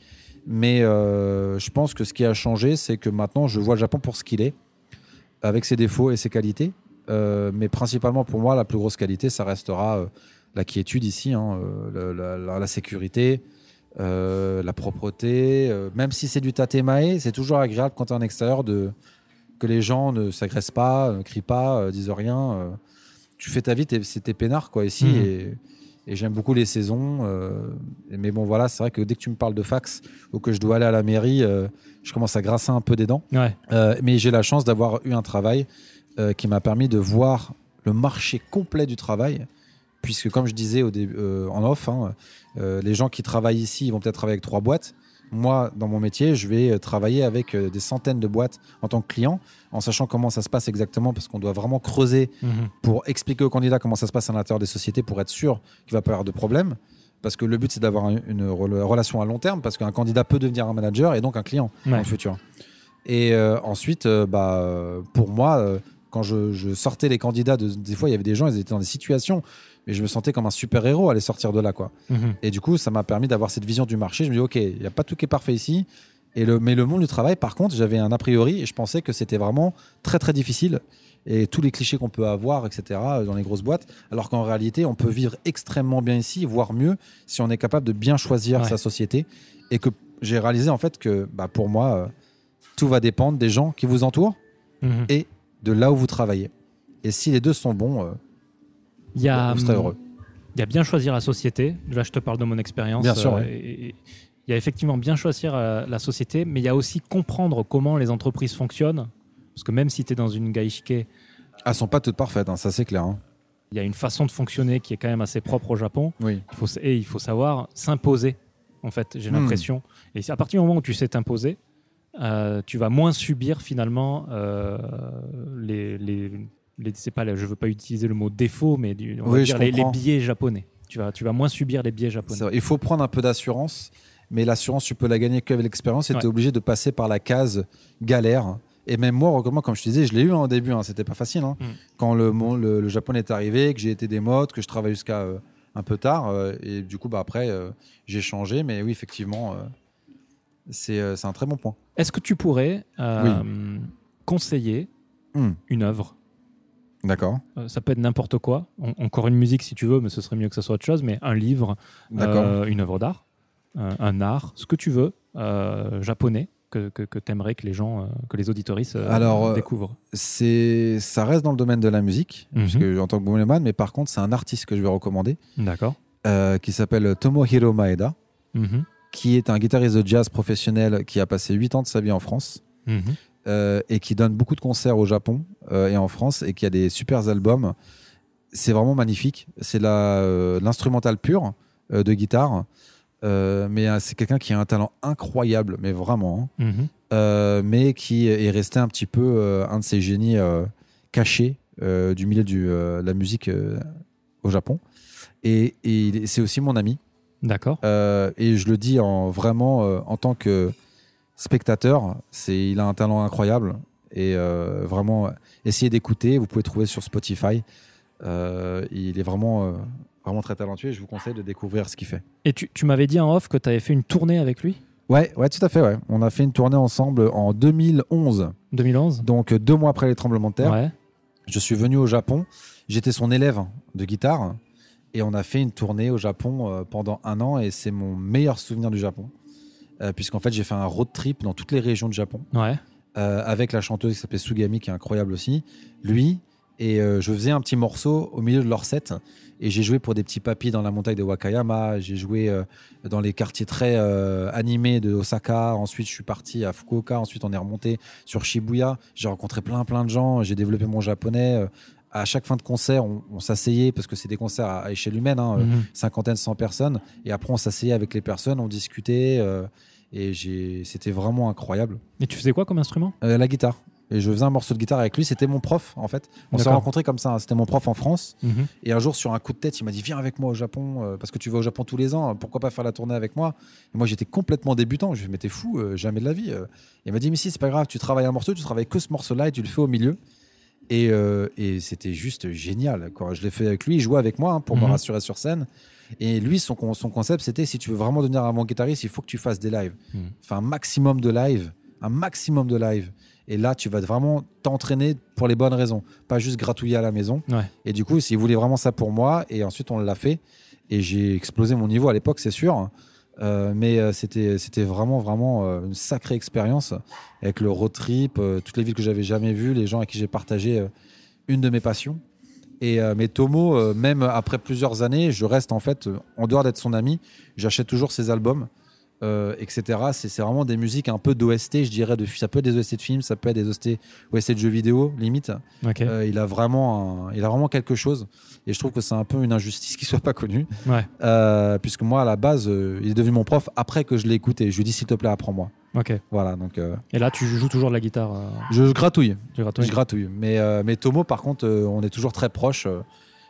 Mais euh, je pense que ce qui a changé, c'est que maintenant, je vois le Japon pour ce qu'il est, avec ses défauts et ses qualités. Euh, mais principalement, pour moi, la plus grosse qualité, ça restera euh, la quiétude ici, hein, la, la- la sécurité, la propreté. même si c'est du tatemae, c'est toujours agréable quand tu es en extérieur de, que les gens ne s'agressent pas, ne crient pas, disent rien. tu fais ta vie, t'es- c'était peinard quoi ici. Et, et j'aime beaucoup les saisons. euh, mais bon, voilà, c'est vrai que dès que tu me parles de fax ou que je dois aller à la mairie, euh, je commence à grasser un peu des dents. Ouais. Euh, mais j'ai la chance d'avoir eu un travail qui m'a permis de voir le marché complet du travail. Puisque, comme je disais au début, en off, hein, les gens qui travaillent ici ils vont peut-être travailler avec trois boîtes. Moi, dans mon métier, je vais travailler avec des centaines de boîtes en tant que client, en sachant comment ça se passe exactement, parce qu'on doit vraiment creuser Mhm. pour expliquer au candidat comment ça se passe à l'intérieur des sociétés pour être sûr qu'il va pas y avoir de problème. Parce que le but, c'est d'avoir un- une rela- relation à long terme, parce qu'un candidat peut devenir un manager et donc un client Ouais. dans le futur. Et euh, ensuite, euh, bah, pour moi, euh, quand je, je sortais les candidats, de, des fois, il y avait des gens, ils étaient dans des situations, mais je me sentais comme un super-héros à les sortir de là. quoi. Mhm. Et du coup, ça m'a permis d'avoir cette vision du marché. Je me dis, OK, il n'y a pas tout qui est parfait ici. Et le, mais le monde du travail, par contre, j'avais un a priori et je pensais que c'était vraiment très, très difficile. Et tous les clichés qu'on peut avoir, etc., dans les grosses boîtes. Alors qu'en réalité, on peut vivre extrêmement bien ici, voire mieux, si on est capable de bien choisir Ouais. sa société. Et que j'ai réalisé, en fait, que bah, pour moi, euh, tout va dépendre des gens qui vous entourent Mhm. et de là où vous travaillez. Et si les deux sont bons, euh, Il y a, vous serez hum, heureux. Il y a bien choisir la société. Là, je te parle de mon expérience. Bien sûr, euh, ouais. et- et- Il y a effectivement bien choisir euh, la société, mais il y a aussi comprendre comment les entreprises fonctionnent. Parce que même si tu es dans une gaishike, Elles Ah, sont pas toutes parfaites, hein, ça c'est clair. hein. il y a une façon de fonctionner qui est quand même assez propre au Japon. Oui. Il faut, et il faut savoir s'imposer, en fait, j'ai Hmm. l'impression. Et à partir du moment où tu sais t'imposer, euh, tu vas moins subir finalement euh, les. les, les- pas, je veux pas utiliser le mot défaut, mais du- on va Oui, je dire les, les biais japonais. Tu vas, tu vas moins subir les biais japonais. Il faut prendre un peu d'assurance, mais l'assurance, tu peux la gagner qu'avec l'expérience et tu es obligé de passer par la case galère. Et même moi, comme je te disais, je l'ai eu hein, au début, hein, c'était pas facile. hein. Mm. Quand le, mon- le, le Japon est arrivé, que j'ai été des modes, que je travaille jusqu'à euh, un peu tard, euh, et du coup, bah, après, euh, j'ai changé, mais oui, effectivement, c'est un très bon point. Est-ce que tu pourrais conseiller Hmm. une œuvre? D'accord. Euh, Ça peut être n'importe quoi. En- encore une musique si tu veux, mais ce serait mieux que ça soit autre chose. Mais un livre, euh, une œuvre d'art, un, art, ce que tu veux, euh, japonais, que, que, que tu aimerais que les gens, euh, que les auditoristes euh, Alors, découvrent. C'est, ça reste dans le domaine de la musique, Mhm. puisque en tant que bohemian, mais par contre, c'est un artiste que je vais recommander, D'accord. euh, qui s'appelle Tomohiro Maeda. Mhm. qui est un guitariste de jazz professionnel qui a passé 8 ans de sa vie en France Mhm. euh, et qui donne beaucoup de concerts au Japon euh, et en France et qui a des super albums. C'est vraiment magnifique. C'est la, l'instrumental pur de guitare. Euh, mais euh, c'est quelqu'un qui a un talent incroyable, mais vraiment. hein. Mhm. Euh, mais qui est resté un petit peu euh, un de ces génies cachés du milieu du, de la musique au Japon. Et, et c'est aussi mon ami. D'accord. Et je le dis en vraiment en tant que spectateur, c'est il a un talent incroyable et vraiment essayez d'écouter. Vous pouvez trouver sur Spotify. Il est vraiment vraiment très talentueux. Et je vous conseille de découvrir ce qu'il fait. Et tu, tu m'avais dit en off que tu avais fait une tournée avec lui? Ouais, ouais, tout à fait. Ouais. On a fait une tournée ensemble en 2011, 2011 donc euh, deux mois après les tremblements de terre. Ouais. Je suis venu au Japon. J'étais son élève de guitare. Et on a fait une tournée au Japon euh, pendant un an. Et c'est mon meilleur souvenir du Japon. Euh, Puisqu'en fait, j'ai fait un road trip dans toutes les régions du Japon. Ouais. euh, avec la chanteuse qui s'appelait Sugami, qui est incroyable aussi. Lui. Et euh, je faisais un petit morceau au milieu de leur set. Et j'ai joué pour des petits papis dans la montagne de Wakayama. J'ai joué euh, dans les quartiers très euh, animés de Osaka. Ensuite, je suis parti à Fukuoka. Ensuite, on est remonté sur Shibuya. J'ai rencontré plein, plein de gens. J'ai développé mon japonais. Euh, À chaque fin de concert, on, on s'asseyait parce que c'est des concerts à, à échelle humaine, hein, Mhm. cinquantaine, cent personnes. Et après, on s'asseyait avec les personnes, on discutait. et c'était vraiment incroyable. Et tu faisais quoi comme instrument? La guitare. Et je faisais un morceau de guitare avec lui. C'était mon prof, en fait. On s'est rencontrés comme ça. hein. C'était mon prof en France. Mhm. Et un jour, sur un coup de tête, il m'a dit Viens avec moi au Japon, euh, parce que tu vas au Japon tous les ans. Pourquoi pas faire la tournée avec moi? Et moi, j'étais complètement débutant. Je t'es fou, euh, jamais de la vie. euh. Il m'a dit Mais si, c'est pas grave. Tu travailles un morceau, tu travailles que ce morceau-là et tu le fais au milieu. Et, et c'était juste génial. Quoi. Je l'ai fait avec lui, il jouait avec moi hein, pour me Mhm. rassurer sur scène. Et lui, son, son concept, c'était si tu veux vraiment devenir un bon guitariste, il faut que tu fasses des lives. Mhm. Enfin, un maximum de live. Un maximum de live. Et là, tu vas vraiment t'entraîner pour les bonnes raisons. Pas juste gratouiller à la maison. Ouais. Et du coup, s'il voulait vraiment ça pour moi, et ensuite on l'a fait. Et j'ai explosé mon niveau à l'époque, c'est sûr. Euh, mais euh, c'était c'était vraiment vraiment euh, une sacrée expérience avec le road trip, toutes les villes que j'avais jamais vues, les gens avec qui j'ai partagé une de mes passions. Et mais Tomo, même après plusieurs années, je reste en fait en dehors d'être son ami, j'achète toujours ses albums, euh, etc. C'est c'est vraiment des musiques un peu d'OST, je dirais. De, ça peut être des OST de films, ça peut être des OST, OST de jeux vidéo, limite. Euh, il a vraiment, un- il a vraiment quelque chose. Et je trouve que c'est un peu une injustice qu'il soit pas connu, Ouais. Euh, puisque moi à la base, il est devenu mon prof après que je l'ai écouté. Je lui dis s'il te plaît, apprends-moi. Ok. Voilà, donc Et là, tu joues toujours de la guitare. je, je gratouille, je gratouille. Mais mais Tomo, par contre, on est toujours très proches euh,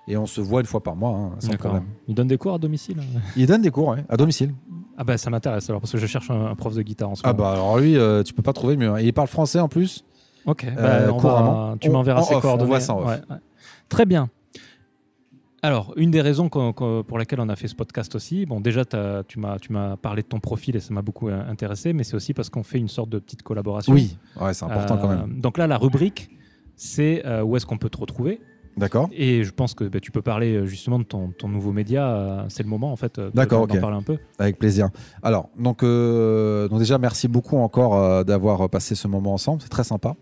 et on se voit une fois par mois, hein, sans problème. Il donne des cours à domicile Il donne des cours ouais, à domicile. Ah bah ça m'intéresse alors parce que je cherche un, un prof de guitare en ce Ah moment. bah alors lui, euh, tu peux pas trouver mieux. hein. Et il parle français en plus? Ok. bah, Euh, on couramment. va- tu On- m'enverras en ses off, on coordonnées. voit ça en off. Ouais, ouais. Très bien. Alors, une des raisons pour lesquelles on a fait ce podcast aussi, bon, déjà, tu m'as parlé de ton profil et ça m'a beaucoup euh, intéressé, mais c'est aussi parce qu'on fait une sorte de petite collaboration. Oui, ouais, c'est important quand même. Donc là, la rubrique, c'est euh, où est-ce qu'on peut te retrouver? D'accord. Et je pense que bah, tu peux parler euh, justement de ton, ton nouveau média. euh, c'est le moment, en fait, euh, D'accord, parler un peu. Avec plaisir. Alors, donc, euh, donc déjà, merci beaucoup encore euh, d'avoir passé ce moment ensemble. C'est très sympa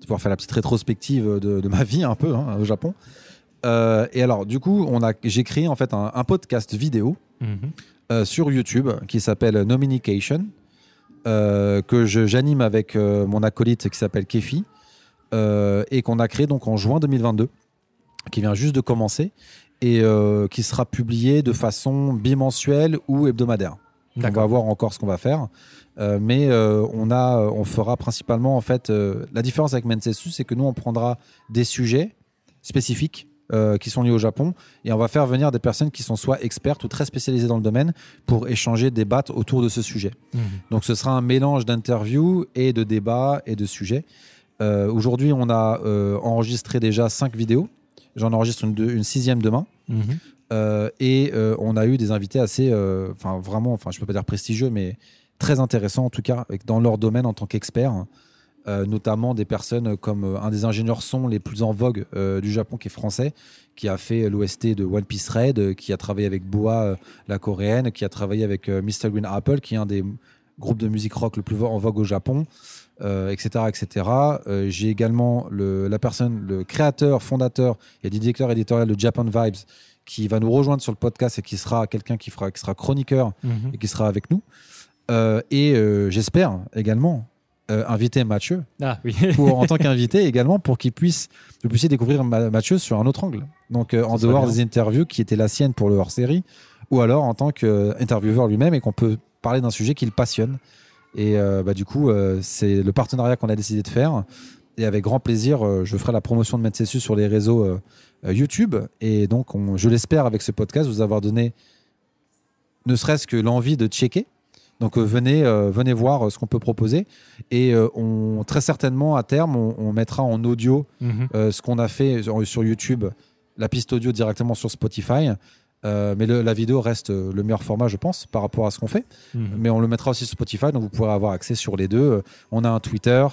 de pouvoir faire la petite rétrospective de, de ma vie un peu hein, au Japon. Euh, et alors, du coup, on a, j'ai créé en fait un, un podcast vidéo Mhm. sur YouTube qui s'appelle Nominication, que je- j'anime avec mon acolyte qui s'appelle Kefi, et qu'on a créé donc en juin 2022, qui vient juste de commencer, et euh, qui sera publié de façon bimensuelle ou hebdomadaire. On va voir encore ce qu'on va faire. Euh, mais euh, on, a, on fera principalement, en fait, la différence avec Mensetsu, c'est que nous, on prendra des sujets spécifiques euh, qui sont liés au Japon et on va faire venir des personnes qui sont soit expertes ou très spécialisées dans le domaine pour échanger, débattre autour de ce sujet. Mhm. Donc ce sera un mélange d'interviews et de débats et de sujets. Euh, Aujourd'hui, on a euh, enregistré déjà cinq vidéos. J'en enregistre une, sixième demain. Mhm. Euh, et euh, on a eu des invités assez, euh, enfin vraiment, enfin je peux pas dire prestigieux, mais très intéressants en tout cas, dans leur domaine en tant qu'experts. Euh, notamment des personnes comme euh, un des ingénieurs son les plus en vogue euh, du Japon qui est français, qui a fait l'OST de One Piece Red, qui a travaillé avec Boa, la coréenne, qui a travaillé avec Mr. Green Apple, qui est un des groupes de musique rock le plus en vogue au Japon, euh, etc. etc. Euh, J'ai également le, la personne, le créateur, fondateur et directeur éditorial de Japan Vibes, qui va nous rejoindre sur le podcast et qui sera quelqu'un qui, fera, qui sera chroniqueur Mhm. et qui sera avec nous. Euh, et j'espère également inviter Mathieu Ah oui. pour, en tant qu'invité également pour qu'il puisse vous puissiez découvrir Ma- Mathieu sur un autre angle. Donc en dehors des interviews qui étaient la sienne pour le hors-série, ou alors en tant qu'intervieweur lui-même et qu'on peut parler d'un sujet qui le passionne. Et euh, bah, du coup, euh, c'est le partenariat qu'on a décidé de faire. Et avec grand plaisir, euh, je ferai la promotion de Metsesu sur les réseaux YouTube. Et donc, on- je l'espère avec ce podcast vous avoir donné ne serait-ce que l'envie de checker. Donc venez, venez voir ce qu'on peut proposer. Et on, très certainement, à terme, on, on mettra en audio Mhm. ce qu'on a fait sur, sur YouTube, la piste audio directement sur Spotify. Euh, mais le- la vidéo reste euh, le meilleur format, je pense, par rapport à ce qu'on fait. Mhm. Mais on le mettra aussi sur Spotify, donc vous pourrez avoir accès sur les deux. Euh, On a un Twitter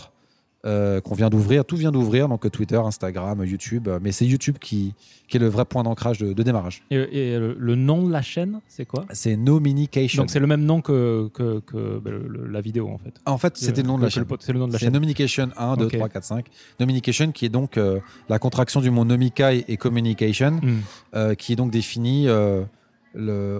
euh, qu'on vient d'ouvrir, tout vient d'ouvrir, donc euh, Twitter, Instagram, YouTube. Euh, Mais c'est YouTube qui, qui est le vrai point d'ancrage de, de démarrage. Et, et le, le nom de la chaîne, c'est quoi? C'est Nominication. Donc c'est le même nom que, que, que, le- le- la vidéo en fait. En fait, c'était le nom de la chaîne. C'est le nom de la chaîne. Nominication 1, 2, Ok. 3, 4, 5. Nominication qui est donc euh, la contraction du mot Nomikai et Communication, euh, qui est donc défini euh,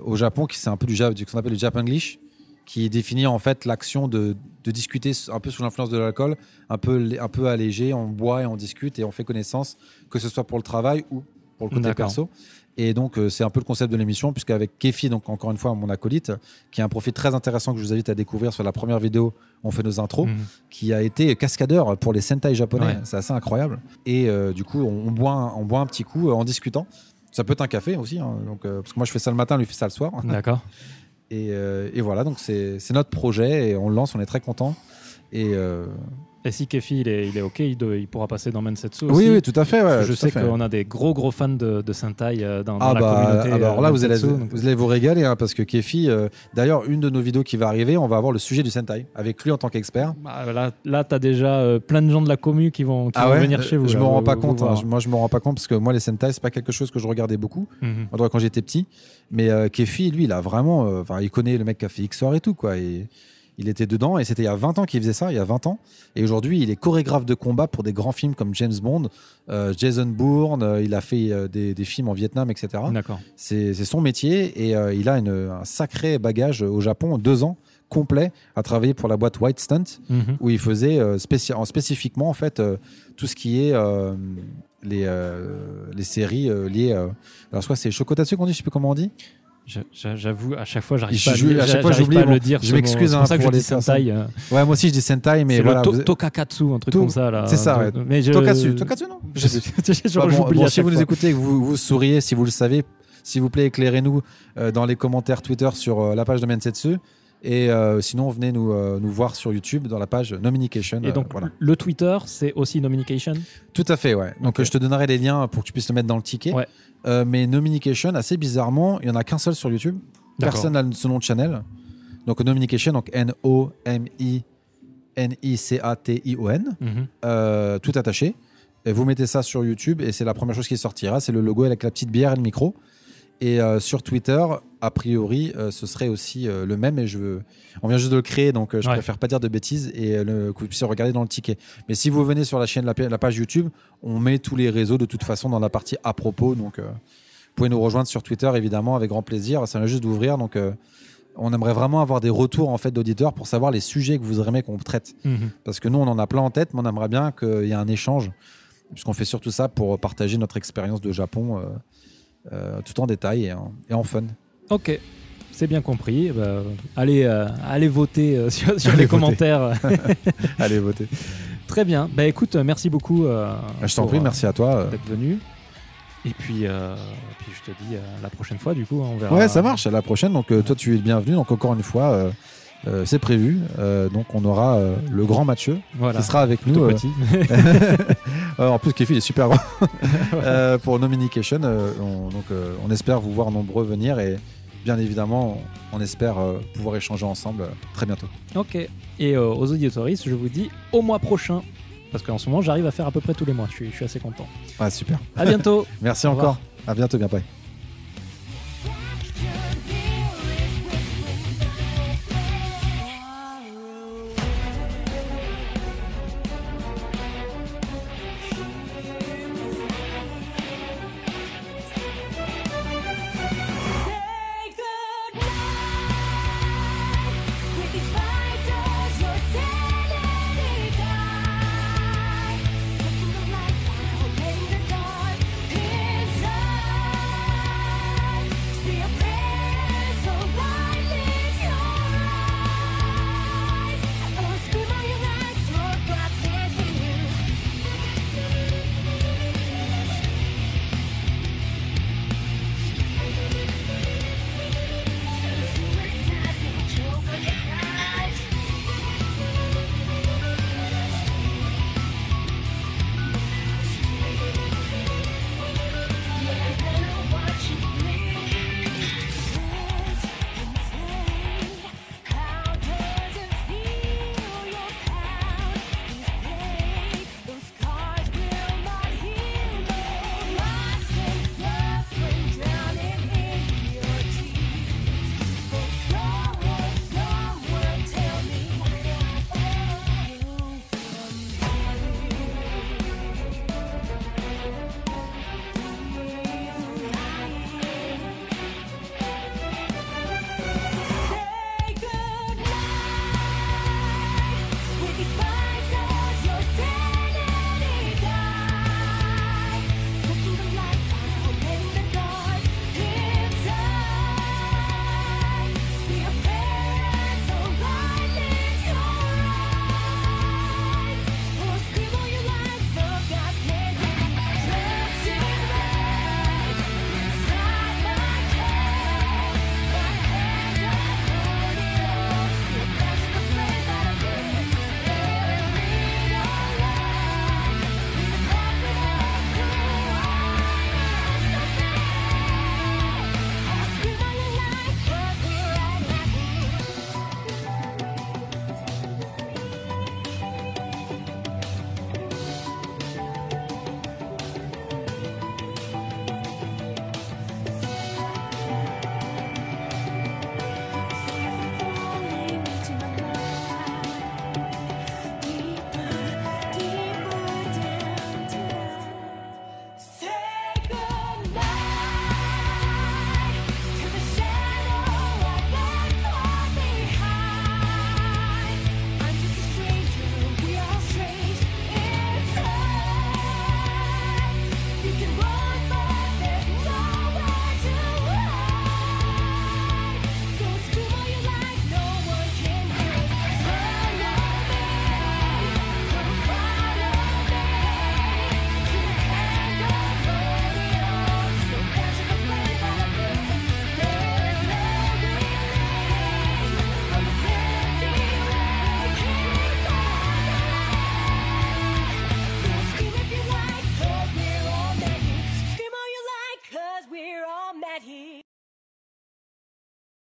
au Japon, qui c'est un peu du, du ce qu'on appelle le Japanglish, qui définit en fait l'action de, de discuter un peu sous l'influence de l'alcool, un peu, un peu allégé, on boit et on discute et on fait connaissance, que ce soit pour le travail ou pour le côté perso. Et donc, euh, c'est un peu le concept de l'émission, puisqu'avec Kefi, donc encore une fois, mon acolyte, qui a un profil très intéressant que je vous invite à découvrir sur la première vidéo, on fait nos intros Mhm. qui a été cascadeur pour les Sentai japonais. Ouais. C'est assez incroyable. Et euh, du coup, on, on boit un, on boit un petit coup euh, en discutant. Ça peut être un café aussi, hein, donc, parce que moi je fais ça le matin, lui fait ça le soir. D'accord. Et, euh, et voilà, donc c'est c'est notre projet et on le lance, on est très content. Et euh, Et si Kefi il est, il est ok, il, pourra passer dans Mensetsu oui, aussi. oui, tout à fait. ouais, je sais qu'on a des gros gros fans de, de Sentai euh, dans, dans Ah la bah, communauté. ah bah, alors euh, là, vous allez, donc- vous allez vous régaler hein, parce que Kefi, euh, d'ailleurs, une de nos vidéos qui va arriver, on va avoir le sujet du Sentai avec lui en tant qu'expert. Bah, là, là tu as déjà euh, plein de gens de la commu qui vont, qui vont venir chez vous. Je là, me rends pas vous compte. hein. Moi, je me rends pas compte parce que moi, les Sentai, c'est pas quelque chose que je regardais beaucoup. Tout cas, quand j'étais petit. Mais Kefi, lui, il a vraiment. il connaît le mec qui a fait XOR et tout, quoi. Et il était dedans. Et c'était il y a 20 ans qu'il faisait ça, il y a 20 ans. Et aujourd'hui, il est chorégraphe de combat pour des grands films comme James Bond, euh, Jason Bourne. euh, il a fait euh, des, des films en Vietnam, etc. D'accord. C'est son métier. Et il a une- un sacré bagage au Japon, deux ans complet à travailler pour la boîte White Stunt Mhm. où il faisait spéci- en- spécifiquement en fait tout ce qui est les, les séries liées alors soit c'est Chocotatsu qu'on dit je sais plus comment on dit J'avoue, à chaque fois, j'arrive pas, à à chaque fois, j'oublie, pas à le dire. je m'excuse, hein, pour les dis Sentai. euh, ouais moi aussi je dis Sentai mais voilà to- vous- Tokakatsu, un truc To- comme ça. là. c'est ça, ouais. Mais je... Tokatsu Tokatsu non je Bah, bon, bon, si vous nous écoutez que vous, vous souriez si vous le savez s'il vous plaît éclairez-nous euh, dans les commentaires Twitter sur euh, la page de Mensetsu et euh, sinon venez nous, euh, nous voir sur YouTube dans la page Nominication Et euh, donc, voilà le Twitter, c'est aussi Nominication Tout à fait, ouais. Donc je te donnerai les liens pour que tu puisses le mettre dans le ticket. Ouais. Euh, mais Nominication, assez bizarrement, il n'y en a qu'un seul sur YouTube. Personne n'a ce nom de channel. Donc Nominication, donc N-O-M-I-N-I-C-A-T-I-O-N, Mhm. euh, tout attaché. Et vous mettez ça sur YouTube et c'est la première chose qui sortira. C'est le logo avec la petite bière et le micro. Et euh, sur Twitter, a priori, euh, ce serait aussi euh, le même. Et je veux... On vient juste de le créer, donc je Ouais. préfère pas dire de bêtises et le- que vous puissiez regarder dans le ticket. Mais si vous venez sur la chaîne, la, pa- la page YouTube, on met tous les réseaux de toute façon dans la partie à propos. Donc, vous pouvez nous rejoindre sur Twitter, évidemment, avec grand plaisir. Ça vient juste d'ouvrir. Donc, on aimerait vraiment avoir des retours en fait d'auditeurs pour savoir les sujets que vous aimez qu'on traite. Mhm. Parce que nous, on en a plein en tête, mais on aimerait bien qu'il y ait un échange, puisqu'on fait surtout ça pour partager notre expérience de Japon tout en détail et en, et en fun. Ok, c'est bien compris. Eh ben, allez, euh, allez voter euh, sur, sur Allez les voter. commentaires. Allez, votez. Très bien. Bah écoute, euh, merci beaucoup. euh, Je t'en prie, euh, merci à toi. euh. d'être venu. Et puis, euh, puis je te dis à la prochaine fois, du coup, hein, on verra. Ouais, ça marche. À la prochaine. Donc, euh, toi, tu es le bienvenu. Donc, encore une fois, euh, c'est prévu. Euh, donc, on aura euh, le grand Mathieu Voilà. qui sera avec Plutôt nous. petit. En plus, Kefi il est super grand. Pour Nominication, on, donc, on espère vous voir nombreux venir et bien évidemment, on espère pouvoir échanger ensemble très bientôt. ok. Et aux auditoristes, je vous dis au mois prochain. Parce qu'en ce moment, j'arrive à faire à peu près tous les mois. Je suis, je suis assez content. Ah, super. À bientôt. Merci Au revoir. encore. À bientôt, bien.